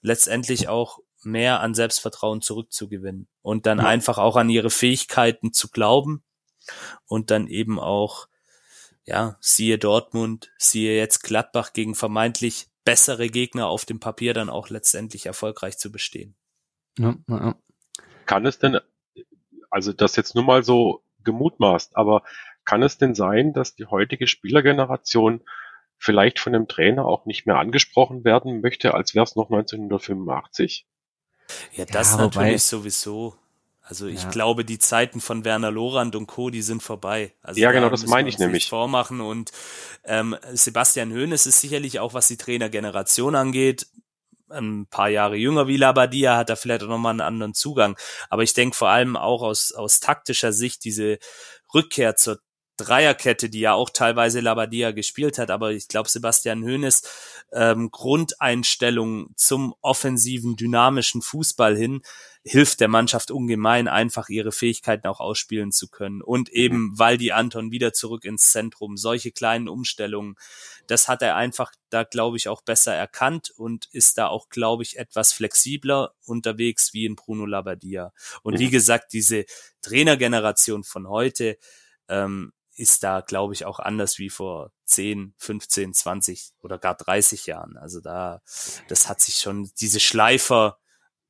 B: letztendlich auch mehr an Selbstvertrauen zurückzugewinnen und dann ja. einfach auch an ihre Fähigkeiten zu glauben und dann eben auch, ja, siehe Dortmund, siehe jetzt Gladbach gegen vermeintlich bessere Gegner auf dem Papier dann auch letztendlich erfolgreich zu bestehen. Ja,
D: ja. Kann es denn, also das jetzt nur mal so gemutmaßt, aber kann es denn sein, dass die heutige Spielergeneration vielleicht von dem Trainer auch nicht mehr angesprochen werden möchte, als wäre es noch 1985?
B: Ja, das ja, natürlich sowieso. Also ich ja. glaube, die Zeiten von Werner Lorand und Co., die sind vorbei. Also
D: ja, genau, da das meine ich nämlich.
B: Vormachen und ähm, Sebastian Hoeneß ist sicherlich auch, was die Trainergeneration angeht, ein paar Jahre jünger wie Labadia, hat er vielleicht auch nochmal einen anderen Zugang. Aber ich denke vor allem auch aus, aus taktischer Sicht diese Rückkehr zur Dreierkette, die ja auch teilweise Labadia gespielt hat, aber ich glaube, Sebastian Hoeneß ähm, Grundeinstellung zum offensiven, dynamischen Fußball hin hilft der Mannschaft ungemein, einfach ihre Fähigkeiten auch ausspielen zu können. Und eben, mhm. weil die Anton wieder zurück ins Zentrum, solche kleinen Umstellungen, das hat er einfach da, glaube ich, auch besser erkannt und ist da auch, glaube ich, etwas flexibler unterwegs wie in Bruno Labadia. Und wie gesagt, diese Trainergeneration von heute, ähm, ist da, glaube ich, auch anders wie vor 10, 15, 20 oder gar 30 Jahren. Also da, das hat sich schon, diese Schleifer,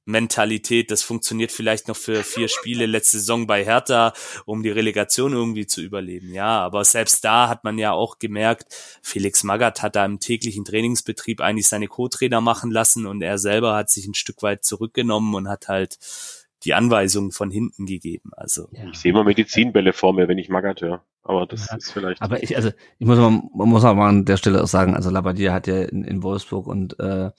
B: Mentalität, das funktioniert vielleicht noch für vier Spiele letzte Saison bei Hertha, um die Relegation irgendwie zu überleben. Ja, aber selbst da hat man ja auch gemerkt, Felix Magath hat da im täglichen Trainingsbetrieb eigentlich seine Co-Trainer machen lassen und er selber hat sich ein Stück weit zurückgenommen und hat halt die Anweisungen von hinten gegeben. Also
D: ja. ich sehe immer Medizinbälle vor mir, wenn ich Magath höre. Aber das ja. ist vielleicht.
A: Aber ich, also ich muss mal, man muss auch mal an der Stelle auch sagen, also Labadia hat ja in, in Wolfsburg und äh,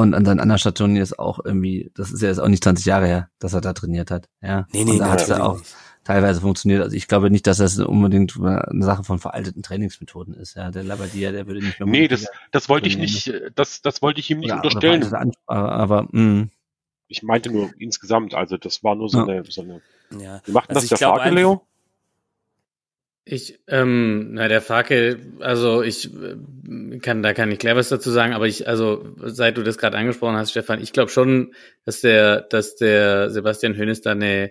A: und an seinen anderen Stationen jetzt auch irgendwie, das ist ja jetzt auch nicht 20 Jahre her, dass er da trainiert hat. Ja. Nee, nee, und da hat es auch teilweise funktioniert. Also ich glaube nicht, dass das unbedingt eine Sache von veralteten Trainingsmethoden ist. Ja, der Labadia, der würde nicht
D: mehr. Nee, das, das wollte ich nicht, das, das wollte ich ihm nicht oder, unterstellen.
A: Aber, aber mh. Mm.
D: Ich meinte nur insgesamt, also das war nur so ja. eine, so eine. Ja. Wie macht also das der Frage, Leo?
C: Ich, ähm, na, der Farke, also ich äh, kann, da kann ich gleich was dazu sagen, aber ich, also seit du das gerade angesprochen hast, Stefan, ich glaube schon, dass der, dass der Sebastian Hönes da eine,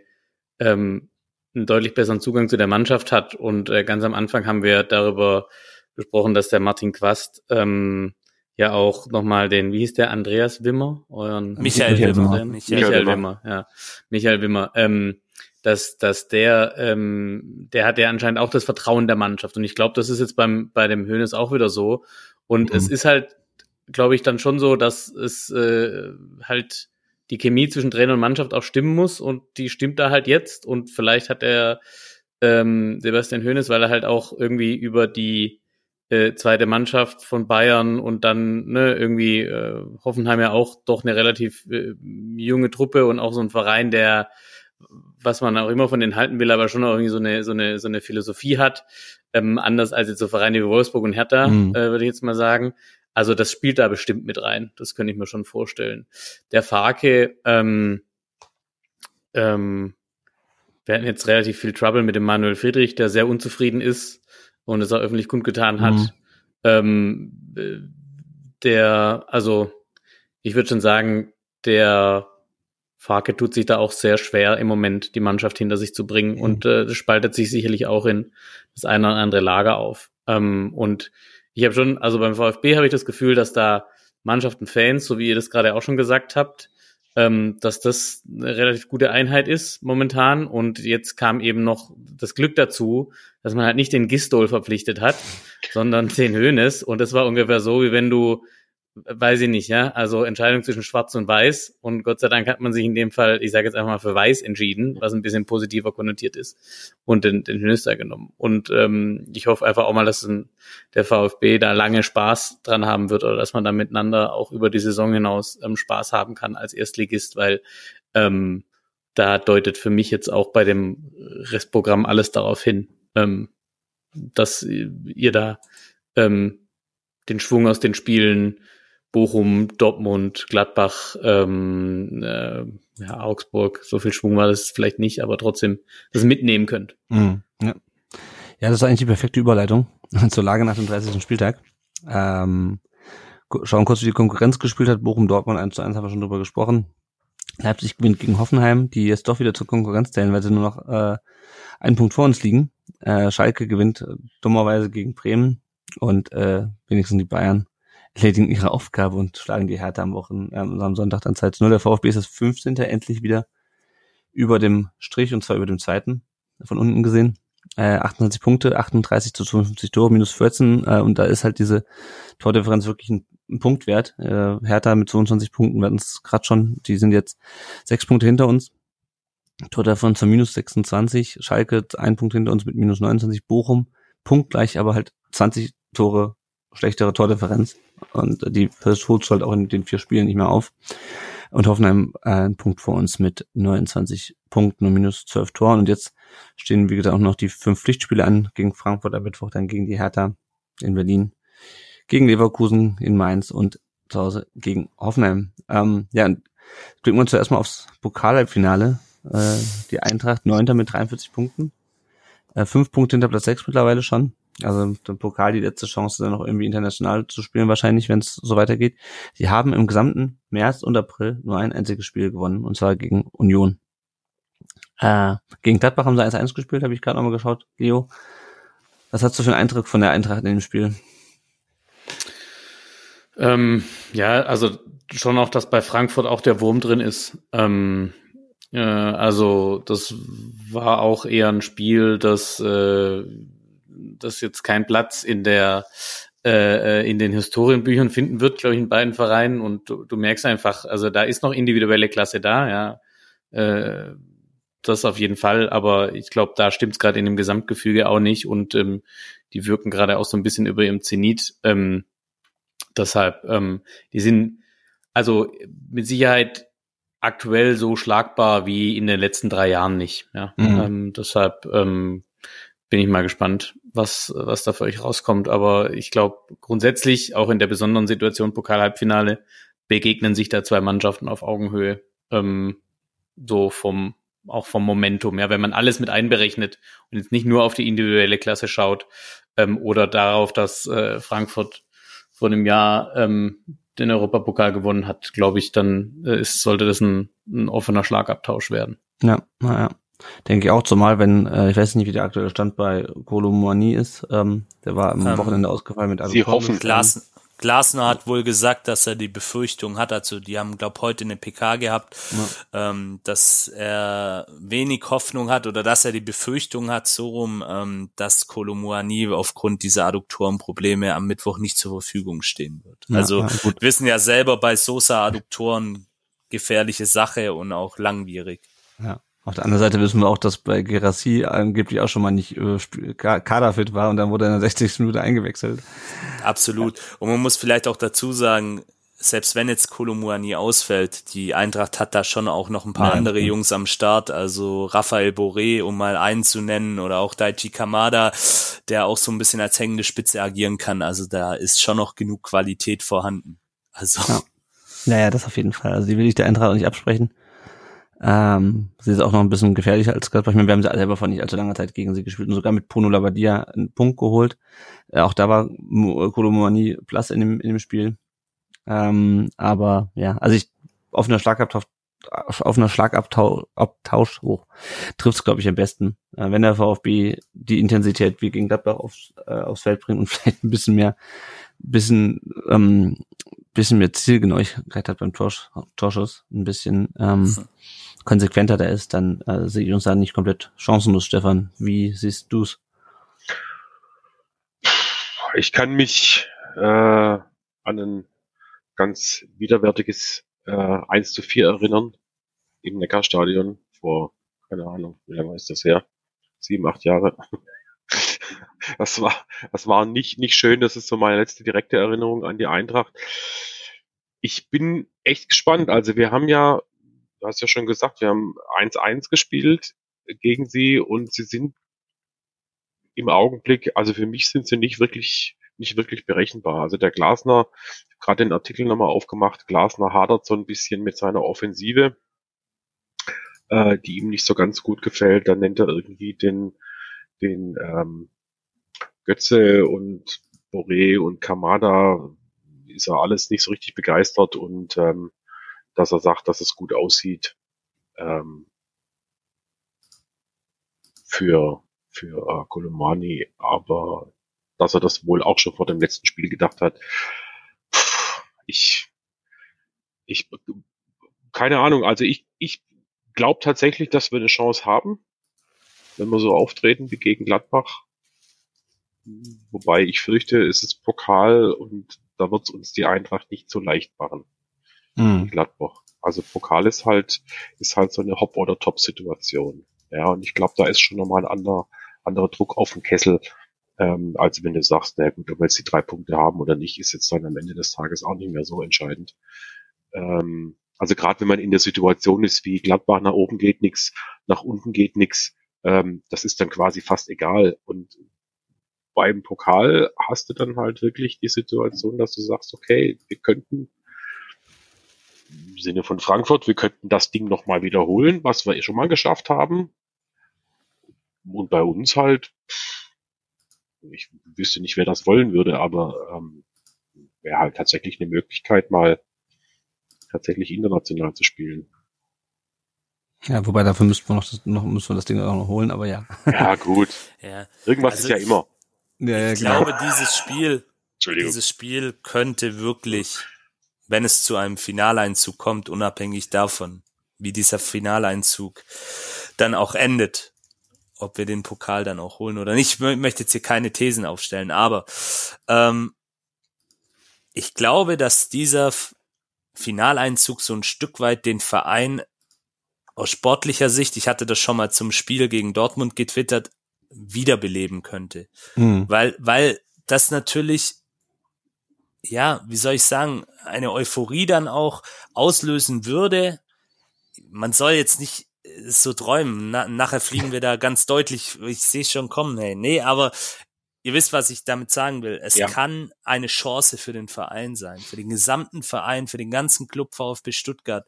C: ähm, einen deutlich besseren Zugang zu der Mannschaft hat. Und äh, ganz am Anfang haben wir darüber gesprochen, dass der Martin Quast ähm, ja auch nochmal den, wie hieß der, Andreas Wimmer? Euren
B: Michael, Michael Wimmer.
C: Michael, Michael Wimmer, ja. Michael Wimmer. Ähm, dass, dass der, ähm, der hat ja anscheinend auch das Vertrauen der Mannschaft. Und ich glaube, das ist jetzt beim, bei dem Hönes auch wieder so. Und mhm. es ist halt, glaube ich, dann schon so, dass es äh, halt die Chemie zwischen Trainer und Mannschaft auch stimmen muss und die stimmt da halt jetzt und vielleicht hat er ähm, Sebastian Hoeneß, weil er halt auch irgendwie über die äh, zweite Mannschaft von Bayern und dann ne, irgendwie äh, Hoffenheim ja auch doch eine relativ äh, junge Truppe und auch so ein Verein, der was man auch immer von den halten will, aber schon auch irgendwie so eine so eine so eine Philosophie hat, ähm, anders als jetzt so Vereine wie Wolfsburg und Hertha, mhm. äh, würde ich jetzt mal sagen. Also das spielt da bestimmt mit rein. Das könnte ich mir schon vorstellen. Der Farke, ähm, ähm, wir hatten jetzt relativ viel Trouble mit dem Manuel Friedrich, der sehr unzufrieden ist und es auch öffentlich kundgetan hat. Mhm. Ähm, der, also ich würde schon sagen, der Farke tut sich da auch sehr schwer im Moment, die Mannschaft hinter sich zu bringen mhm. und äh, das spaltet sich sicherlich auch in das eine oder andere Lager auf. Ähm, und ich habe schon, also beim VfB habe ich das Gefühl, dass da Mannschaften, Fans, so wie ihr das gerade auch schon gesagt habt, ähm, dass das eine relativ gute Einheit ist momentan. Und jetzt kam eben noch das Glück dazu, dass man halt nicht den Gistol verpflichtet hat, sondern den Hönes. Und das war ungefähr so, wie wenn du weiß ich nicht, ja. Also Entscheidung zwischen Schwarz und Weiß. Und Gott sei Dank hat man sich in dem Fall, ich sage jetzt einfach mal für Weiß entschieden, was ein bisschen positiver konnotiert ist und den, den Hünster genommen. Und ähm, ich hoffe einfach auch mal, dass ein, der VfB da lange Spaß dran haben wird oder dass man da miteinander auch über die Saison hinaus ähm, Spaß haben kann als Erstligist, weil ähm, da deutet für mich jetzt auch bei dem Restprogramm alles darauf hin, ähm, dass ihr da ähm, den Schwung aus den Spielen Bochum, Dortmund, Gladbach, ähm, äh, ja, Augsburg, so viel Schwung war das vielleicht nicht, aber trotzdem das mitnehmen könnt.
A: Mhm, ja. ja, das ist eigentlich die perfekte Überleitung zur Lage nach dem 30. Spieltag. Ähm, schauen kurz, wie die Konkurrenz gespielt hat. Bochum, Dortmund 1 zu 1 haben wir schon drüber gesprochen. Leipzig gewinnt gegen Hoffenheim, die jetzt doch wieder zur Konkurrenz zählen, weil sie nur noch äh, einen Punkt vor uns liegen. Äh, Schalke gewinnt äh, dummerweise gegen Bremen und äh, wenigstens die Bayern erledigen ihre Aufgabe und schlagen die Härte am Wochen, ähm, am Sonntag dann 2 zu 0. Der VfB ist das 15. endlich wieder über dem Strich und zwar über dem zweiten von unten gesehen. Äh, 28 Punkte, 38 zu 52 Tore, minus 14 äh, und da ist halt diese Tordifferenz wirklich ein, ein Punkt. Äh, Hertha mit 22 Punkten, wir hatten es gerade schon, die sind jetzt sechs Punkte hinter uns. Tordifferenz von minus 26, Schalke ein Punkt hinter uns mit minus 29, Bochum punktgleich, aber halt 20 Tore schlechtere Tordifferenz. Und die holst halt auch in den vier Spielen nicht mehr auf. Und Hoffenheim äh, ein Punkt vor uns mit 29 Punkten und minus 12 Toren. Und jetzt stehen, wie gesagt, auch noch die fünf Pflichtspiele an gegen Frankfurt am Mittwoch, dann gegen die Hertha in Berlin, gegen Leverkusen in Mainz und zu Hause gegen Hoffenheim. Ähm, ja, blicken wir uns zuerst mal aufs Pokalhalbfinale. Äh, die Eintracht neunter mit 43 Punkten. Äh, fünf Punkte hinter Platz sechs mittlerweile schon. Also der Pokal die letzte Chance, dann noch irgendwie international zu spielen, wahrscheinlich, wenn es so weitergeht. Die haben im gesamten März und April nur ein einziges Spiel gewonnen, und zwar gegen Union. Äh, gegen Gladbach haben sie 1-1 gespielt, habe ich gerade nochmal geschaut. Leo, was hast du für einen Eindruck von der Eintracht in dem Spiel?
C: Ähm, ja, also schon auch, dass bei Frankfurt auch der Wurm drin ist. Ähm, äh, also das war auch eher ein Spiel, das äh, das jetzt keinen Platz in der äh, äh, in den Historienbüchern finden wird, glaube ich, in beiden Vereinen. Und du, du merkst einfach, also da ist noch individuelle Klasse da, ja. Äh, das auf jeden Fall, aber ich glaube, da stimmt es gerade in dem Gesamtgefüge auch nicht und ähm, die wirken gerade auch so ein bisschen über ihrem Zenit. Ähm, deshalb, ähm, die sind also mit Sicherheit aktuell so schlagbar wie in den letzten drei Jahren nicht. Ja? Mhm. Ähm, deshalb ähm, bin ich mal gespannt, was, was da für euch rauskommt. Aber ich glaube, grundsätzlich, auch in der besonderen Situation Pokal-Halbfinale, begegnen sich da zwei Mannschaften auf Augenhöhe. Ähm, so vom, auch vom Momentum, ja, wenn man alles mit einberechnet und jetzt nicht nur auf die individuelle Klasse schaut ähm, oder darauf, dass äh, Frankfurt vor einem Jahr ähm, den Europapokal gewonnen hat, glaube ich, dann äh, ist, sollte das ein, ein offener Schlagabtausch werden.
A: Ja, naja. Denke ich auch, zumal wenn, äh, ich weiß nicht, wie der aktuelle Stand bei Kolomani ist, ähm, der war am ähm, Wochenende ausgefallen mit
B: Sie hoffen, Glas, Glasner hat wohl gesagt, dass er die Befürchtung hat, also die haben, glaube heute eine PK gehabt, ja. ähm, dass er wenig Hoffnung hat oder dass er die Befürchtung hat, so rum, ähm, dass Kolomuani aufgrund dieser Adduktorenprobleme am Mittwoch nicht zur Verfügung stehen wird. Ja, also ja, wissen ja selber bei Sosa-Adduktoren gefährliche Sache und auch langwierig.
A: Ja. Auf der anderen Seite wissen wir auch, dass bei Gerassi angeblich auch schon mal nicht äh, kaderfit war und dann wurde er in der 60. Minute eingewechselt.
B: Absolut. Und man muss vielleicht auch dazu sagen, selbst wenn jetzt Kolomuani ausfällt, die Eintracht hat da schon auch noch ein paar ja, andere ja. Jungs am Start, also Raphael Boré, um mal einen zu nennen, oder auch Daichi Kamada, der auch so ein bisschen als hängende Spitze agieren kann. Also da ist schon noch genug Qualität vorhanden. Also.
A: Ja. Naja, das auf jeden Fall. Also die will ich der Eintracht auch nicht absprechen. Ähm, sie ist auch noch ein bisschen gefährlicher als Gladbach. Ich meine, wir haben sie selber vor nicht allzu langer Zeit gegen sie gespielt und sogar mit Pono Labadia einen Punkt geholt. Äh, auch da war Kolomani Plus in dem, in dem Spiel. Ähm, aber ja, also ich auf einer Schlagabtausch auf einer Schlagabtausch hoch trifft es, glaube ich, am besten. Äh, wenn der VfB die Intensität wie gegen Gladbach aufs, äh, aufs Feld bringt und vielleicht ein bisschen mehr, bisschen ähm, bisschen mehr Zielgenauigkeit hat beim Torsch, Torschuss, ein bisschen ähm, mhm. Konsequenter da ist, dann äh, sehe ich uns da nicht komplett chancenlos, Stefan. Wie siehst du's?
D: Ich kann mich äh, an ein ganz widerwärtiges äh, 1 zu 4 erinnern im Neckarstadion vor, keine Ahnung, wie lange ist das her? Sieben, acht Jahre. Das war, das war nicht, nicht schön. Das ist so meine letzte direkte Erinnerung an die Eintracht. Ich bin echt gespannt. Also wir haben ja, du hast ja schon gesagt, wir haben 1-1 gespielt gegen sie und sie sind im Augenblick, also für mich sind sie nicht wirklich, nicht wirklich berechenbar. Also der Glasner, gerade den Artikel nochmal aufgemacht, Glasner hadert so ein bisschen mit seiner Offensive, äh, die ihm nicht so ganz gut gefällt. Dann nennt er irgendwie den, den ähm, Götze und Boré und Kamada ist er alles nicht so richtig begeistert und ähm, dass er sagt, dass es gut aussieht ähm, für für äh, Kolomani, aber dass er das wohl auch schon vor dem letzten Spiel gedacht hat. Ich ich keine Ahnung, also ich ich glaube tatsächlich, dass wir eine Chance haben, wenn wir so auftreten wie gegen Gladbach. Wobei ich fürchte, es ist Pokal und da wird uns die Eintracht nicht so leicht machen. Mhm. Gladbach. Also Pokal ist halt, ist halt so eine Hop- oder Top-Situation. Ja, und ich glaube, da ist schon nochmal ein anderer, anderer Druck auf den Kessel, ähm, als wenn du sagst, na gut, ob wir jetzt die drei Punkte haben oder nicht, ist jetzt dann am Ende des Tages auch nicht mehr so entscheidend. Ähm, also gerade wenn man in der Situation ist, wie Gladbach nach oben geht nix, nach unten geht nix, ähm, das ist dann quasi fast egal. Und beim Pokal hast du dann halt wirklich die Situation, dass du sagst, okay, wir könnten im Sinne von Frankfurt, wir könnten das Ding nochmal wiederholen, was wir eh schon mal geschafft haben. Und bei uns halt, ich wüsste nicht, wer das wollen würde, aber ähm, wäre halt tatsächlich eine Möglichkeit, mal tatsächlich international zu spielen.
A: Ja, wobei dafür müssten wir noch das, noch, müssen wir das Ding auch noch holen, aber ja.
D: Ja, gut. ja. Irgendwas also, ist ja immer.
B: Ja, ja, ich glaube, dieses Spiel, dieses Spiel könnte wirklich, wenn es zu einem Finaleinzug kommt, unabhängig davon, wie dieser Finaleinzug dann auch endet, ob wir den Pokal dann auch holen oder nicht. Ich möchte jetzt hier keine Thesen aufstellen, aber ähm, ich glaube, dass dieser Finaleinzug so ein Stück weit den Verein aus sportlicher Sicht, ich hatte das schon mal zum Spiel gegen Dortmund getwittert, wiederbeleben könnte. Mhm. Weil, weil das natürlich, ja, wie soll ich sagen, eine Euphorie dann auch auslösen würde. Man soll jetzt nicht äh, so träumen. Na, nachher fliegen wir da ganz deutlich, ich sehe schon kommen, hey. Nee, aber ihr wisst, was ich damit sagen will. Es ja. kann eine Chance für den Verein sein, für den gesamten Verein, für den ganzen Club VfB Stuttgart.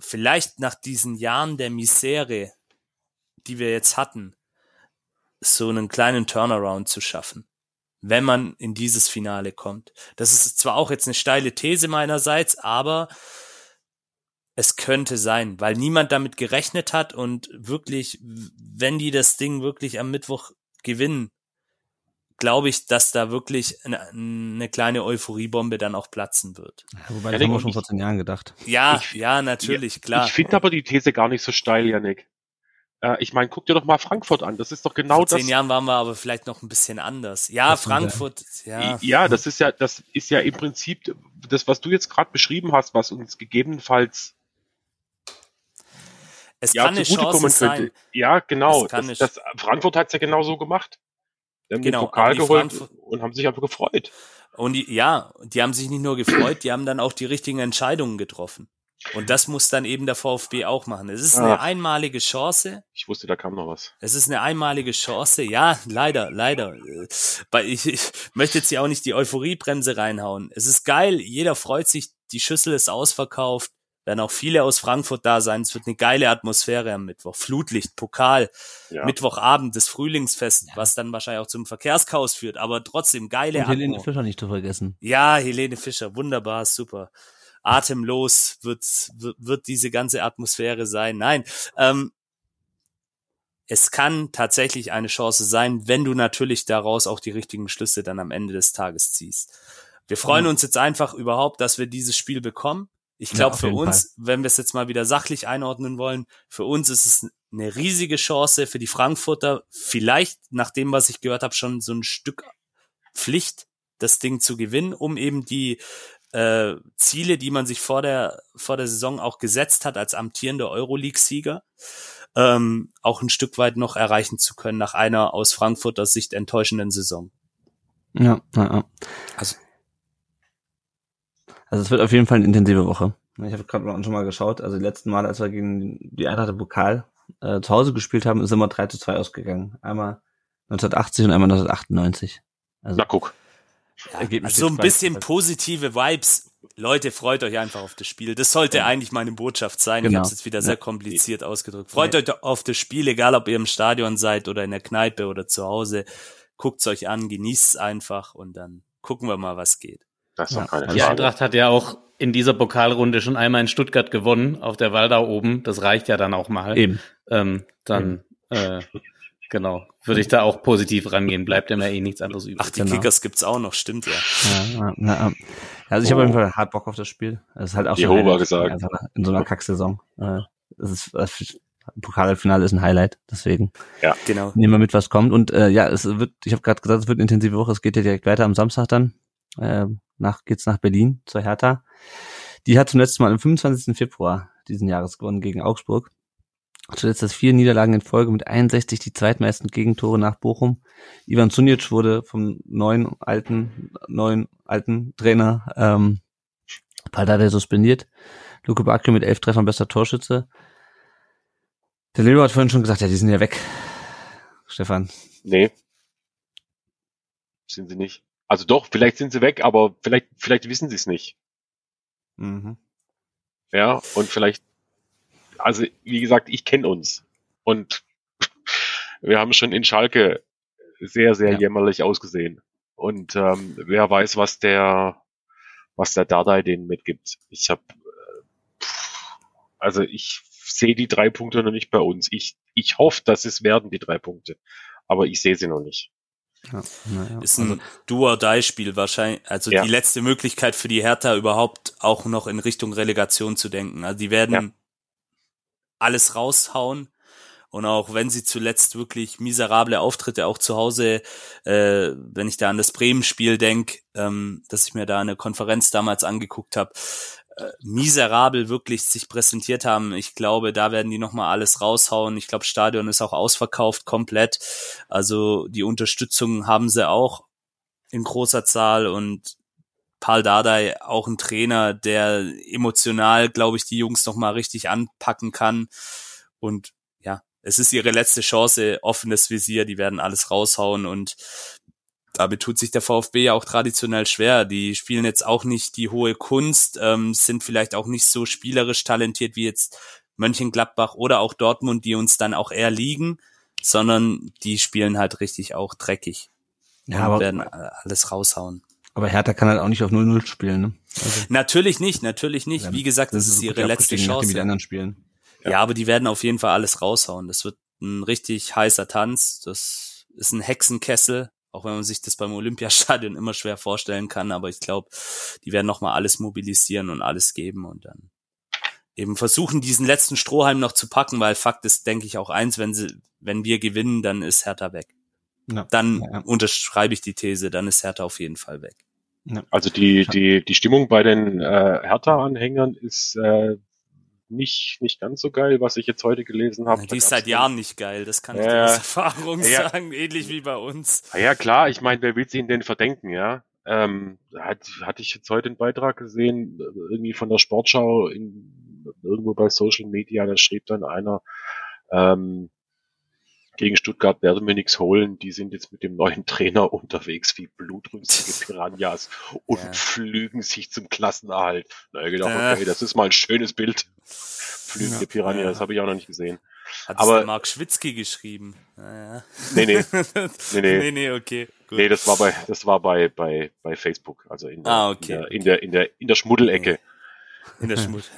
B: Vielleicht nach diesen Jahren der Misere, die wir jetzt hatten, so einen kleinen Turnaround zu schaffen, wenn man in dieses Finale kommt. Das ist zwar auch jetzt eine steile These meinerseits, aber es könnte sein, weil niemand damit gerechnet hat und wirklich, wenn die das Ding wirklich am Mittwoch gewinnen, glaube ich, dass da wirklich eine, eine, kleine Euphoriebombe dann auch platzen wird.
A: Ja, wobei, das ja, haben wir schon vor zehn Jahren gedacht.
B: Ja, ich, ja, natürlich, ja, klar.
D: Ich finde aber die These gar nicht so steil, Janik. Äh, ich meine, guck dir doch mal Frankfurt an. Das ist doch genau
B: vor
D: das.
B: zehn Jahren waren wir aber vielleicht noch ein bisschen anders. Ja, Frankfurt, ja.
D: Ja, das ist ja, das ist ja im Prinzip das, was du jetzt gerade beschrieben hast, was uns gegebenenfalls
B: es ja, kann eine Chance sein.
D: Ja, genau. Das, das, Frankfurt hat es ja genau so gemacht. Die haben genau, den Pokal geholt Frankfurt und haben sich einfach gefreut.
B: Und die, ja, die haben sich nicht nur gefreut, die haben dann auch die richtigen Entscheidungen getroffen. Und das muss dann eben der VfB auch machen. Es ist eine ah. einmalige Chance.
D: Ich wusste, da kam noch was.
B: Es ist eine einmalige Chance. Ja, leider, leider. Weil ich, ich möchte jetzt hier auch nicht die Euphoriebremse reinhauen. Es ist geil, jeder freut sich, die Schüssel ist ausverkauft werden auch viele aus Frankfurt da sein. Es wird eine geile Atmosphäre am Mittwoch. Flutlicht, Pokal, ja. Mittwochabend, das Frühlingsfest, ja. was dann wahrscheinlich auch zum Verkehrschaos führt, aber trotzdem geile
A: Und Helene Atmo. Fischer nicht zu vergessen.
B: Ja, Helene Fischer, wunderbar, super. Atemlos wird, wird, wird diese ganze Atmosphäre sein. Nein, ähm, es kann tatsächlich eine Chance sein, wenn du natürlich daraus auch die richtigen Schlüsse dann am Ende des Tages ziehst. Wir freuen mhm. uns jetzt einfach überhaupt, dass wir dieses Spiel bekommen. Ich glaube, ja, für uns, Fall. wenn wir es jetzt mal wieder sachlich einordnen wollen, für uns ist es eine riesige Chance für die Frankfurter, vielleicht nach dem, was ich gehört habe, schon so ein Stück Pflicht, das Ding zu gewinnen, um eben die äh, Ziele, die man sich vor der vor der Saison auch gesetzt hat als amtierender Euroleague-Sieger, ähm, auch ein Stück weit noch erreichen zu können nach einer aus Frankfurter Sicht enttäuschenden Saison.
A: Ja, ja, ja. Also also es wird auf jeden Fall eine intensive Woche. Ich habe gerade schon mal geschaut. Also die letzten Mal, als wir gegen die Eintracht im Pokal äh, zu Hause gespielt haben, ist immer 3 zu 2 ausgegangen. Einmal 1980 und einmal 1998.
D: Also, Na guck.
B: Ja, so ein bisschen positive Vibes. Leute, freut euch einfach auf das Spiel. Das sollte ja. eigentlich meine Botschaft sein. Genau. Ich habe es jetzt wieder sehr kompliziert ausgedrückt. Freut ja. euch auf das Spiel, egal ob ihr im Stadion seid oder in der Kneipe oder zu Hause. Guckt's euch an, genießt es einfach und dann gucken wir mal, was geht.
C: Das ja. Die Eintracht hat ja auch in dieser Pokalrunde schon einmal in Stuttgart gewonnen, auf der Waldau oben. Das reicht ja dann auch mal.
A: Eben.
C: Ähm, dann, Eben. Äh, genau, würde ich da auch positiv rangehen. Bleibt ja eh nichts anderes übrig.
B: Ach, die genau. Kickers gibt's auch noch, stimmt ja. ja,
A: ja, ja. Also ich oh. habe auf jeden Fall hart Bock auf das Spiel. Das ist halt auch
D: Jehova gesagt.
A: Also in so einer Kacksaison. Äh, das ist, das Pokalfinale ist ein Highlight, deswegen
D: ja, genau.
A: nehmen wir mit, was kommt. Und äh, ja, es wird, ich habe gerade gesagt, es wird eine intensive Woche. Es geht ja direkt weiter am Samstag dann. Äh, nach, geht's nach Berlin zur Hertha. Die hat zum letzten Mal am 25. Februar diesen Jahres gewonnen gegen Augsburg. Zuletzt das vier Niederlagen in Folge mit 61 die zweitmeisten Gegentore nach Bochum. Ivan Zunic wurde vom neuen alten, neuen alten Trainer ähm, Paldade suspendiert. Luke Bacchio mit elf Treffern bester Torschütze. Der Leo hat vorhin schon gesagt, ja, die sind ja weg. Stefan.
D: Nee. Sind sie nicht. Also doch, vielleicht sind sie weg, aber vielleicht, vielleicht wissen sie es nicht. Mhm. Ja, und vielleicht, also wie gesagt, ich kenne uns. Und wir haben schon in Schalke sehr, sehr ja. jämmerlich ausgesehen. Und ähm, wer weiß, was der, was der Dardai denen mitgibt. Ich habe, äh, also ich sehe die drei Punkte noch nicht bei uns. Ich, ich hoffe, dass es werden die drei Punkte, aber ich sehe sie noch nicht.
B: Ja, ja. Ist ein also, Do-or-Die-Spiel wahrscheinlich, also ja. die letzte Möglichkeit für die Hertha überhaupt auch noch in Richtung Relegation zu denken. Also die werden ja. Alles raushauen und auch wenn sie zuletzt wirklich miserable Auftritte auch zu Hause, äh, wenn ich da an das Bremen-Spiel denk, ähm, dass ich mir da eine Konferenz damals angeguckt habe, äh, miserabel wirklich sich präsentiert haben. Ich glaube, da werden die nochmal alles raushauen. Ich glaube, Stadion ist auch ausverkauft komplett. Also die Unterstützung haben sie auch in großer Zahl und Paul Dardai auch ein Trainer, der emotional, glaube ich, die Jungs nochmal richtig anpacken kann. Und ja, es ist ihre letzte Chance, offenes Visier, die werden alles raushauen und damit tut sich der VfB ja auch traditionell schwer. Die spielen jetzt auch nicht die hohe Kunst, ähm, sind vielleicht auch nicht so spielerisch talentiert wie jetzt Mönchengladbach oder auch Dortmund, die uns dann auch eher liegen, sondern die spielen halt richtig auch dreckig. Ja, aber werden alles raushauen.
A: Aber Hertha kann halt auch nicht auf 0-0 spielen, ne?
B: Also, natürlich nicht, natürlich nicht. Wie gesagt, das, das ist ihre letzte Chance.
A: Die anderen spielen.
B: Ja. ja, aber die werden auf jeden Fall alles raushauen. Das wird ein richtig heißer Tanz. Das ist ein Hexenkessel, auch wenn man sich das beim Olympiastadion immer schwer vorstellen kann. Aber ich glaube, die werden nochmal alles mobilisieren und alles geben und dann eben versuchen, diesen letzten Strohhalm noch zu packen, weil Fakt ist, denke ich, auch eins, wenn sie, wenn wir gewinnen, dann ist Hertha weg. Ja. Dann ja, ja. unterschreibe ich die These, dann ist Hertha auf jeden Fall weg.
D: Also die, die, die Stimmung bei den äh, Hertha-Anhängern ist äh, nicht, nicht ganz so geil, was ich jetzt heute gelesen habe.
B: Die ist seit Jahren nicht geil, das kann ich dir aus Erfahrung ja, sagen, ähnlich wie bei uns.
D: Ja klar, ich meine, wer will sich denn verdenken, ja? Ähm, hat, hatte ich jetzt heute einen Beitrag gesehen, irgendwie von der Sportschau in, irgendwo bei Social Media, da schrieb dann einer, ähm, gegen Stuttgart werden wir nichts holen. Die sind jetzt mit dem neuen Trainer unterwegs wie blutrünstige Piranhas und ja. flügen sich zum Klassenerhalt. Na, ich gedacht, okay, das ist mal ein schönes Bild. Flügende ja. Piranha, das habe ich auch noch nicht gesehen.
B: Hat Aber der Mark Schwitzky geschrieben?
D: Naja. Nee, nee. nee, nee. nee, nee, okay. Gut. Nee, das war bei, das war bei, bei, bei Facebook, also in der, ah, okay. in der, in der, in der, in der Schmuddelecke.
B: In der Schmuddel.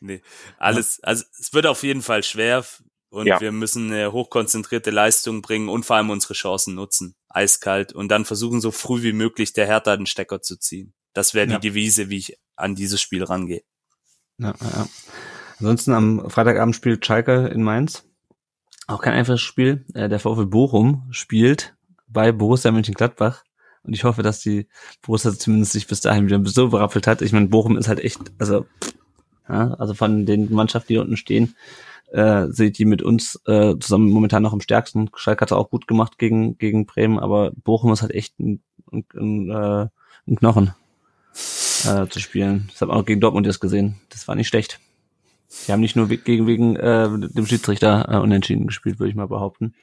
B: nee, alles, also es wird auf jeden Fall schwer und ja. wir müssen eine hochkonzentrierte Leistung bringen und vor allem unsere Chancen nutzen. Eiskalt. Und dann versuchen, so früh wie möglich der Hertha den Stecker zu ziehen. Das wäre ja. die Devise, wie ich an dieses Spiel rangehe.
A: Ja, ja. Ansonsten am Freitagabend spielt Schalke in Mainz. Auch kein einfaches Spiel. Äh, der VfL Bochum spielt bei Borussia Mönchengladbach. Und ich hoffe, dass die Borussia zumindest sich bis dahin wieder so berappelt hat. Ich meine, Bochum ist halt echt, also, ja, also von den Mannschaften, die unten stehen, äh, seht die mit uns äh, zusammen momentan noch am stärksten. Schalke hat auch gut gemacht gegen, gegen Bremen, aber Bochum ist halt echt ein, ein, ein, äh, ein Knochen äh, zu spielen. Das habe auch gegen Dortmund jetzt gesehen. Das war nicht schlecht. Die haben nicht nur gegen wegen äh, dem Schiedsrichter äh, unentschieden gespielt, würde ich mal behaupten.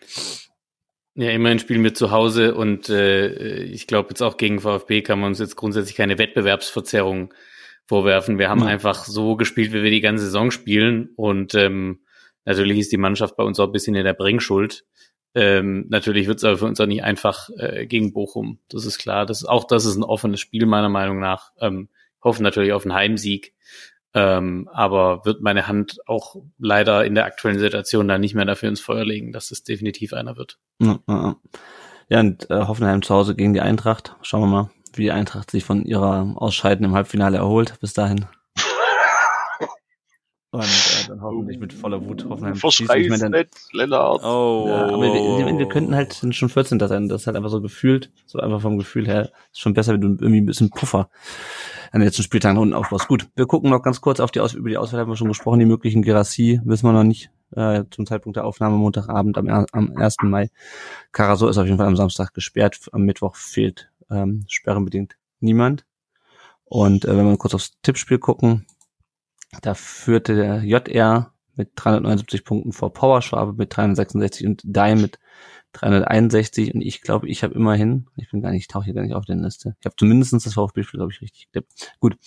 C: Ja, immerhin spielen wir zu Hause und äh, ich glaube jetzt auch gegen VfB kann man uns jetzt grundsätzlich keine Wettbewerbsverzerrung vorwerfen. Wir haben ja. einfach so gespielt, wie wir die ganze Saison spielen und ähm, Natürlich ist die Mannschaft bei uns auch ein bisschen in der Bringschuld. Ähm, natürlich wird es aber für uns auch nicht einfach äh, gegen Bochum. Das ist klar. Das, auch das ist ein offenes Spiel meiner Meinung nach. Ähm, hoffen natürlich auf einen Heimsieg. Ähm, aber wird meine Hand auch leider in der aktuellen Situation da nicht mehr dafür ins Feuer legen, dass es definitiv einer wird.
A: Ja, und äh, Hoffenheim zu Hause gegen die Eintracht. Schauen wir mal, wie die Eintracht sich von ihrer Ausscheiden im Halbfinale erholt. Bis dahin. Und äh, dann hoffentlich mit voller Wut Hoffenheim
D: Verschreiß ich mein, nicht, Lennart.
A: Oh. Ja, aber wir, wir, könnten halt schon 14. sein. Das ist halt einfach so gefühlt, so einfach vom Gefühl her, ist schon besser, wenn du irgendwie ein bisschen Puffer an den letzten Spieltagen unten aufbaust. Gut, wir gucken noch ganz kurz auf die Aus über die Auswahl haben wir schon gesprochen, die möglichen Gerassi wissen wir noch nicht äh, zum Zeitpunkt der Aufnahme Montagabend am, am 1. Mai. Karaso ist auf jeden Fall am Samstag gesperrt, am Mittwoch fehlt ähm, sperrenbedingt niemand. Und äh, wenn wir kurz aufs Tippspiel gucken, da führte der JR mit 379 Punkten vor Powerschwabe mit 366 und Dai mit 361 und ich glaube, ich habe immerhin, ich bin gar nicht, ich tauche hier gar nicht auf der Liste. Ich habe zumindest das VfB-Spiel, glaube ich, richtig getippt. Gut,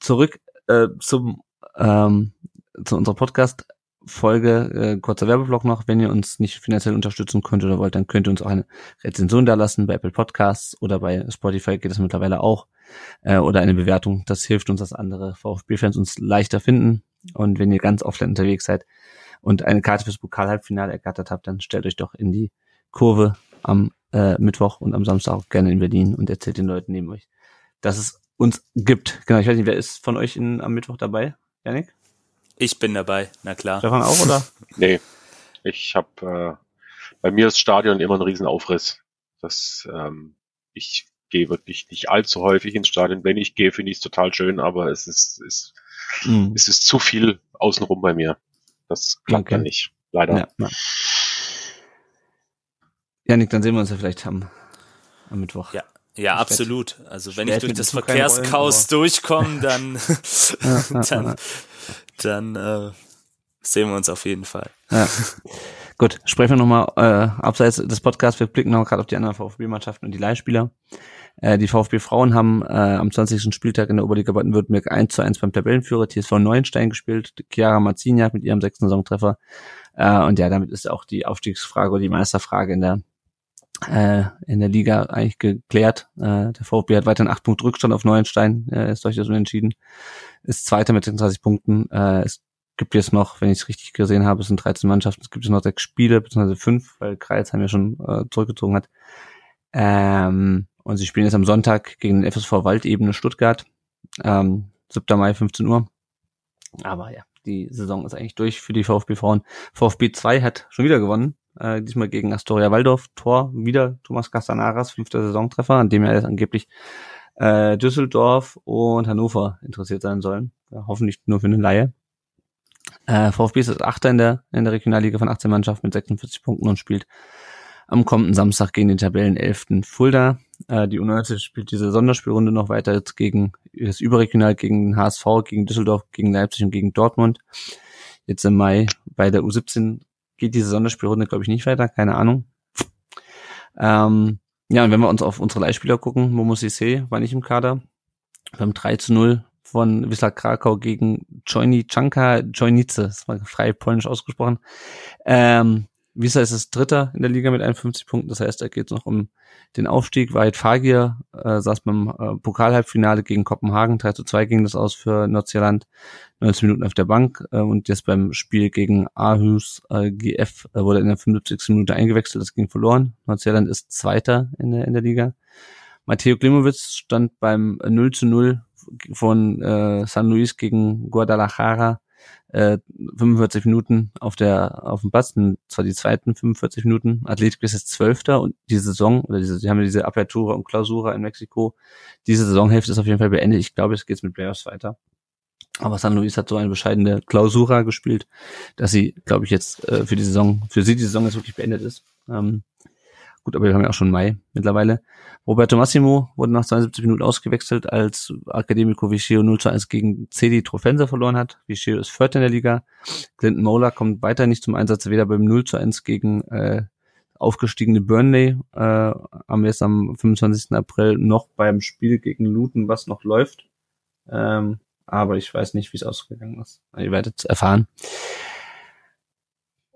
A: zurück äh, zum ähm, zu unserer Podcast Folge, äh, kurzer Werbeblock noch. Wenn ihr uns nicht finanziell unterstützen könnt oder wollt, dann könnt ihr uns auch eine Rezension da lassen bei Apple Podcasts oder bei Spotify geht das mittlerweile auch. Äh, oder eine Bewertung. Das hilft uns, dass andere VfB-Fans uns leichter finden. Und wenn ihr ganz offline unterwegs seid und eine Karte fürs Pokal-Halbfinale ergattert habt, dann stellt euch doch in die Kurve am äh, Mittwoch und am Samstag auch gerne in Berlin und erzählt den Leuten neben euch, dass es uns gibt. Genau, ich weiß nicht, wer ist von euch in, am Mittwoch dabei? Janik?
B: Ich bin dabei, na klar.
A: Stefan auch, oder?
D: nee. Ich habe äh, bei mir ist Stadion immer ein Riesenaufriss. Das, ähm, ich gehe wirklich nicht allzu häufig ins Stadion. Wenn ich gehe, finde ich es total schön, aber es ist, ist, mhm. es ist zu viel außenrum bei mir. Das klappt okay. dann nicht, leider. Ja, ja.
A: Janik, dann sehen wir uns ja vielleicht am, am Mittwoch.
B: Ja, ja, absolut. Also wenn ich durch das Verkehrschaos durchkomme, dann, dann dann äh, sehen wir uns auf jeden Fall.
A: Ja. Gut, sprechen wir nochmal äh, abseits des Podcasts. Wir blicken noch gerade auf die anderen VfB-Mannschaften und die Leihspieler. Äh, die VfB-Frauen haben äh, am 20. Spieltag in der Oberliga Baden-Württemberg 1 zu 1 beim Tabellenführer TSV Neuenstein gespielt. Chiara Marziniak mit ihrem sechsten Saisontreffer. Äh, und ja, damit ist auch die Aufstiegsfrage oder die Meisterfrage in der äh, in der Liga eigentlich geklärt. Äh, der VfB hat weiterhin acht Punkte Rückstand auf Neuenstein, äh, ist durchaus unentschieden. Ist Zweiter mit 36 Punkten. Äh, es gibt jetzt noch, wenn ich es richtig gesehen habe, es sind 13 Mannschaften, es gibt jetzt noch sechs Spiele, beziehungsweise fünf, weil Kreilsheim ja schon äh, zurückgezogen hat. Ähm, und sie spielen jetzt am Sonntag gegen den FSV Waldebene Stuttgart. Ähm, 7. Mai, 15 Uhr. Aber ja, die Saison ist eigentlich durch für die VfB Frauen. VfB 2 hat schon wieder gewonnen. Äh, diesmal gegen Astoria Waldorf. Tor wieder Thomas Castanaras, fünfter Saisontreffer, an dem er jetzt angeblich äh, Düsseldorf und Hannover interessiert sein sollen. Ja, hoffentlich nur für eine Laie. Äh, VfB ist Achter in der, in der Regionalliga von 18 Mannschaften mit 46 Punkten und spielt am kommenden Samstag gegen den Tabellenelften Fulda. Äh, die U19 spielt diese Sonderspielrunde noch weiter jetzt gegen das Überregional gegen den HSV, gegen Düsseldorf, gegen Leipzig und gegen Dortmund. Jetzt im Mai bei der U17 geht diese Sonderspielrunde, glaube ich, nicht weiter, keine Ahnung. Ähm, ja, und wenn wir uns auf unsere Leihspieler gucken, Momo Sissé war nicht im Kader. Beim 3 zu 0 von Wisla Krakau gegen Joini Czanka Joinice, das war frei polnisch ausgesprochen. Ähm, Visa ist es Dritter in der Liga mit 51 Punkten, das heißt, da geht es noch um den Aufstieg. Weit Fagir äh, saß beim äh, Pokalhalbfinale gegen Kopenhagen, 3 zu 2 ging das aus für Nordsjælland, 19 Minuten auf der Bank äh, und jetzt beim Spiel gegen Aarhus äh, GF äh, wurde in der 75. Minute eingewechselt, das ging verloren. Nordsjælland ist Zweiter in der, in der Liga. Matteo Klimowitz stand beim 0 zu 0 von äh, San Luis gegen Guadalajara äh, 45 Minuten auf der auf dem Platz, und zwar die zweiten 45 Minuten. Athletic ist jetzt Zwölfter und die Saison, oder diese, die haben diese Apertura und Klausura in Mexiko. Diese Saisonhälfte ist auf jeden Fall beendet. Ich glaube, es geht mit Playoffs weiter. Aber San Luis hat so eine bescheidene Klausura gespielt, dass sie, glaube ich, jetzt äh, für die Saison, für sie die Saison jetzt wirklich beendet ist. Ähm, Gut, aber wir haben ja auch schon Mai mittlerweile. Roberto Massimo wurde nach 72 Minuten ausgewechselt, als Academico Viceo 0 zu 1 gegen CD Trofense verloren hat. Viceo ist Vierter in der Liga. Clinton Mola kommt weiter nicht zum Einsatz, weder beim 0 zu 1 gegen äh, aufgestiegene Burnley äh, am jetzt am 25. April noch beim Spiel gegen Luton, was noch läuft. Ähm, aber ich weiß nicht, wie es ausgegangen ist. Ihr werdet es erfahren.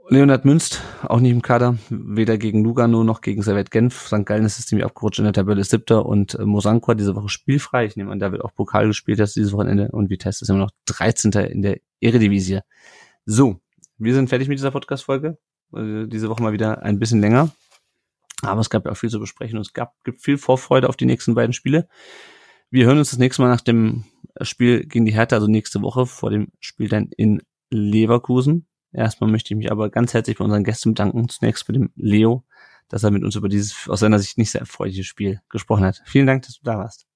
A: Leonhard Münst, auch nicht im Kader, weder gegen Lugano noch gegen Servet Genf. St. Gallen ist ziemlich abgerutscht in der Tabelle siebter und äh, Mosankwa diese Woche spielfrei. Ich nehme an, da wird auch Pokal gespielt das dieses Wochenende und Vitesse ist immer noch 13. in der Eredivisie. So, wir sind fertig mit dieser Podcast-Folge. Äh, diese Woche mal wieder ein bisschen länger. Aber es gab ja auch viel zu besprechen und es gab, gibt viel Vorfreude auf die nächsten beiden Spiele. Wir hören uns das nächste Mal nach dem Spiel gegen die Hertha, also nächste Woche vor dem Spiel dann in Leverkusen. Erstmal möchte ich mich aber ganz herzlich bei unseren Gästen bedanken. Zunächst bei dem Leo, dass er mit uns über dieses aus seiner Sicht nicht sehr erfreuliche Spiel gesprochen hat. Vielen Dank, dass du da warst.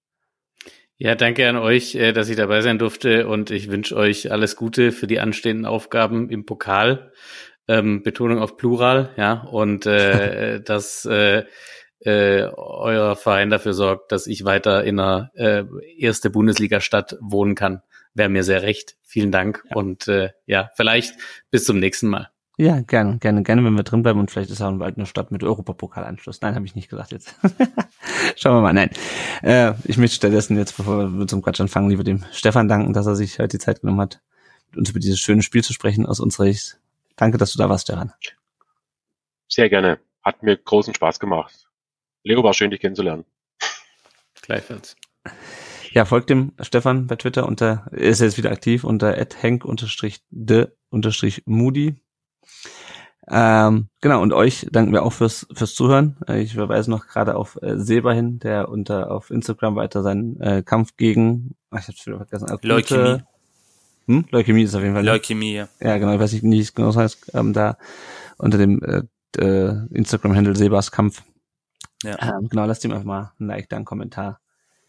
C: Ja, danke an euch, äh, dass ich dabei sein durfte und ich wünsche euch alles Gute für die anstehenden Aufgaben im Pokal. Ähm, Betonung auf Plural, ja, und äh, dass äh, äh, euer Verein dafür sorgt, dass ich weiter in einer äh, erste Bundesliga-Stadt wohnen kann wäre mir sehr recht. Vielen Dank ja. und äh, ja, vielleicht bis zum nächsten Mal.
A: Ja, gerne, gerne, gerne, wenn wir drin bleiben und vielleicht ist auch bald eine Stadt mit Europapokalanschluss. Nein, habe ich nicht gesagt jetzt. Schauen wir mal. Nein, äh, ich möchte stattdessen jetzt, bevor wir einem Quatsch anfangen, lieber dem Stefan danken, dass er sich heute die Zeit genommen hat, mit uns über dieses schöne Spiel zu sprechen aus unserer Sicht. Danke, dass du da warst, Stefan.
D: Sehr gerne. Hat mir großen Spaß gemacht. Leo war schön, dich kennenzulernen.
C: Gleichfalls.
A: Ja, folgt dem Stefan bei Twitter unter, ist jetzt wieder aktiv unter hank-de-moody. Ähm, genau, und euch danken wir auch fürs, fürs Zuhören. Ich verweise noch gerade auf äh, Seba hin, der unter auf Instagram weiter seinen äh, Kampf gegen, ach, ich hab's wieder vergessen, akute,
B: Leukämie.
A: Hm? Leukämie ist auf jeden Fall.
B: Ne? Leukämie, ja.
A: Ja, genau, ich weiß nicht, wie es genau heißt, ähm, da unter dem äh, äh, Instagram-Handle Sebas Kampf. Ja. Ähm, genau, lasst ihm einfach mal ein Like, da einen Kommentar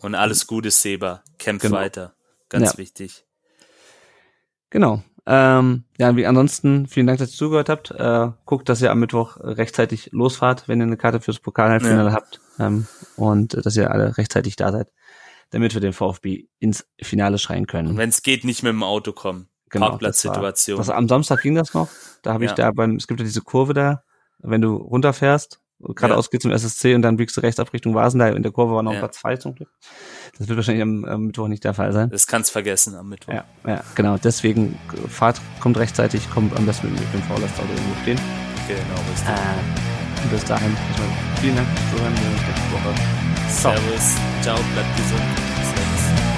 B: und alles Gute, Seba. Kämpf genau. weiter. Ganz ja. wichtig.
A: Genau. Ähm, ja, wie ansonsten, vielen Dank, dass ihr zugehört habt. Äh, guckt, dass ihr am Mittwoch rechtzeitig losfahrt, wenn ihr eine Karte fürs Pokalhalbfinale ja. habt. Ähm, und äh, dass ihr alle rechtzeitig da seid, damit wir den VfB ins Finale schreien können. Und
B: wenn es geht, nicht mit dem Auto kommen. Genau, Parkplatzsituation.
A: Das am Samstag ging das noch. Da habe ja. ich da beim, es gibt ja diese Kurve da, wenn du runterfährst, geradeaus ja. geht zum SSC und dann biegst du rechts ab Richtung Vasendahl. In der Kurve war noch ja. Platz zwei zum Glück. Das wird wahrscheinlich am, am Mittwoch nicht der Fall sein.
B: Das kannst vergessen am Mittwoch.
A: Ja, ja, genau. Deswegen Fahrt kommt rechtzeitig, kommt am besten mit dem Fahrlastauto irgendwo stehen.
B: Genau. Äh,
A: Und bis dahin, vielen Dank fürs Zuhören. Wir sehen uns nächste Woche.
B: Servus. Ciao. Bleibt gesund. Servus.